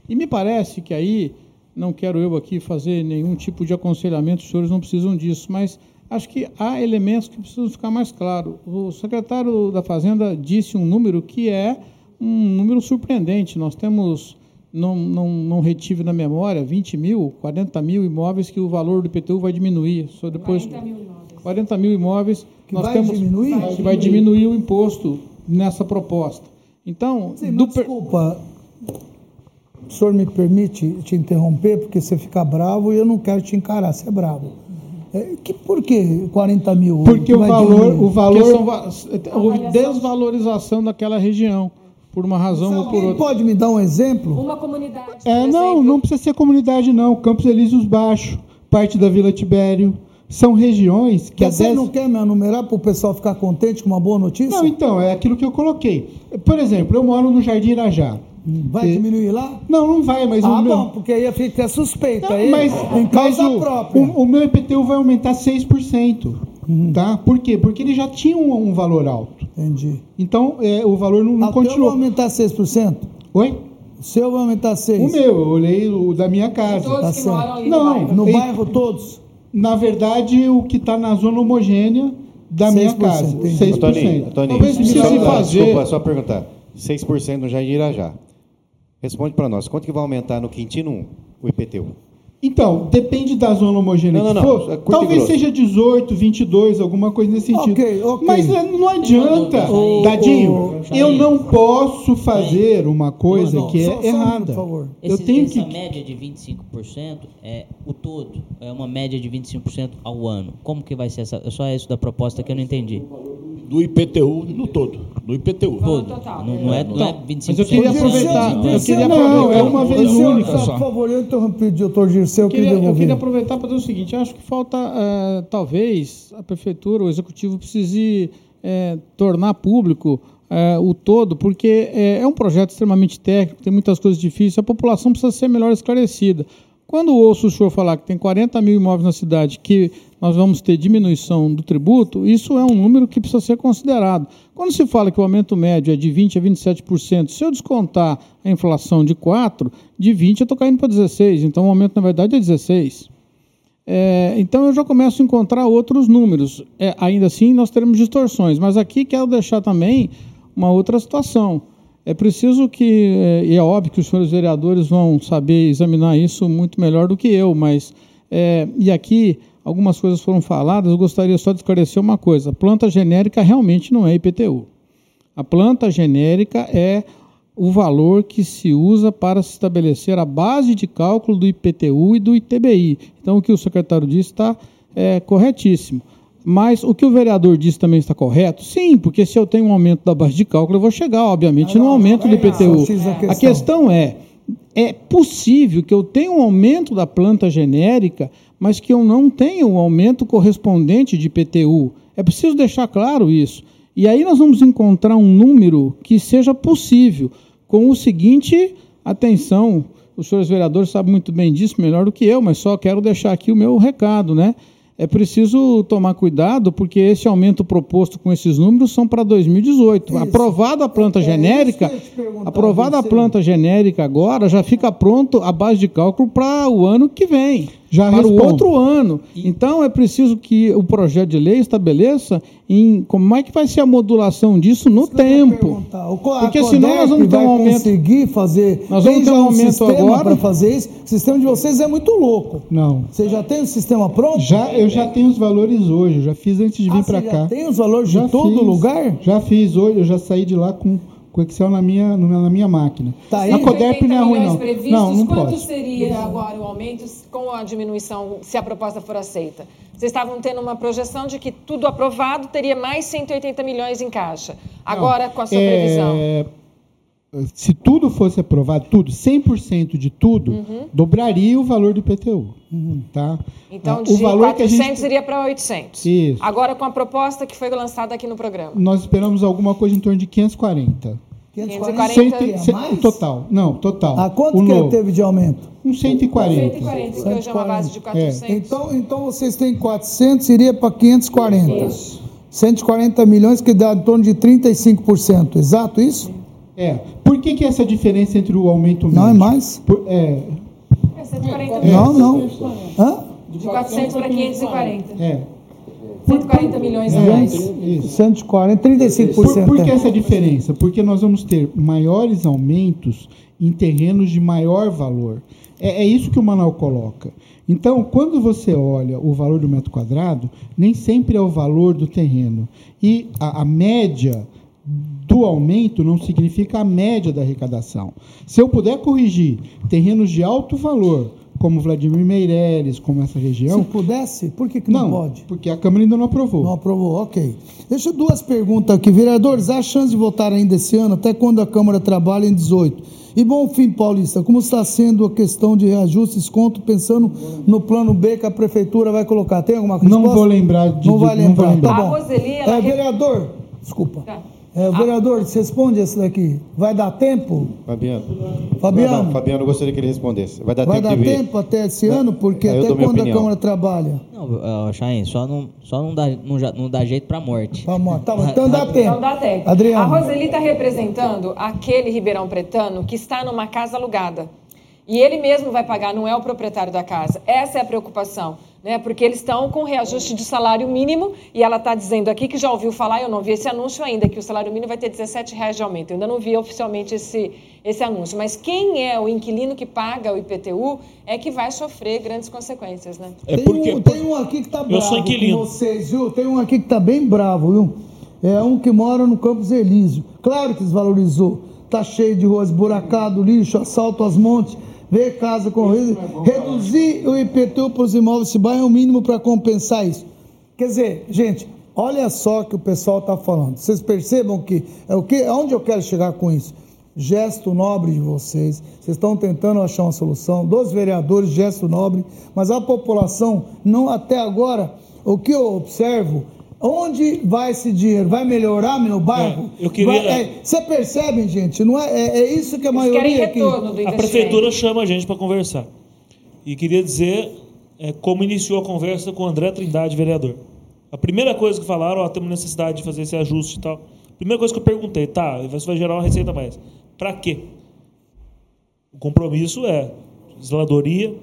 E me parece que aí, não quero eu aqui fazer nenhum tipo de aconselhamento, os senhores não precisam disso, mas acho que há elementos que precisam ficar mais claros. O secretário da Fazenda disse um número que é um número surpreendente. Nós temos, não, não, não retive na memória, 20 mil, 40 mil imóveis que o valor do IPTU vai diminuir. Só depois... 40 mil imóveis. 40 mil imóveis. Que nós vai temos, diminuir? Que vai diminuir o imposto nessa proposta. Então, Sim, do desculpa, o senhor me permite te interromper, porque você fica bravo e eu não quero te encarar, você é bravo. É, que, por que 40 mil? Porque o valor, o valor, são, desvalorização daquela região, por uma razão ou por outra. pode me dar um exemplo? Uma comunidade. É, não, exemplo. não precisa ser comunidade, não. Campos Elíseos Baixo, parte da Vila Tibério, são regiões que Você não quer me enumerar para o pessoal ficar contente com uma boa notícia? Não, então, é aquilo que eu coloquei. Por exemplo, eu moro no Jardim Irajá. Vai diminuir lá? Não, não vai, mas ah, o meu... bom, porque aí fica suspeita. Não, aí, mas, em causa mas o, própria. O, o, meu IPTU vai aumentar 6%. Uhum. Tá? Por quê? Porque ele já tinha um, um valor alto. Entendi. Então, é, o valor não, não ah, continuou. vai aumentar 6%? Oi? O seu vai aumentar 6%? O meu, eu olhei o da minha casa. Todos tá que certo. moram ali não, no bairro. No bairro todos? Na verdade, o que está na zona homogênea da minha casa. 6%. Toninho, Toninho, Talvez precise fazer. Desculpa, só perguntar. 6% no Jardim Irajá. Responde para nós. Quanto que vai aumentar no Quintino 1, o IPTU? Então, depende da zona homogênea não, não, que for. É Talvez seja 18, 22, alguma coisa nesse sentido. Okay, okay. Mas não adianta, não, Dadinho, eu não posso fazer uma coisa que é só, errada. Só, por favor. eu tenho essa que... média de 25% é o todo, é uma média de 25% ao ano. Como que vai ser essa? É só isso da proposta que eu não entendi. Do IPTU no todo, do IPTU. Todo. Não, não, é, não é 25%. Mas eu queria aproveitar, eu queria não, é uma vez única só. Por favor, eu interrompi o doutor Girce eu queria, eu queria aproveitar para dizer o seguinte: acho que falta, uh, talvez, a prefeitura, o executivo precise é, tornar público é, o todo, porque é, é, um projeto extremamente técnico, tem muitas coisas difíceis, a população precisa ser melhor esclarecida. Quando ouço o senhor falar que tem 40 mil imóveis na cidade, que nós vamos ter diminuição do tributo, isso é um número que precisa ser considerado. Quando se fala que o aumento médio é de 20% a 27%, se eu descontar a inflação de 4%, de 20% eu estou caindo para 16%, então o aumento, na verdade, é 16%. É, então eu já começo a encontrar outros números. É, ainda assim, nós teremos distorções, mas aqui quero deixar também uma outra situação. É preciso que, é, e é óbvio que os senhores vereadores vão saber examinar isso muito melhor do que eu, mas, é, e aqui algumas coisas foram faladas, eu gostaria só de esclarecer uma coisa: a planta genérica realmente não é IPTU. A planta genérica é o valor que se usa para se estabelecer a base de cálculo do IPTU e do ITBI. Então, o que o secretário disse está é, corretíssimo. Mas o que o vereador disse também está correto? Sim, porque se eu tenho um aumento da base de cálculo, eu vou chegar, obviamente, no aumento do IPTU. A questão é, é possível que eu tenha um aumento da planta genérica, mas que eu não tenha um aumento correspondente de IPTU. É preciso deixar claro isso. E aí nós vamos encontrar um número que seja possível, com o seguinte, atenção, os senhores vereadores sabem muito bem disso, melhor do que eu, mas só quero deixar aqui o meu recado, né? É preciso tomar cuidado, porque esse aumento proposto com esses números são para 2018. Isso. Aprovada a planta é, genérica, aprovada a planta genérica agora, já fica pronto a base de cálculo para o ano que vem já para respondo. o outro ano. Então é preciso que o projeto de lei estabeleça em como é que vai ser a modulação disso no tempo. Porque senão nós vamos ter um aumento. conseguir fazer. Nós vamos ter um aumento agora para fazer isso. O sistema de vocês é muito louco. Não. Você já tem o sistema pronto? Já, eu já tenho os valores hoje. já fiz antes de vir ah, para cá. Já tem os valores já de todo fiz, lugar? Já fiz hoje. Eu já saí de lá com com Excel na minha, na minha máquina. Tá aí. A Coderp não é ruim, não. Previstos, não, não quanto pode. seria agora o aumento com a diminuição, se a proposta for aceita? Vocês estavam tendo uma projeção de que tudo aprovado teria mais 180 milhões em caixa. Agora, não, com a sua é... previsão se tudo fosse aprovado, tudo, 100% de tudo, uhum. dobraria o valor do IPTU. Uhum. Tá? Então, de o valor 400 que gente... iria para 800. Isso. Agora, com a proposta que foi lançada aqui no programa. Nós esperamos alguma coisa em torno de 540. 540 100, total. Não, total. A quanto o que novo. teve de aumento? Um 140. 140, porque hoje é uma base de 400. É. Então, então vocês têm 400, iria para 540. Isso. 140 milhões, que dá em torno de 35%. Exato isso? É. Por que, que essa diferença entre o aumento médio? Não é mais? Por, é, é 140 milhões. Não, não. Hã? De 400 para 540. É. 140 milhões de reais. Isso. 140, 35%. Por, por que essa diferença? Porque nós vamos ter maiores aumentos em terrenos de maior valor. É, é, isso que o Manuel coloca. Então, quando você olha o valor do metro quadrado, nem sempre é o valor do terreno. E a, a média do aumento não significa a média da arrecadação. Se eu puder corrigir terrenos de alto valor, como Vladimir Meireles, como essa região. Se pudesse, por que, que não, não pode? Porque a Câmara ainda não aprovou. Não aprovou, ok. Deixa duas perguntas aqui. Vereadores, há chance de votar ainda esse ano, até quando a Câmara trabalha em 18? E bom fim, Paulista, como está sendo a questão de reajuste, desconto, pensando no plano B que a Prefeitura vai colocar? Tem alguma coisa? Não vou lembrar de. Não vai lembrar, não lembrar. tá bom. A Roseli, ela... é, vereador, desculpa. Tá. É, vereador, você responde esse daqui. Vai dar tempo? Fabiano. Fabiano. Fabiano, eu gostaria que ele respondesse. Vai dar Vai tempo, dar tempo até esse ano? Porque até quando a Câmara trabalha? Não, uh, Chain, só não, só não, dá, não, não dá jeito para morte. Para morte. Tá, então dá *laughs* tempo. Então dá tempo. Adriano. A Roseli está representando aquele Ribeirão Pretano que está numa casa alugada. E ele mesmo vai pagar, não é o proprietário da casa. Essa é a preocupação né? Porque eles estão com reajuste de salário mínimo e ela está dizendo aqui que já ouviu falar, eu não vi esse anúncio ainda, que o salário mínimo vai ter 17 reais de aumento. Eu ainda não vi oficialmente esse, esse anúncio. Mas quem é o inquilino que paga o IPTU é que vai sofrer grandes consequências, né? É porque... tem, um, tem um aqui que está bravo eu sou inquilino. vocês, viu? Tem um aqui que está bem bravo, viu? É um que mora no Campos Elísio. Claro que desvalorizou. Está cheio de ruas buracado, lixo, assalto às montes ver casa com reduzir o IPTU para os imóveis se é o mínimo para compensar isso. Quer dizer, gente, olha só que o pessoal está falando. Vocês percebam que é o que, aonde eu quero chegar com isso? Gesto nobre de vocês. Vocês estão tentando achar uma solução. Dos vereadores, gesto nobre. Mas a população, não até agora, o que eu observo, Onde vai esse dinheiro? Vai melhorar meu bairro? É, eu queria... Vai, é, você percebe, gente? Não é, é, é isso que a Eles maioria aqui... A prefeitura chama a gente para conversar. E queria dizer é, como iniciou a conversa com o André Trindade, vereador. A primeira coisa que falaram, ó, temos necessidade de fazer esse ajuste e tal. A primeira coisa que eu perguntei, tá, você vai gerar uma receita mais. Para quê? O compromisso é zeladoria,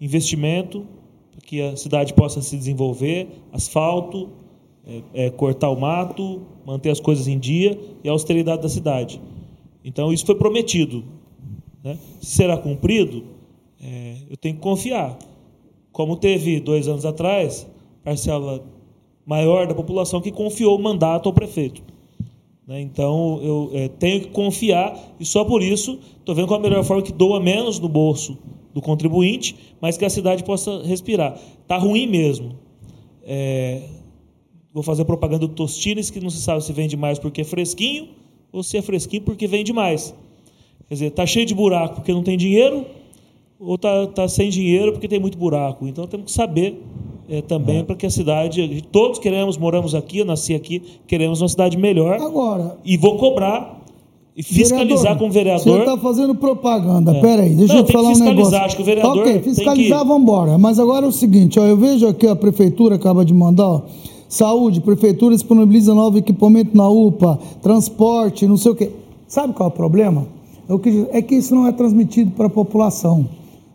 investimento, para que a cidade possa se desenvolver, asfalto, é, é, cortar o mato, manter as coisas em dia e a austeridade da cidade. Então, isso foi prometido. Né? Se será cumprido, é, eu tenho que confiar. Como teve dois anos atrás, parcela maior da população que confiou o mandato ao prefeito. Né? Então, eu é, tenho que confiar e só por isso estou vendo qual a melhor forma que doa menos no bolso do contribuinte, mas que a cidade possa respirar. Está ruim mesmo. É, Vou fazer propaganda do Tostines, que não se sabe se vende mais porque é fresquinho ou se é fresquinho porque vende mais. Quer dizer, está cheio de buraco porque não tem dinheiro ou está tá sem dinheiro porque tem muito buraco. Então temos que saber é, também é. para que a cidade. Todos queremos, moramos aqui, eu nasci aqui, queremos uma cidade melhor. Agora. E vou cobrar e fiscalizar vereador, com o vereador. Você está fazendo propaganda. É. Peraí, deixa não, eu falar um negócio. Acho que o vereador. Ok, fiscalizar, que... vamos embora. Mas agora é o seguinte: ó, eu vejo aqui a prefeitura acaba de mandar. Ó, Saúde, prefeitura disponibiliza novo equipamento na UPA, transporte, não sei o quê. Sabe qual é o problema? É que isso não é transmitido para a população.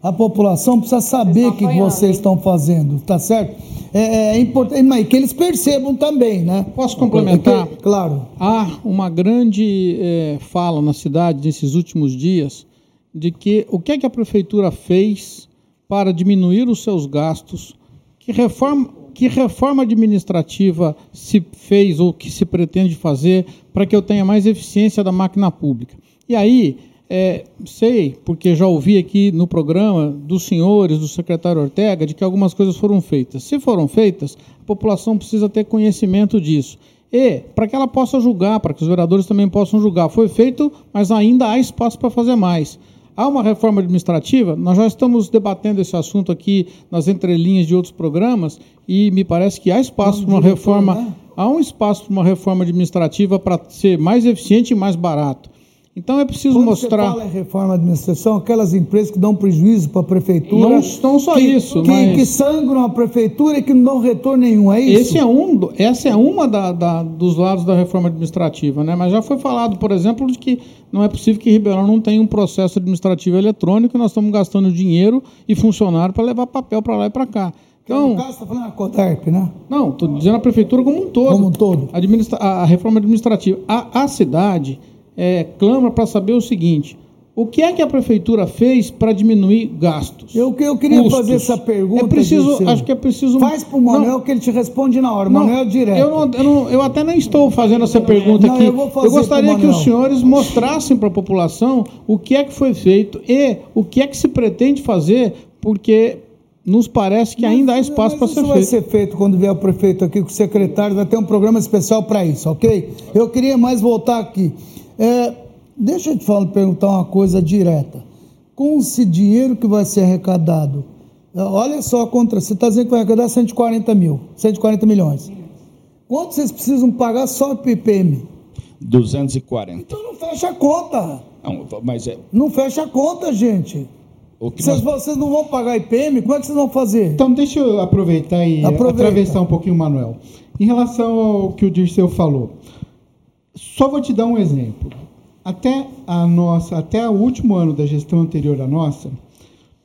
A população precisa saber o que vocês estão fazendo, tá certo? É, é, é importante, mas que eles percebam também, né? Posso complementar? Porque, claro. Há uma grande é, fala na cidade nesses últimos dias de que o que é que a prefeitura fez para diminuir os seus gastos, que reforma, que reforma administrativa se fez ou que se pretende fazer para que eu tenha mais eficiência da máquina pública? E aí, é, sei, porque já ouvi aqui no programa dos senhores, do secretário Ortega, de que algumas coisas foram feitas. Se foram feitas, a população precisa ter conhecimento disso. E, para que ela possa julgar, para que os vereadores também possam julgar, foi feito, mas ainda há espaço para fazer mais. Há uma reforma administrativa, nós já estamos debatendo esse assunto aqui nas entrelinhas de outros programas, e me parece que há espaço para uma reforma. Né? Há um espaço para uma reforma administrativa para ser mais eficiente e mais barato. Então é preciso Quando mostrar. Você fala em reforma administrativa, aquelas empresas que dão prejuízo para a prefeitura. Não estão só que, isso, que, mas... que sangram a prefeitura e que não dão retorno nenhum, é isso? Esse é um, essa é uma da, da, dos lados da reforma administrativa, né? Mas já foi falado, por exemplo, de que não é possível que Ribeirão não tenha um processo administrativo eletrônico, nós estamos gastando dinheiro e funcionário para levar papel para lá e para cá. Então, no caso, está falando a CODERP, né? Não, estou dizendo a prefeitura como um todo. Como um todo. Administra a, reforma administrativa. A, a cidade é, clama para saber o seguinte: o que é que a prefeitura fez para diminuir gastos? Eu, eu queria custos? fazer essa pergunta. É preciso, acho que é preciso. Faz para o Manuel que ele te responde na hora. Manuel é direto. Eu, não, eu, não, eu, até nem estou fazendo essa pergunta não, aqui. Eu, eu gostaria que os senhores mostrassem para a população o que é que foi feito e o que é que se pretende fazer, porque nos parece que mas, ainda há espaço para ser feito. Isso vai ser feito quando vier o prefeito aqui com o secretário, vai ter um programa especial para isso, ok? Eu queria mais voltar aqui. É, deixa eu te falar, perguntar uma coisa direta. Com esse dinheiro que vai ser arrecadado, olha só contra. Você está dizendo que vai arrecadar 140 mil, 140 milhões. Quanto vocês precisam pagar só IPM? 240. Então não fecha a conta. Não, mas é... não fecha a conta, gente. Vocês, nós... vocês, não vão pagar IPM? Como é que vocês vão fazer? Então, deixa eu aproveitar e Aproveita. atravessar um pouquinho o Manuel. Em relação ao que o Dirceu falou, só vou te dar um exemplo. Até a nossa, até o último ano da gestão anterior à nossa,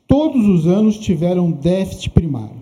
todos os anos tiveram déficit primário.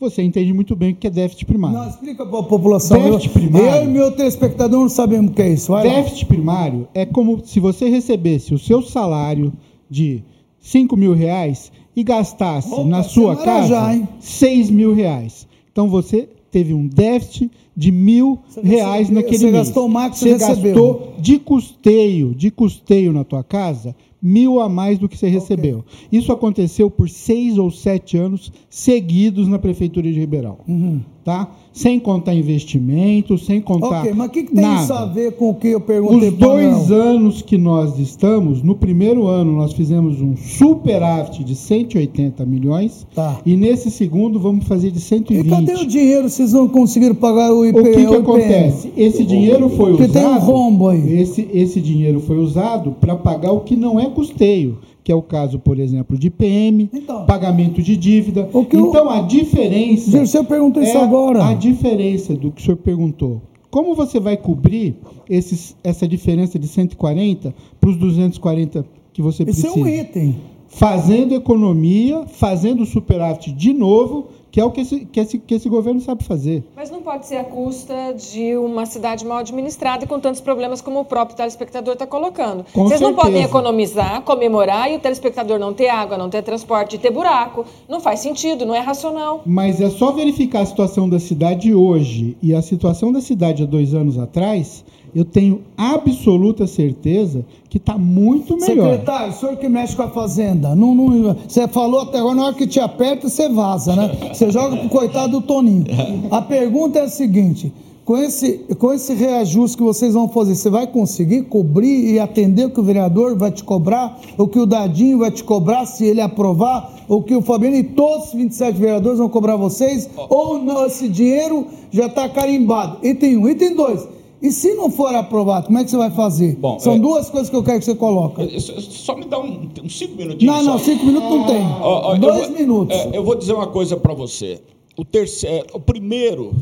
Você entende muito bem o que é déficit primário. Não, explica para a população. Déficit primário. Eu e meu telespectador não sabemos o que é isso. Vai déficit lá. primário é como se você recebesse o seu salário de 5 mil reais e gastasse Opa, na sua casa já, 6 mil reais. Então você teve um déficit de mil você reais recebeu, naquele você mês. Gastou mais você recebeu. gastou de custeio, de custeio na tua casa, mil a mais do que você recebeu. Okay. Isso aconteceu por seis ou sete anos seguidos na prefeitura de Ribeirão. Uhum. Tá? sem contar investimento, sem contar. Ok, mas o que, que, tem nada. isso a ver com o que eu perguntei Os dois anos que nós estamos, no primeiro ano nós fizemos um superávit de 180 milhões. Tá. E nesse segundo vamos fazer de 120. E cadê o dinheiro? Vocês não conseguiram pagar o IP, O que, que acontece? Esse dinheiro foi Porque usado. tem um rombo aí. Esse, esse dinheiro foi usado para pagar o que não é custeio que é o caso, por exemplo, de PM, então, pagamento de dívida. então, a diferença. O senhor perguntou é isso agora. A diferença do que o senhor perguntou. Como você vai cobrir esses, essa diferença de 140 para os 240 que você precisa? Isso é um item. Fazendo economia, fazendo superávit de novo que é o que esse, que esse, que esse governo sabe fazer. Mas não pode ser a custa de uma cidade mal administrada e com tantos problemas como o próprio telespectador está colocando. Com Vocês certeza. não podem economizar, comemorar e o telespectador não ter água, não ter transporte e ter buraco. Não faz sentido, não é racional. Mas é só verificar a situação da cidade hoje e a situação da cidade há dois anos atrás eu tenho absoluta certeza que está muito melhor. Secretário, o senhor que mexe com a fazenda, não, não, você falou até agora, na hora que te aperta, você vaza, né? Você joga pro coitado do Toninho. A pergunta é a seguinte: com esse, com esse reajuste que vocês vão fazer, você vai conseguir cobrir e atender o que o vereador vai te cobrar, o que o Dadinho vai te cobrar se ele aprovar, o que o Fabiano e todos os 27 vereadores vão cobrar vocês? Ou não, esse dinheiro já está carimbado? Item 1. Um. Item 2 e se não for aprovado, como é que você vai fazer? Bom, São é... duas coisas que eu quero que você coloque. É, só me dá um, uns cinco minutinhos. Não, não, só. cinco minutos não tem. Ah, Dois eu minutos. É, eu vou dizer uma coisa para você. O, terceiro, o primeiro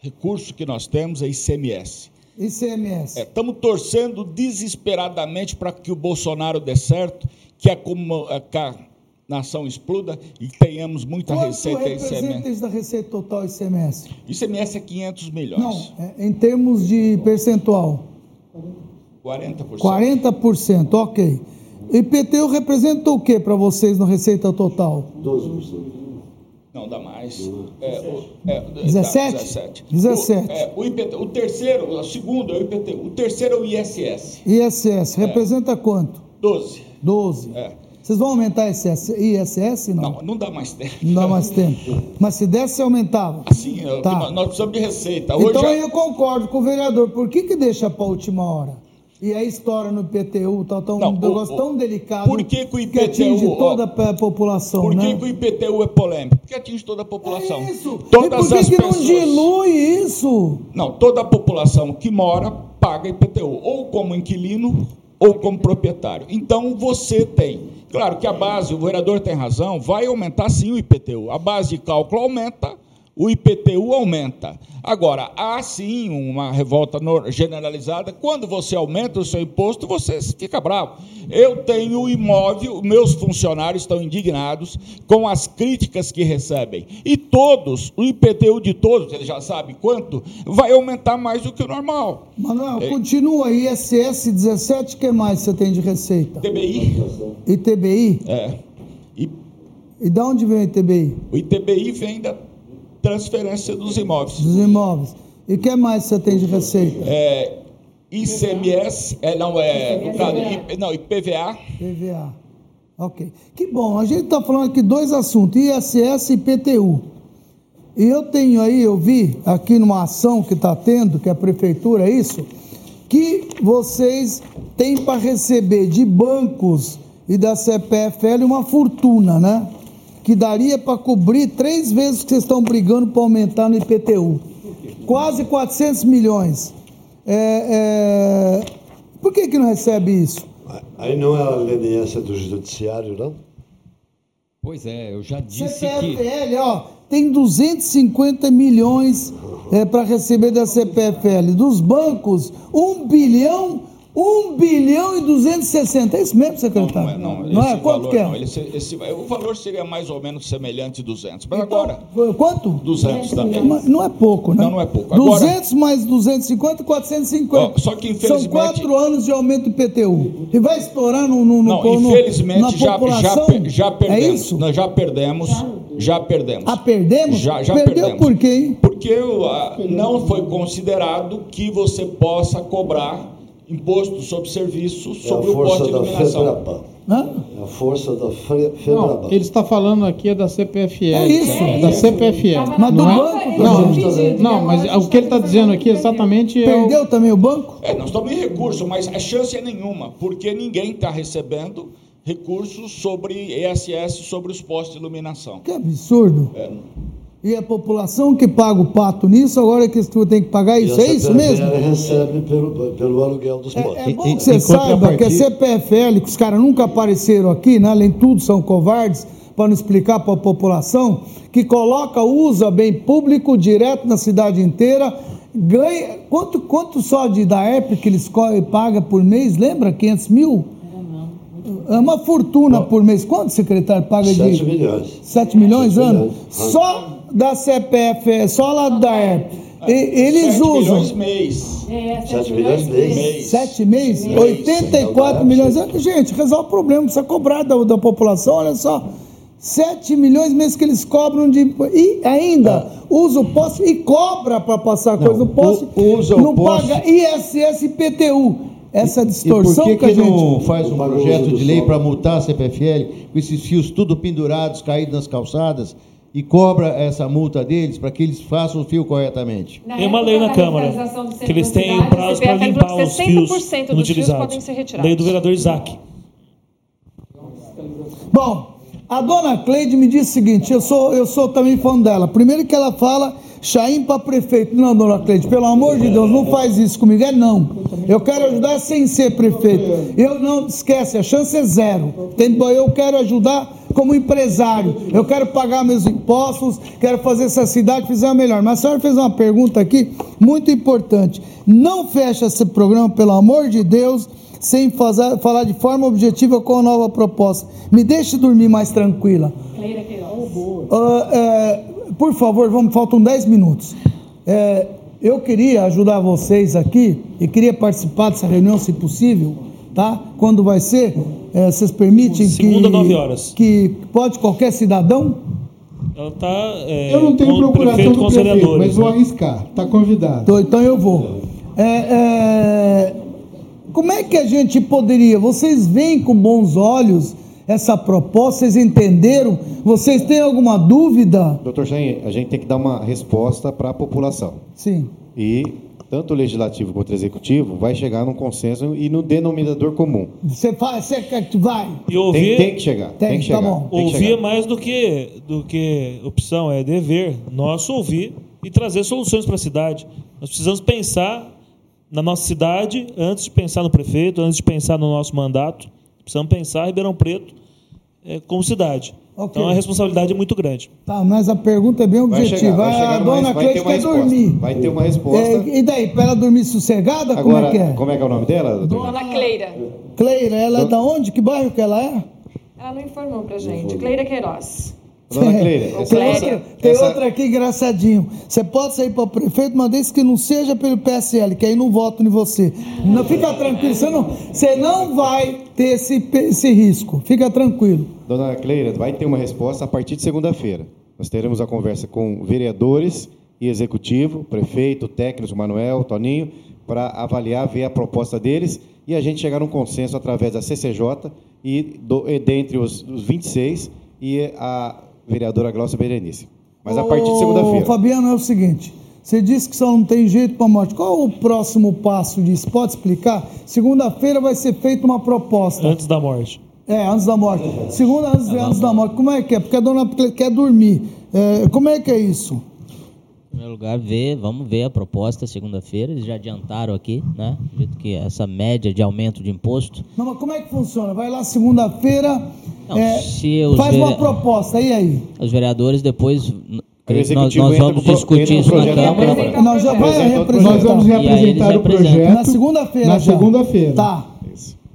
recurso que nós temos é ICMS. ICMS. Estamos é, torcendo desesperadamente para que o Bolsonaro dê certo, que a, a, nação exploda e tenhamos muita Quanto receita isso da receita total ICMS? ICMS é 500 milhões. Não, é, em termos de percentual. 40%. 40%, ok. IPTU representa o que para vocês na receita total? 12%. Não, dá mais. É, o, é, 17? Dá 17. 17. O, é, o, IPT, o terceiro, o segundo é o IPTU. O terceiro é o ISS. ISS, representa quanto? 12. 12. É. Vocês vão aumentar esse ISS? Não? não, não dá mais tempo. Não dá mais tempo. Mas se desse, aumentava. Assim, tá. nós precisamos de receita. Hoje então já... eu concordo com o vereador. Por que, que deixa para a última hora? E aí estoura no IPTU, tá tão, não, um negócio o, tão delicado por que, que, o IPTU, que atinge toda a população. Por que, né? que o IPTU é polêmico? Porque atinge toda a população. É isso. Todas e por que, que pessoas... não dilui isso? Não, toda a população que mora paga IPTU, ou como inquilino ou como proprietário. Então você tem Claro que a base, o vereador tem razão, vai aumentar sim o IPTU. A base de cálculo aumenta, o IPTU aumenta. Agora, há sim uma revolta generalizada. Quando você aumenta o seu imposto, você fica bravo. Eu tenho imóvel, meus funcionários estão indignados com as críticas que recebem. E todos, o IPTU de todos, ele já sabe quanto, vai aumentar mais do que o normal. Manuel, é. continua. ISS 17, o que mais você tem de receita? TBI. E TBI? É. E, e de onde vem o ITBI? O ITBI vem da transferência dos imóveis. Dos imóveis. E o que mais você tem de receita? É, ICMS, é, não, é, no caso, IP, não, IPVA. PVA. Ok. Que bom, a gente está falando aqui dois assuntos, ISS e IPTU. E eu tenho aí, eu vi aqui numa ação que está tendo, que é a prefeitura, é isso, que vocês têm para receber de bancos e da CPFL uma fortuna, né? Que daria para cobrir três vezes o que vocês estão brigando para aumentar no IPTU. Quase 400 milhões. É, é... Por que, que não recebe isso? Aí não é a leniência do judiciário, não? Pois é, eu já disse CPFL, que... ó, tem 250 milhões é, para receber da CPFL. Dos bancos, 1 bilhão 1 bilhão e 260. É isso mesmo, secretário? Não, não é. Não, não é? Quanto valor, que é? Não, esse, esse, o valor seria mais ou menos semelhante a 200. Mas então, agora. Quanto? 200 também. Mas não é pouco, né? Não, não é pouco. Agora, 200 mais 250, 450. Ó, só que infelizmente. São quatro anos de aumento do PTU. E vai estourar no. no, no não, no, infelizmente já, já, já perdemos. É isso? Nós já perdemos. Já perdemos. Ah, perdemos? Já, já Perdeu perdemos. por quê, hein? Porque não foi considerado que você possa cobrar imposto sobre serviço é sobre é o poste de iluminação. É a força da FEBRABAN. Não, ele está falando aqui é da CPFL. É isso. É, da CPFL. Mas do não banco? É? Não, não, mas o que ele está dizendo aqui exatamente é Perdeu o... também o banco? É, nós estamos em recurso, mas a chance é nenhuma, porque ninguém está recebendo recursos sobre ESS, sobre os postos de iluminação. Que absurdo. É. E a população que paga o pato nisso, agora é que tem que pagar isso. É isso mesmo? recebe pelo, pelo aluguel dos potes. É, é bom que você saiba que a CPFL, que os caras nunca apareceram aqui, né? além de tudo são covardes, para não explicar para a população, que coloca, usa bem público direto na cidade inteira, ganha. Quanto, quanto só de da ERP que eles pagam por mês? Lembra? 500 mil? É uma fortuna Bom, por mês. Quanto, secretário, paga 7 de. 7 milhões. 7 milhões ano? Só da CPF, é só lá da ERP. E, eles 7 usam. Milhões mês. É, 7 milhões mês. 7 mês? 84 milhões. Gente, resolve o problema, precisa cobrar da, da população, olha só. 7 milhões mês que eles cobram de. E ainda é. usa o poste e cobra para passar não, coisa no poste. Usa não o poste. paga ISS e PTU. Essa distorção e por que, que, que a gente. não faz um projeto de lei para multar a CPFL com esses fios tudo pendurados, caídos nas calçadas? E cobra essa multa deles para que eles façam o fio corretamente. Na Tem uma lei na Câmara que eles têm um prazo para limpar os fios inutilizados. Lei do vereador Isaac. Bom, a dona Cleide me disse o seguinte: eu sou, eu sou também fã dela. Primeiro que ela fala Chaim para prefeito. Não, dona Cleide, pelo amor de Deus, não faz isso comigo. É não. Eu quero ajudar sem ser prefeito. Eu não esquece, a chance é zero. Eu quero ajudar como empresário. Eu quero pagar meus impostos, quero fazer essa cidade fizer melhor. Mas a senhora fez uma pergunta aqui muito importante. Não fecha esse programa, pelo amor de Deus sem fazer, falar de forma objetiva com a nova proposta. Me deixe dormir mais tranquila. Uh, é, por favor, vamos, faltam 10 minutos. É, eu queria ajudar vocês aqui e queria participar dessa reunião, se possível, tá? Quando vai ser? É, vocês permitem Segunda, que. 9 horas. Que pode qualquer cidadão? Ela tá, é, eu não tenho procuração do prefeito, mas vou né? arriscar. Está convidado. Então, então eu vou. É, é, como é que a gente poderia? Vocês veem com bons olhos essa proposta? Vocês entenderam? Vocês têm alguma dúvida? Doutor Jair, a gente tem que dar uma resposta para a população. Sim. E tanto o legislativo quanto o executivo vai chegar num consenso e no denominador comum. Você faz, você vai. E ouvir, tem, tem que chegar. Tem, tem que tá chegar. Tá bom. Ouvir é mais do que, do que opção, é dever nosso ouvir e trazer soluções para a cidade. Nós precisamos pensar na nossa cidade, antes de pensar no prefeito, antes de pensar no nosso mandato, precisamos pensar Ribeirão Preto é, como cidade. Okay. Então a responsabilidade é muito grande. Tá, mas a pergunta é bem objetiva. Vai chegar, vai a dona Cleide quer dormir. Vai ter uma resposta. É, e daí, para ela dormir sossegada? Agora, como é que é? Como é que é o nome dela? Doutor? Dona Cleira. Cleira, ela é da onde? Que bairro que ela é? Ela não informou pra gente. Cleira Queiroz. Dona tem, outra, tem essa... outra aqui engraçadinho. Você pode sair para o prefeito, mas desde que não seja pelo PSL, que aí não voto em você. Não, fica tranquilo, você não, você não vai ter esse, esse risco. Fica tranquilo. Dona Cleira, vai ter uma resposta a partir de segunda-feira. Nós teremos a conversa com vereadores e executivo, prefeito, técnico, Manuel, Toninho, para avaliar, ver a proposta deles e a gente chegar num consenso através da CCJ e, do, e dentre os, os 26 e a vereadora Glaucia Berenice. Mas a partir de segunda-feira. Fabiano, é o seguinte. Você disse que só não tem jeito para morte. Qual o próximo passo disso? Pode explicar? Segunda-feira vai ser feita uma proposta. Antes da morte. É, antes da morte. Segunda, antes, antes da morte. Como é que é? Porque a dona quer dormir. É, como é que é isso? Em primeiro lugar, ver, vamos ver a proposta segunda-feira. Eles já adiantaram aqui, né? Dito que essa média de aumento de imposto. Não, mas como é que funciona? Vai lá segunda-feira, é, faz uma proposta, e aí? Os vereadores depois nós, nós, vamos discutir isso na Câmara. Nós já vai representar. Nós vamos representar o projeto na segunda-feira. Na segunda-feira. Tá.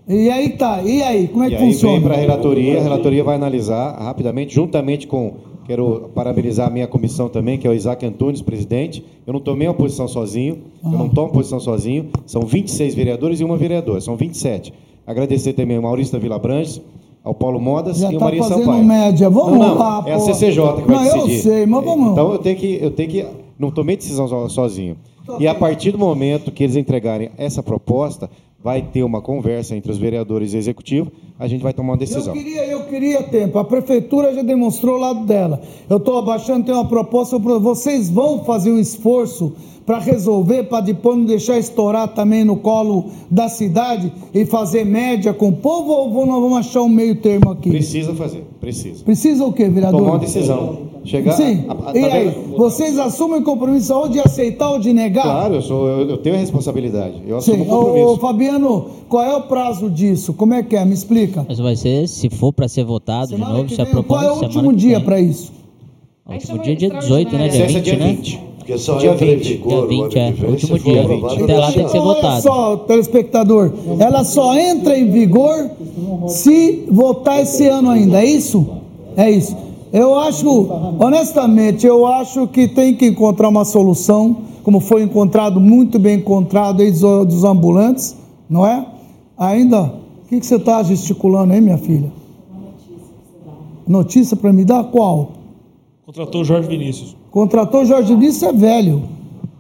E aí tá. E aí, como é e que aí funciona? Vem para a relatoria, a relatoria vai analisar rapidamente, juntamente com Quero parabenizar a minha comissão também, que é o Isaac Antunes, presidente. Eu não tomei uma posição sozinho, eu não tomo posição sozinho. São 26 vereadores e uma vereadora, são 27. Agradecer também ao Maurício da Vila Branches, ao Paulo Modas Já e ao tá Maria fazendo Sampaio. média, vamos não, não, lá, É a CCJ que vai não, decidir. Eu sei, mas vamos Então eu tenho que, eu tenho que, não tomei decisão sozinho. E a partir do momento que eles entregarem essa proposta, vai ter uma conversa entre os vereadores e o executivo, a gente vai tomar uma decisão. Eu queria, eu queria tempo. A prefeitura já demonstrou o lado dela. Eu estou abaixando, tem uma proposta. Vocês vão fazer um esforço para resolver, para depois não deixar estourar também no colo da cidade e fazer média com o povo ou nós vamos achar um meio termo aqui? Precisa fazer, precisa. Precisa o quê, vereador? Tomar uma decisão. Chegar. Sim. A, a, e aí, vocês assumem compromisso ou de aceitar ou de negar? Claro, eu, sou, eu, eu tenho a responsabilidade. Eu assumo Sim. compromisso. Ô, Fabiano, qual é o prazo disso? Como é que é? Me explica. Mas vai ser, se for para ser votado semana de novo, se a proposta. Qual é o último dia para isso? O último dia é dia 18, né? Dia 20, é dia 20. Né? Porque só dia 20, dia 20 é, o último dia. Até lá tem que ser votado. Olha só, telespectador, ela só entra em vigor se votar esse ano ainda, é isso? É isso. Eu acho, honestamente, eu acho que tem que encontrar uma solução, como foi encontrado, muito bem encontrado aí dos, dos ambulantes, não é? Ainda, o que, que você está gesticulando aí, minha filha? Notícia para me dar? Qual? Contratou Jorge Vinícius. Contratou Jorge Vinícius é velho.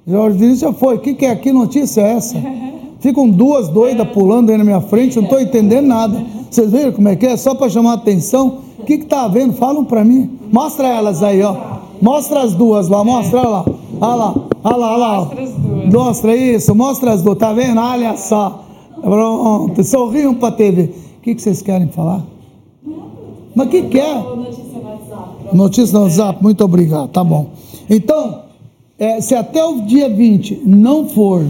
Jorge Vinícius já foi. O que, que é? Que notícia é essa? *laughs* Ficam duas doidas pulando aí na minha frente, não estou entendendo nada. Vocês viram como é que é? Só para chamar a atenção. O que está havendo? Falam para mim. Mostra elas aí, ó. Mostra as duas lá, mostra lá. Olha lá, olha lá, olha lá. Mostra as duas. Mostra isso, mostra as duas. Tá vendo? Olha só. Pronto. Sorriam para a TV. O que, que vocês querem falar? Mas o que quer? É? Notícia no WhatsApp. Notícia no WhatsApp, muito obrigado. Tá bom. Então, é, se até o dia 20 não for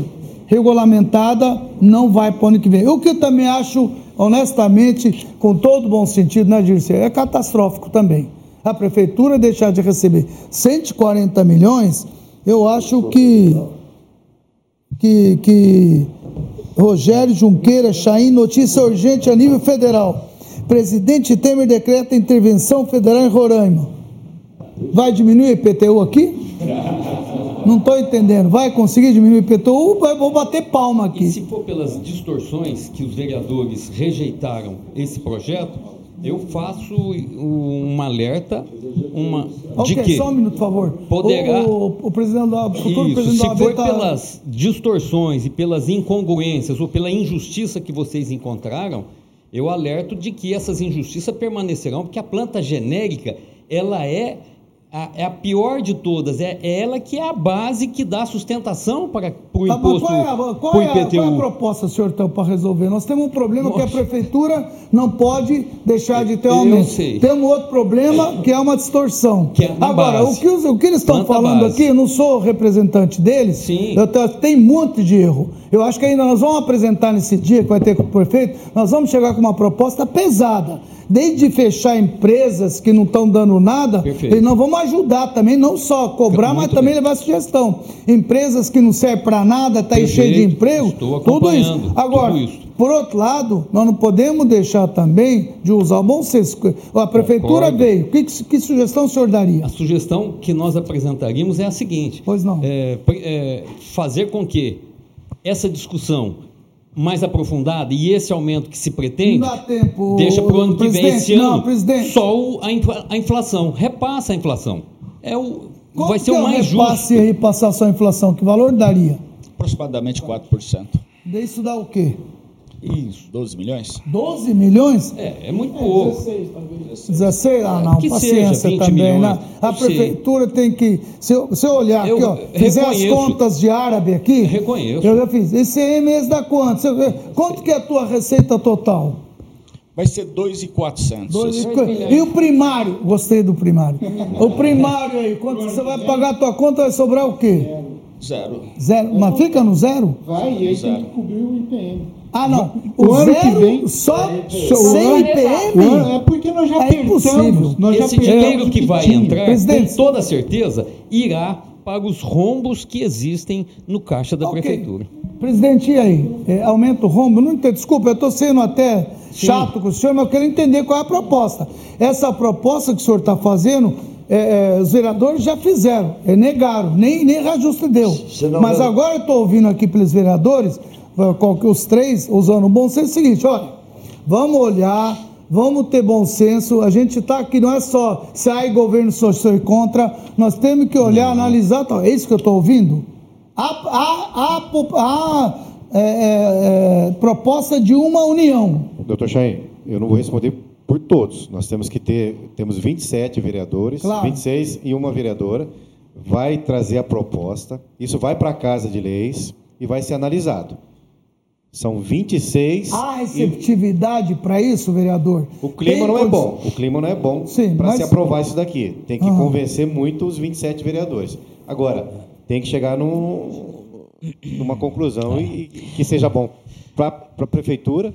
regulamentada, não vai para o ano que vem. O que eu também acho, honestamente, com todo bom sentido, né, Dirce? É catastrófico também. A prefeitura deixar de receber 140 milhões, eu acho que. que, que Rogério Junqueira, Chaim, notícia urgente a nível federal. Presidente Temer decreta intervenção federal em Roraima. Vai diminuir IPTU aqui? Não estou entendendo. Vai conseguir diminuir o IPTU? Vou bater palma aqui. E se for pelas distorções que os vereadores rejeitaram esse projeto, eu faço um alerta, uma okay, de que só um minuto, por favor. Poderá o, o, o presidente da futuro isso, presidente se for tá... pelas distorções e pelas incongruências ou pela injustiça que vocês encontraram, eu alerto de que essas injustiças permanecerão, porque a planta genérica ela é a, é a pior de todas, é, é, ela que é a base que dá sustentação para, para o tá, imposto. Qual é, a, qual, é a, qual é a proposta, senhor, então, para resolver? Nós temos um problema Nossa. que a prefeitura não pode deixar de ter um aumento. Temos outro problema que é uma distorção. É Agora, o que, os, o que, eles estão falando base. aqui, eu não sou representante deles, Sim. Eu, tem um monte de erro. Eu acho que ainda nós vamos apresentar nesse dia que vai ter com o prefeito, nós vamos chegar com uma proposta pesada desde fechar empresas que não estão dando nada, Perfeito. e nós vamos ajudar também, não só cobrar, mas também levar sugestão. Empresas que não servem para nada, está aí cheio de emprego, tudo isso. Agora, tudo isso. por outro lado, nós não podemos deixar também de usar o bom senso. A prefeitura Concordo. veio, que, que, sugestão o senhor daria? A sugestão que nós apresentaríamos é a seguinte: pois não. É, é, fazer com que essa discussão mais aprofundada e esse aumento que se pretende, não dá tempo, deixa para o ano que vem esse não, ano presidente. só o, a, inflação, repassa a inflação. É o, Qual vai ser o é mais justo. repasse aí passar só a inflação, que valor daria? Aproximadamente 4%. Isso dá o quê? Isso. 12 milhões? 12 milhões? É, é muito é, pouco. 16, talvez. 16? Ah, não, que paciência também, milhões, né? A prefeitura sei. tem que. Se eu, se eu olhar eu aqui, ó, fizer as contas de árabe aqui. Reconheço. Eu já fiz. Esse ICMS dá quanto? Quanto que é a tua receita total? Vai ser 2,400. E, e o primário? Gostei do primário. o primário aí, quanto você vai pagar a tua conta, vai sobrar o quê? Zero. Zero. Mas fica no zero? Vai, e aí zero. tem que cobrir o IPM. Ah, não. O, o ano que vem só é, sem IPM? É porque nós já é impossível. Nós Esse já dinheiro que vai entrar, Presidente. com toda certeza, irá para os rombos que existem no caixa da okay. prefeitura. Presidente, e aí? É, aumenta o rombo? Não entendo. Desculpa, eu estou sendo até Sim. chato com o senhor, mas eu quero entender qual é a proposta. Essa proposta que o senhor está fazendo, é, é, os vereadores já fizeram, é, negaram, nem, nem reajuste deu. Mas agora eu estou ouvindo aqui pelos vereadores os três usando o bom senso, é o seguinte: olha, vamos olhar, vamos ter bom senso. A gente está aqui, não é só sair governo social e contra, nós temos que olhar, analisar. Tá, é isso que eu estou ouvindo? A, a, a é, é, é, proposta de uma união. Doutor Chaim, eu não vou responder por todos. Nós temos que ter, temos 27 vereadores, claro. 26 e uma vereadora. Vai trazer a proposta, isso vai para a Casa de Leis e vai ser analisado. São 26. Há receptividade e... para isso, vereador? O clima Tem não é bom. O clima não é bom para mas... se aprovar isso daqui. Tem que ah. convencer muito os 27 vereadores. Agora, tem que chegar num, numa conclusão e, que seja bom para a prefeitura,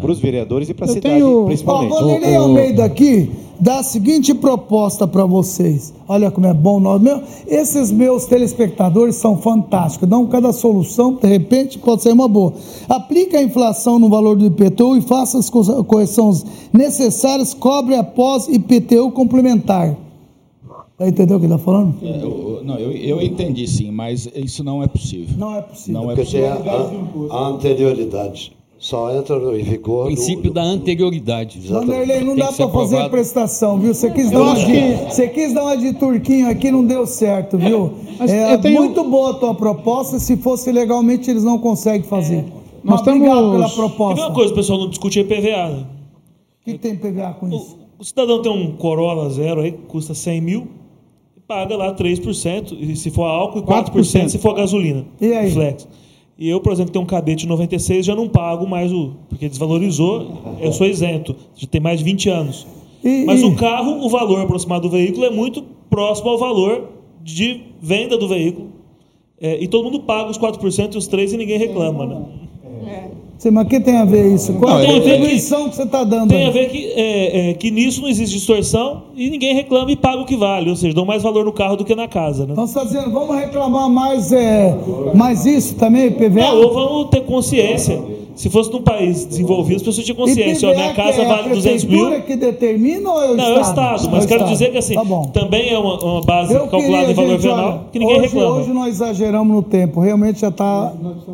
para os vereadores e para a cidade, tenho... principalmente. Ó, Vanderlei Almeida aqui dá a seguinte proposta para vocês. Olha como é bom nós. Meu, esses meus telespectadores são fantásticos. Dão cada solução, de repente, pode ser uma boa. Aplica a inflação no valor do IPTU e faça as correções necessárias, cobre após IPTU complementar. Entendeu o que ele está falando? É, eu, não, eu, eu entendi sim, mas isso não é possível. Não é possível. Não é Porque é possível. A, a, anterioridade. Só entra em vigor. O princípio do, da anterioridade. Vanderlei, não dá para fazer prestação, viu? Você quis, dar uma de, você quis dar uma de turquinho aqui, não deu certo, viu? Mas é tenho... muito boa a tua proposta. Se fosse legalmente, eles não conseguem fazer. É. Mas obrigado pela proposta. Tem uma coisa, pessoal, não discute é IPVA. Né? O que tem PVA com isso? O, o cidadão tem um Corolla zero aí, que custa 100 mil paga lá 3%, e se for álcool, e 4%, 4%. se for gasolina. E aí? Flex. E eu, por exemplo, tenho um cadete 96, já não pago mais o. Porque desvalorizou, eu sou isento. Já tem mais de 20 anos. E, Mas e... o carro, o valor aproximado do veículo é muito próximo ao valor de venda do veículo. É, e todo mundo paga os 4% e os 3% e ninguém reclama, né? Sim, mas o que tem a ver isso? Qual não, é a contribuição que, que, você está dando? Tem aí? a ver que, é, é, que nisso não existe distorção e ninguém reclama e paga o que vale, ou seja, dão mais valor no carro do que na casa. Né? Então você está dizendo, vamos reclamar mais, é, mais isso também, PVA? Não, ou vamos ter consciência se fosse num país desenvolvido, as pessoas tinham consciência. Ó, minha casa é vale 200 mil. que determina ou é o Não, é o Estado. Mas é quero Estado. dizer que assim, tá também é uma, uma base eu calculada queria, em valor gente, venal que ninguém hoje, reclama. Hoje nós exageramos no tempo. Realmente já está.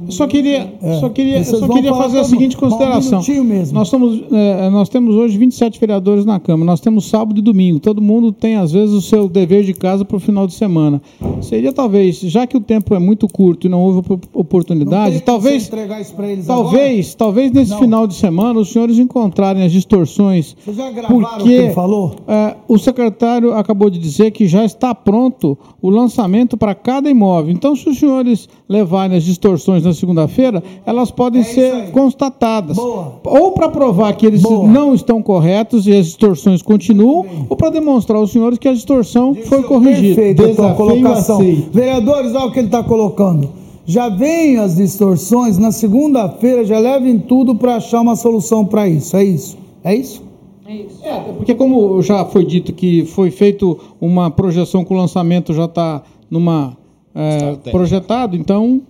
Só queria, é. só queria, só queria fazer a seguinte consideração. Um mesmo. Nós, somos, é, nós temos hoje 27 vereadores na Câmara. Nós temos sábado e domingo. Todo mundo tem, às vezes, o seu dever de casa para o final de semana. Seria talvez, já que o tempo é muito curto e não houve oportunidade, talvez. Talvez, talvez nesse esse final de semana os senhores encontrarem as distorções. Vocês já gravaram porque, o que ele falou? É, o secretário acabou de dizer que já está pronto o lançamento para cada imóvel. Então, se os senhores levarem as distorções na segunda-feira, elas podem é ser constatadas. Boa. Ou para provar que eles Boa. não estão corretos e as distorções continuam, ou para demonstrar aos senhores que a distorção foi corrigida. Perfeito, a colocação. Vereadores, olha o que ele está colocando já vem as distorções, na segunda-feira já levem tudo para achar uma solução para isso. É isso? É isso? É isso. É, porque como já foi dito que foi feito uma projeção com o lançamento já está numa é, projetado, então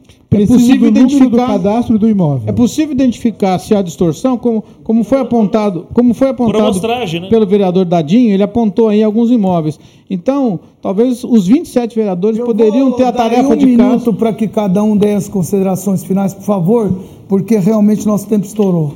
é possível identificar cadastro do imóvel. É possível identificar se há distorção, como, como foi apontado, como foi apontado né? pelo vereador Dadinho, ele apontou aí alguns imóveis. Então, talvez os 27 vereadores Eu poderiam ter a tarefa um de. Um minuto para que cada um dê as considerações finais, por favor, porque realmente nosso tempo estourou.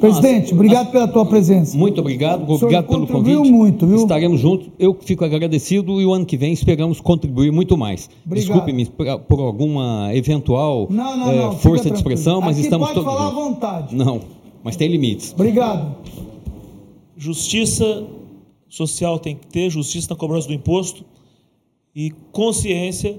Presidente, obrigado pela tua presença. Muito obrigado, obrigado pelo convite. muito, viu? Estaremos juntos. Eu fico agradecido e o ano que vem esperamos contribuir muito mais. Desculpe-me por alguma eventual não, não, não, é, força de expressão, mas Aqui estamos todos. Pode falar à vontade. Não, mas tem limites. Obrigado. Justiça social tem que ter, justiça na cobrança do imposto e consciência.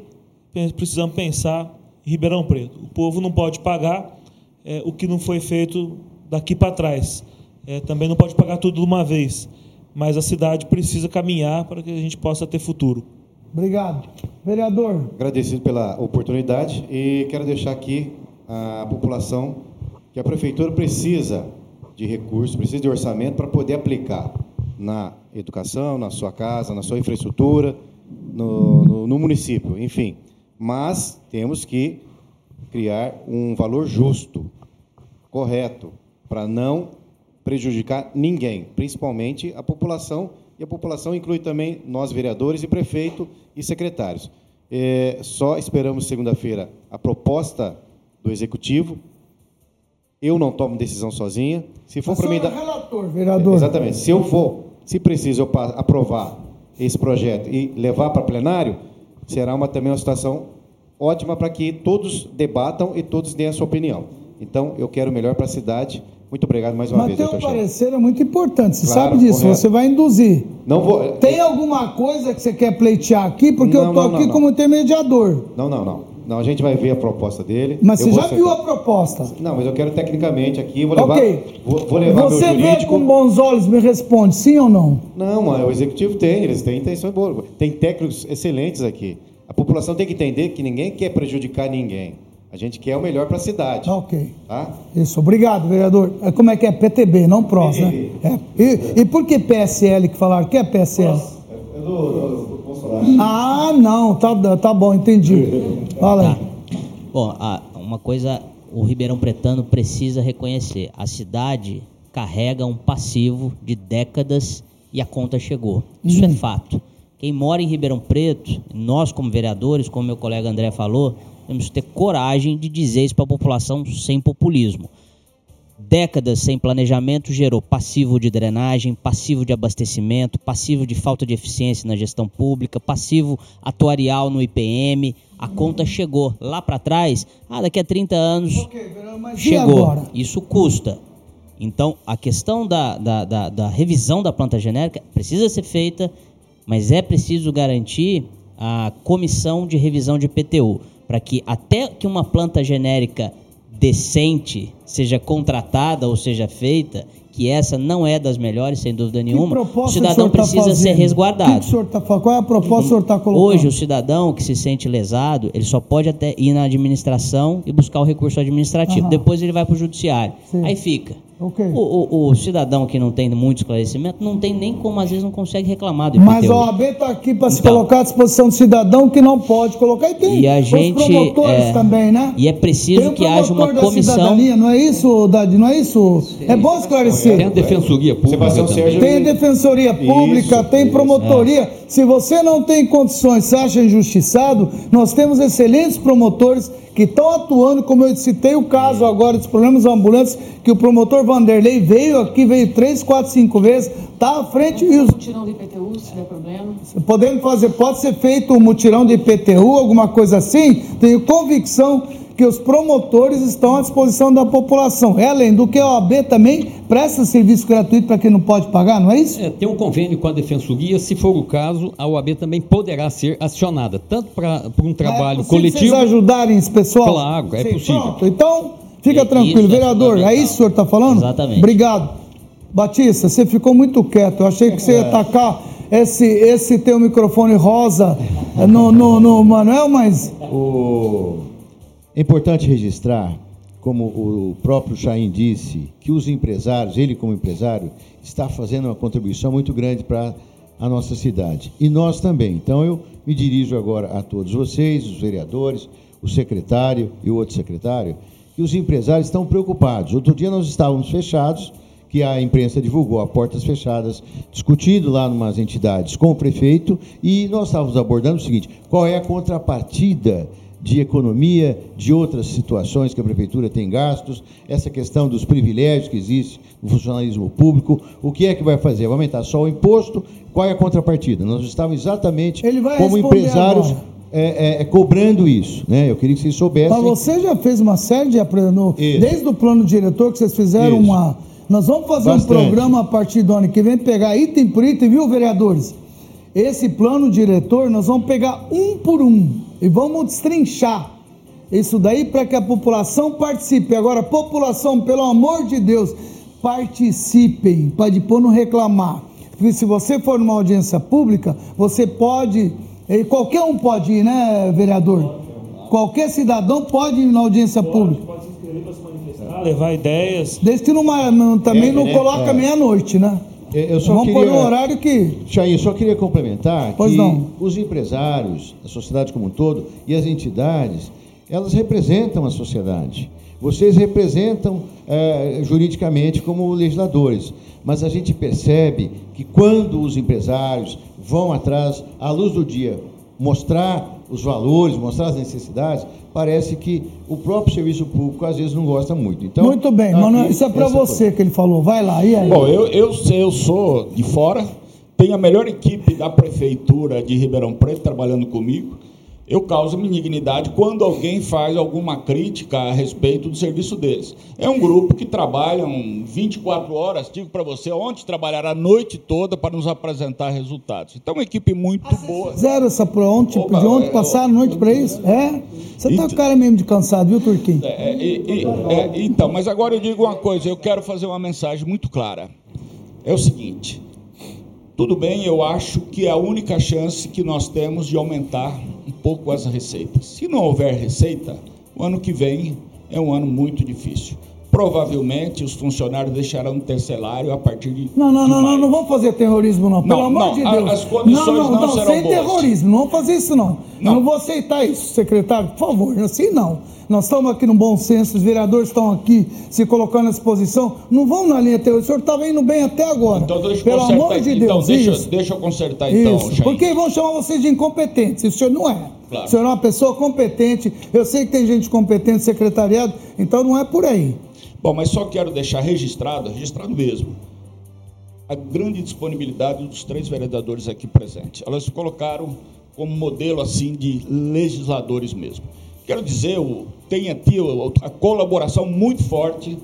Precisamos pensar em Ribeirão Preto. O povo não pode pagar é, o que não foi feito daqui para trás. É, também não pode pagar tudo de uma vez, mas a cidade precisa caminhar para que a gente possa ter futuro. Obrigado. Vereador. Agradecido pela oportunidade e quero deixar aqui a população que a prefeitura precisa de recursos, precisa de orçamento para poder aplicar na educação, na sua casa, na sua infraestrutura, no, no, no município, enfim. Mas temos que criar um valor justo, correto, para não prejudicar ninguém, principalmente a população, e a população inclui também nós, vereadores e prefeito e secretários. É, só esperamos segunda-feira a proposta do Executivo. Eu não tomo decisão sozinha. Se for para mim... Da... relator, vereador. Exatamente. Se eu for, se preciso eu aprovar esse projeto e levar para plenário, será uma, também uma situação ótima para que todos debatam e todos deem a sua opinião. Então, eu quero o melhor para a cidade. Muito obrigado mais uma Mas vez, Mas parecer é muito importante, você claro, sabe disso, correto. você vai induzir. Não vou... Tem alguma coisa que você quer pleitear aqui? Porque não, eu estou aqui não, como intermediador. Não, não, não. Não, a gente vai ver a proposta dele. Mas eu você já viu a proposta? Não, mas eu quero tecnicamente aqui, vou levar, Ok. vou, vou levar Você vê com bons olhos, me responde, sim ou não? Não, mas o executivo tem, eles têm intenção boa. Tem técnicos excelentes aqui. A população tem que entender que ninguém quer prejudicar ninguém. A gente quer o melhor para a cidade. Ok. Tá? Isso, obrigado, vereador. É, Como é que é? PTB, não PROS, né? É. E, e por que PSL que falaram? O que é PSL? É do, do, do Bolsonaro. Ah, não, tá, tá bom, entendi. *laughs* Fala aí. Bom, ah, uma coisa o Ribeirão Pretano precisa reconhecer: a cidade carrega um passivo de décadas e a conta chegou. Isso é fato. Quem mora em Ribeirão Preto, nós como vereadores, como meu colega André falou, temos que ter coragem de dizer isso para a população sem populismo. Décadas sem planejamento gerou passivo de drenagem, passivo de abastecimento, passivo de falta de eficiência na gestão pública, passivo atuarial no IPM. A conta chegou lá para trás, ah, daqui a 30 anos e chegou. agora? Isso custa. Então, a questão da, da, da, da revisão da planta genérica precisa ser feita, mas é preciso garantir a comissão de revisão de PTU, para que até que uma planta genérica decente seja contratada ou seja feita, que essa não é das melhores, sem dúvida nenhuma, o cidadão o senhor tá precisa ser resguardado. Que, que tá? Qual é a proposta que o senhor está colocando? Hoje, o cidadão que se sente lesado, ele só pode até ir na administração e buscar o recurso administrativo. Aham. Depois ele vai para o judiciário. Sim. Aí fica. Ok. O, o- o cidadão que não tem muito esclarecimento não tem nem como, às vezes, não consegue reclamar do Mas a OAB está aqui para se Então. colocar à disposição do cidadão que não pode colocar. E tem E a gente, os promotores é, também, né? E é preciso Tem que haja uma comissão. cidadania, não é isso, Dade? Não é isso? é bom esclarecer. Tem a defensoria pública Sebastião também. Sérgio- Tem defensoria pública, Isso, tem promotoria. Se você não tem condições, se acha injustiçado, nós temos excelentes promotores que estão atuando, como eu citei o caso agora dos problemas ambulantes, que o promotor Vanderlei veio aqui, veio três, quatro, cinco vezes, está à frente e os, Tirão do IPTU, se tiver problema. Podemos fazer, pode ser feito um mutirão de IPTU, alguma coisa assim. Tenho convicção que os promotores estão à disposição da população. É além do que a OAB também presta serviço gratuito para quem não pode pagar, não é isso? É, tem um convênio com a Defensoria, se for o caso, a OAB também poderá ser acionada, tanto para um trabalho é coletivo. Vocês ajudarem esse pessoal? Claro, é Sim, possível. Pronto, então, fica É tranquilo. isso, é Vereador, é isso que o senhor está falando? Exatamente. Obrigado. Batista, você ficou muito quieto. Eu achei que você ia tacar esse, esse teu microfone rosa no, no, no Manuel, mas. O- É importante registrar, como o próprio Chaim disse, que os empresários, ele como empresário, está fazendo uma contribuição muito grande para a nossa cidade. E nós também. Então eu me dirijo agora a todos vocês, os vereadores, o secretário e o outro secretário, que os empresários estão preocupados. Outro dia nós estávamos fechados, que a imprensa divulgou a portas fechadas, discutindo lá numas entidades com o prefeito, e nós estávamos abordando o seguinte: qual é a contrapartida de economia, de outras situações que a prefeitura tem gastos, essa questão dos privilégios que existe no funcionalismo público, o que é que vai fazer? Vai aumentar só o imposto? Qual é a contrapartida? Nós estávamos exatamente como empresários é, é, é, cobrando isso, né? Eu queria que vocês soubessem. Mas você já fez uma série de apre- no- Isso. desde o plano diretor que vocês fizeram Isso. uma. Nós vamos fazer Bastante. um programa a partir do ano que vem, pegar item por item, viu, vereadores? Esse plano diretor nós vamos pegar um por um e vamos destrinchar isso daí para que a população participe. Agora, população, pelo amor de Deus, participem, para depois não reclamar. Porque se você for numa audiência pública, você pode, qualquer um pode ir, né, vereador? Qualquer cidadão pode ir na audiência pública. Pode se inscrever para se manifestar, levar ideias. Desde que não, também É, não né? coloca É. meia-noite, né? Eu só Vamos queria... pôr um horário que. Chain, eu só queria complementar Pois que não. os empresários, a sociedade como um todo e as entidades, elas representam a sociedade. Vocês representam eh, juridicamente como legisladores, mas a gente percebe que quando os empresários vão atrás, à luz do dia, mostrar os valores, mostrar as necessidades, parece que o próprio serviço público às vezes não gosta muito. Então, Muito bem, tá Manuel, aqui isso é para você que ele falou. Vai lá, e aí? Bom, eu, eu, eu sou de fora, tenho a melhor equipe da prefeitura de Ribeirão Preto trabalhando comigo. Eu causo indignidade quando alguém faz alguma crítica a respeito do serviço deles. É um grupo que trabalha 24 horas, digo para você, ontem trabalharam a noite toda para nos apresentar resultados. Então, uma equipe muito boa. Zero essa pro ontem, Opa, de ontem é, passaram a noite para isso? É? Você está com cara mesmo de cansado, viu, Turquinho? É, é, é, então, mas agora eu digo uma coisa, eu quero fazer uma mensagem muito clara. É o seguinte, tudo bem, eu acho que é a única chance que nós temos de aumentar um pouco as receitas. Se não houver receita, o ano que vem é um ano muito difícil. Provavelmente os funcionários deixarão de ter salário a partir de. Não, não, de não, não, não vamos fazer terrorismo, não. Pelo não, amor não, de Deus. As condições não, não, não serão sem boas. terrorismo, não vamos fazer isso, não. não. Eu não vou aceitar isso, secretário, por favor, assim não. Nós estamos aqui no bom senso, os vereadores estão aqui se colocando à disposição. Não vão na linha teórica. O senhor estava indo bem até agora. Então, deixa Pelo amor de então, Deus. Deixa, isso. deixa eu consertar então. Isso. Porque vão chamar você de incompetente. O senhor não é. Claro. O senhor é uma pessoa competente. Eu sei que tem gente competente, secretariado, então não é por aí. Bom, mas só quero deixar registrado, registrado mesmo, a grande disponibilidade dos três vereadores aqui presentes. Elas se colocaram como modelo assim de legisladores mesmo. Quero dizer, tem aqui a colaboração muito forte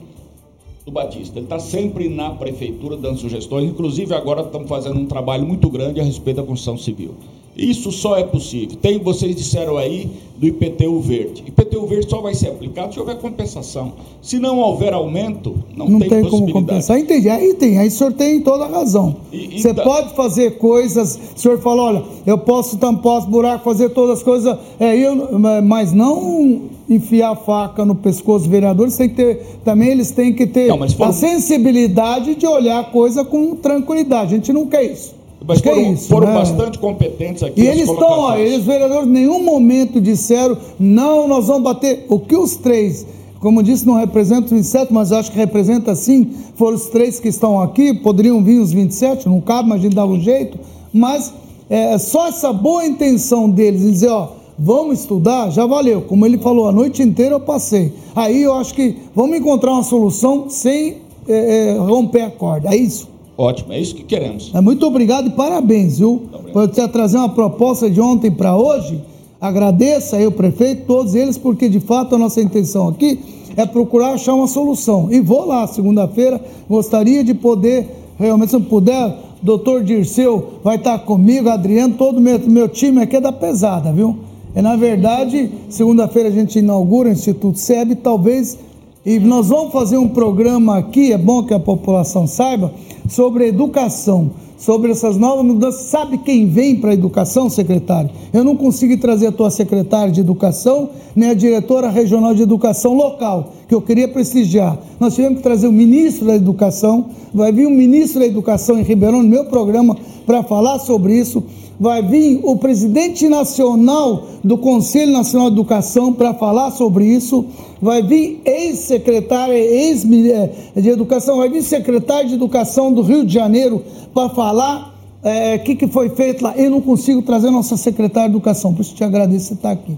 do Batista. Ele está sempre na prefeitura dando sugestões, inclusive agora estamos fazendo um trabalho muito grande a respeito da construção civil. Isso só é possível. Tem, vocês disseram aí, do IPTU verde. IPTU verde só vai ser aplicado se houver compensação. Se não houver aumento, não, não tem, tem como compensar. Entendi. Aí tem, aí o senhor tem toda a razão. E, Você pode fazer coisas, o senhor falou, olha, eu posso tampar os buracos, fazer todas as coisas, é, eu, mas não enfiar a faca no pescoço dos vereadores, tem que ter, também eles têm que ter não, for... a sensibilidade de olhar a coisa com tranquilidade. A gente não quer isso. Mas foram, é isso, foram né? bastante competentes aqui. E eles estão, ó, eles vereadores, em nenhum momento disseram, não, nós vamos bater. O que os três, como disse, não representam os 27, mas acho que representa sim, foram os três que estão aqui, poderiam vir os 27, não cabe, mas a gente dava um jeito. Mas é, só essa boa intenção deles, em dizer, ó, vamos estudar, já valeu. Como ele falou, a noite inteira eu passei. Aí eu acho que vamos encontrar uma solução sem é, é, romper a corda. É isso. Ótimo, é isso que queremos. É, muito obrigado e parabéns, viu? Por você trazer uma proposta de ontem para hoje. Agradeço aí o prefeito, todos eles, porque de fato a nossa intenção aqui é procurar achar uma solução. E vou lá, segunda-feira, gostaria de poder, realmente, se eu puder, doutor Dirceu vai estar comigo, Adriano, todo meu, meu time aqui é da pesada, viu? E na verdade, segunda-feira a gente inaugura o Instituto SEB, talvez e nós vamos fazer um programa aqui, é bom que a população saiba, sobre educação, sobre essas novas mudanças. Sabe quem vem para a educação, secretário? Eu não consigo trazer a tua secretária de educação, nem a diretora regional de educação local, que eu queria prestigiar. Nós tivemos que trazer o ministro da educação, vai vir o ministro da educação em Ribeirão, no meu programa, para falar sobre isso vai vir o presidente nacional do Conselho Nacional de Educação para falar sobre isso, vai vir ex-secretário, ex eh, de Educação, vai vir secretário de Educação do Rio de Janeiro para falar o é, que, que foi feito lá. Eu não consigo trazer nossa secretária de Educação, por isso te agradeço você estar aqui.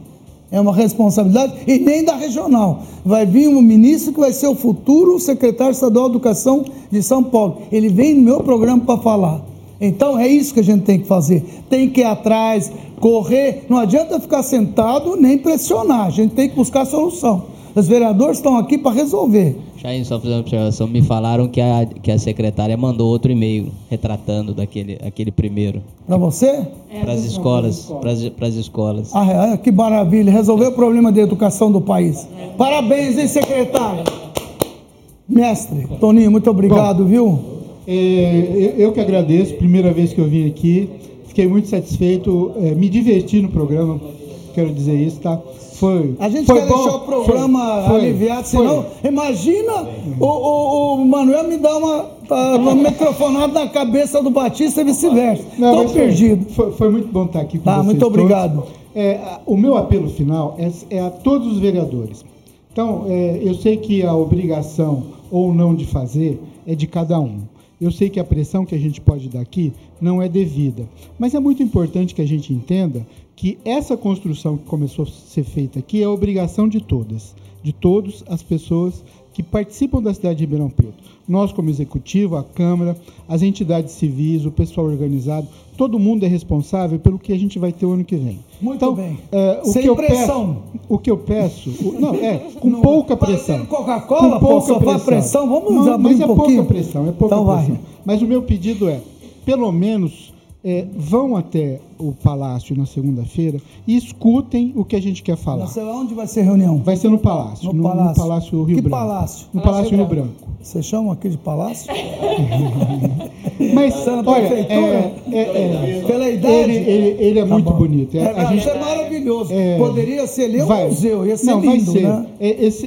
É uma responsabilidade, e nem da regional. Vai vir um ministro que vai ser o futuro secretário estadual de Educação de São Paulo. Ele vem no meu programa para falar. Então é isso que a gente tem que fazer. Tem que ir atrás, correr. Não adianta ficar sentado nem pressionar. A gente tem que buscar solução. Os vereadores estão aqui para resolver. Jair, só fazer uma observação. Me falaram que a, que a secretária mandou outro e-mail retratando daquele aquele primeiro. Para você? É, para as escolas. Para as escolas. Ah, é, que maravilha. Resolveu o problema de educação do país. Parabéns, hein, secretária? Mestre, Toninho, muito obrigado, Bom, viu? É, eu que agradeço, primeira vez que eu vim aqui, fiquei muito satisfeito, é, me diverti no programa, quero dizer isso, tá? Foi. A gente foi quer bom, deixar o programa foi, aliviado, senão, foi. imagina o, o, o, Manuel me dar uma, tá, uma microfonada na cabeça do Batista e vice-versa. Estou perdido. Foi, foi, muito bom estar aqui com tá, vocês. Muito obrigado. É, o meu apelo final é, é, a todos os vereadores. Então, é, eu sei que a obrigação ou não de fazer é de cada um. Eu sei que a pressão que a gente pode dar aqui não é devida, mas é muito importante que a gente entenda que essa construção que começou a ser feita aqui é obrigação de todas, de todas as pessoas que participam da cidade de Ribeirão Preto. Nós, como executivo, a Câmara, as entidades civis, o pessoal organizado, todo mundo é responsável pelo que a gente vai ter o ano que vem. Muito então, bem. É, o Sem que eu pressão. Peço, o que eu peço. O, não, é, *laughs* com não, pouca pressão. Coca-Cola, com pouca pressão. pressão. Vamos não, abrir mas um é pouquinho. pouca pressão, é pouca então pressão. Vai. Mas o meu pedido é, pelo menos é, vão até o Palácio na segunda-feira e escutem o que a gente quer falar. Mas onde vai ser a reunião? Vai ser no Palácio. No, no Palácio. No Palácio Rio que Branco. Palácio? No Palácio, Rio Branco. Branco. Você chama aqui de Palácio? *laughs* Mas, olha, é, é, é, pela idade... Ele, ele, ele é tá muito bom. bonito. É, a gente é maravilhoso. Poderia ser ali um vai, museu, ia ser não, lindo, vai ser. né? Esse,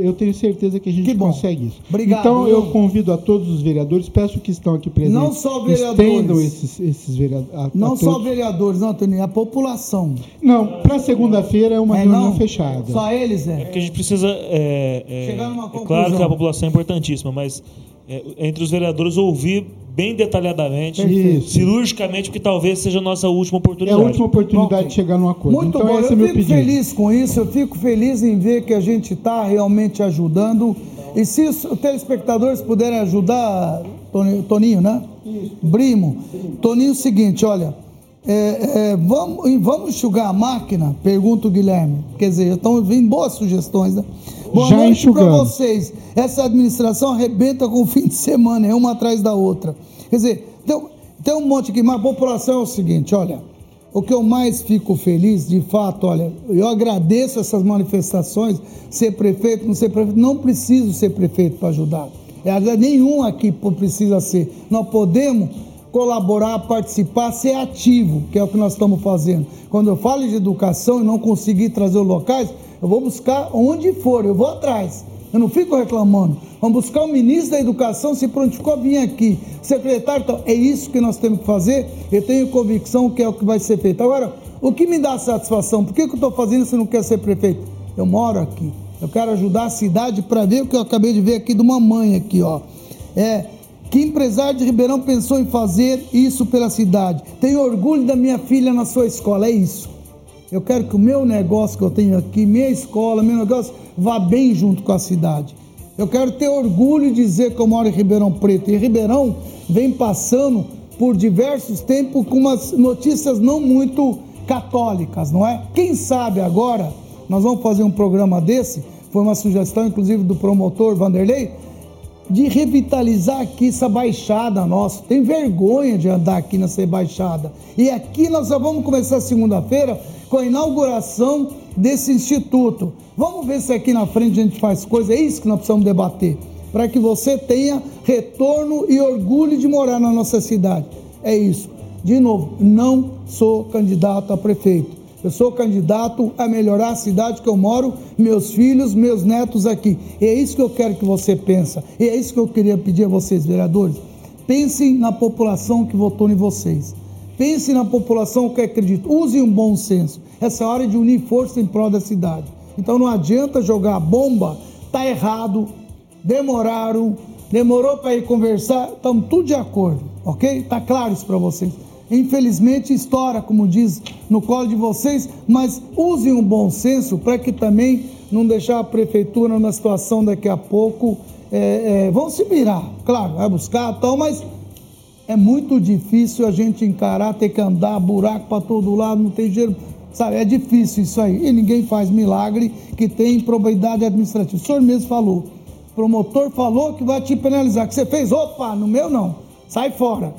eu tenho certeza que a gente que consegue isso. Obrigado. Então, eu convido a todos os vereadores, peço que estão aqui presentes, não só vereadores. estendam esses, esses vereadores. Não só vereadores, não, Toninho, a população. Não, para segunda-feira é uma é, reunião não, fechada. Só eles, é. É porque a gente precisa. É, é, Chegar numa conclusão. É claro que a população é importantíssima, mas é, entre os vereadores ouvir bem detalhadamente, Isso. cirurgicamente, porque talvez seja a nossa última oportunidade. É a última oportunidade de chegar num acordo. Muito então, bom, esse eu é meu fico pedido. feliz com isso, eu fico feliz em ver que a gente está realmente ajudando. E se os telespectadores puderem ajudar, Toninho, né? Isso. Brimo. Toninho, é o seguinte, olha. É, é, vamos, vamos enxugar a máquina? Pergunta o Guilherme. Quer dizer, estão vindo boas sugestões, né? Boa Já noite para vocês. Essa administração arrebenta com o fim de semana, é uma atrás da outra. Quer dizer, tem, tem um monte aqui, mas a população é o seguinte, olha. O que eu mais fico feliz, de fato, olha, eu agradeço essas manifestações, ser prefeito, não ser prefeito, não preciso ser prefeito para ajudar. É, nenhum aqui precisa ser. Nós podemos colaborar, participar, ser ativo, que é o que nós estamos fazendo. Quando eu falo de educação e não conseguir trazer os locais, eu vou buscar onde for, eu vou atrás. Eu não fico reclamando. Vamos buscar o ministro da Educação, se prontificou a vir aqui. Secretário, então, é isso que nós temos que fazer. Eu tenho convicção que é o que vai ser feito. Agora, o que me dá satisfação? Por que, que eu estou fazendo se não quer ser prefeito? Eu moro aqui. Eu quero ajudar a cidade para ver o que eu acabei de ver aqui de uma mãe aqui, ó. É, que empresário de Ribeirão pensou em fazer isso pela cidade? Tenho orgulho da minha filha na sua escola, é isso. Eu quero que o meu negócio que eu tenho aqui, minha escola, meu negócio, vá bem junto com a cidade. Eu quero ter orgulho de dizer que eu moro em Ribeirão Preto. E Ribeirão vem passando por diversos tempos com umas notícias não muito católicas, não é? Quem sabe agora nós vamos fazer um programa desse, foi uma sugestão inclusive do promotor Vanderlei, de revitalizar aqui essa baixada nossa. Tem vergonha de andar aqui nessa baixada. E aqui nós já vamos começar segunda-feira com a inauguração desse instituto. Vamos ver se aqui na frente a gente faz coisa. É isso que nós precisamos debater. Para que você tenha retorno e orgulho de morar na nossa cidade. É isso. De novo, não sou candidato a prefeito. Eu sou candidato a melhorar a cidade que eu moro, meus filhos, meus netos aqui. E é isso que eu quero que você pense. E é isso que eu queria pedir a vocês, vereadores. Pensem na população que votou em vocês. Pensem na população que acredita. Usem um bom senso. Essa é hora de unir força em prol da cidade. Então não adianta jogar bomba. Tá errado. Demoraram. Demorou para ir conversar. Estamos tudo de acordo, ok? Tá claro isso para vocês. Infelizmente, estoura, como diz, no colo de vocês, mas usem um bom senso para que também não deixar a prefeitura numa situação daqui a pouco. É, é, vão se virar, claro, vai buscar tal, mas é muito difícil a gente encarar, ter que andar buraco para todo lado, não tem dinheiro. Sabe, é difícil isso aí. E ninguém faz milagre que tem probabilidade administrativa. O senhor mesmo falou. O promotor falou que vai te penalizar. Que você fez, opa, no meu não. Sai fora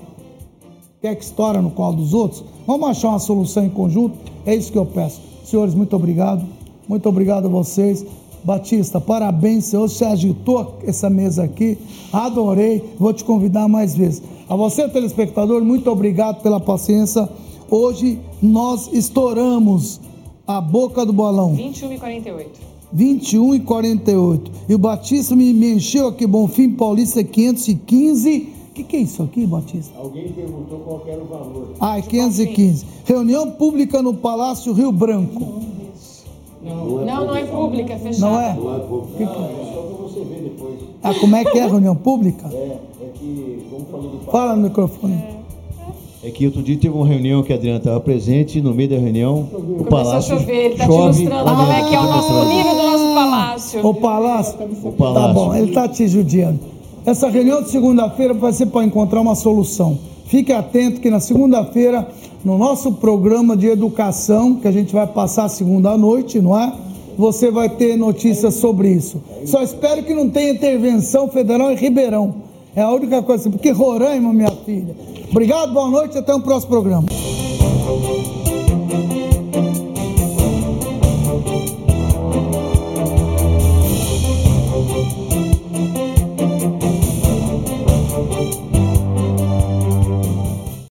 quer que estoura no colo dos outros? Vamos achar uma solução em conjunto? É isso que eu peço. Senhores, muito obrigado. Muito obrigado a vocês. Batista, parabéns, senhor. Você agitou essa mesa aqui. Adorei. Vou te convidar mais vezes. A você, telespectador, muito obrigado pela paciência. Hoje nós estouramos a boca do balão. 21 e 48. 21 e 48. E o Batista me, me encheu aqui, Bonfim Paulista 515 o que, que, é isso aqui, Batista? Alguém perguntou qual era o valor. Ah, é 515. Reunião pública no Palácio Rio Branco. Não, não, é, não, não é pública, é fechada. Não é? Não é pública. Não, é só para você ver depois. Ah, como é que é a reunião pública? É, é que, como falou do Fala no microfone. É. é que outro dia teve uma reunião que a Adriana estava presente e no meio da reunião o Começou palácio a chover, ele está te chove, mostrando como é que é o, nosso, o nível do nosso palácio. O palácio? O palácio. Tá bom, ele está te judiando. Essa reunião de segunda-feira vai ser para encontrar uma solução. Fique atento que na segunda-feira, no nosso programa de educação, que a gente vai passar segunda noite, não é? Você vai ter notícias sobre isso. Só espero que não tenha intervenção federal em Ribeirão. É a única coisa, porque Roraima, minha filha. Obrigado, boa noite, até o próximo programa.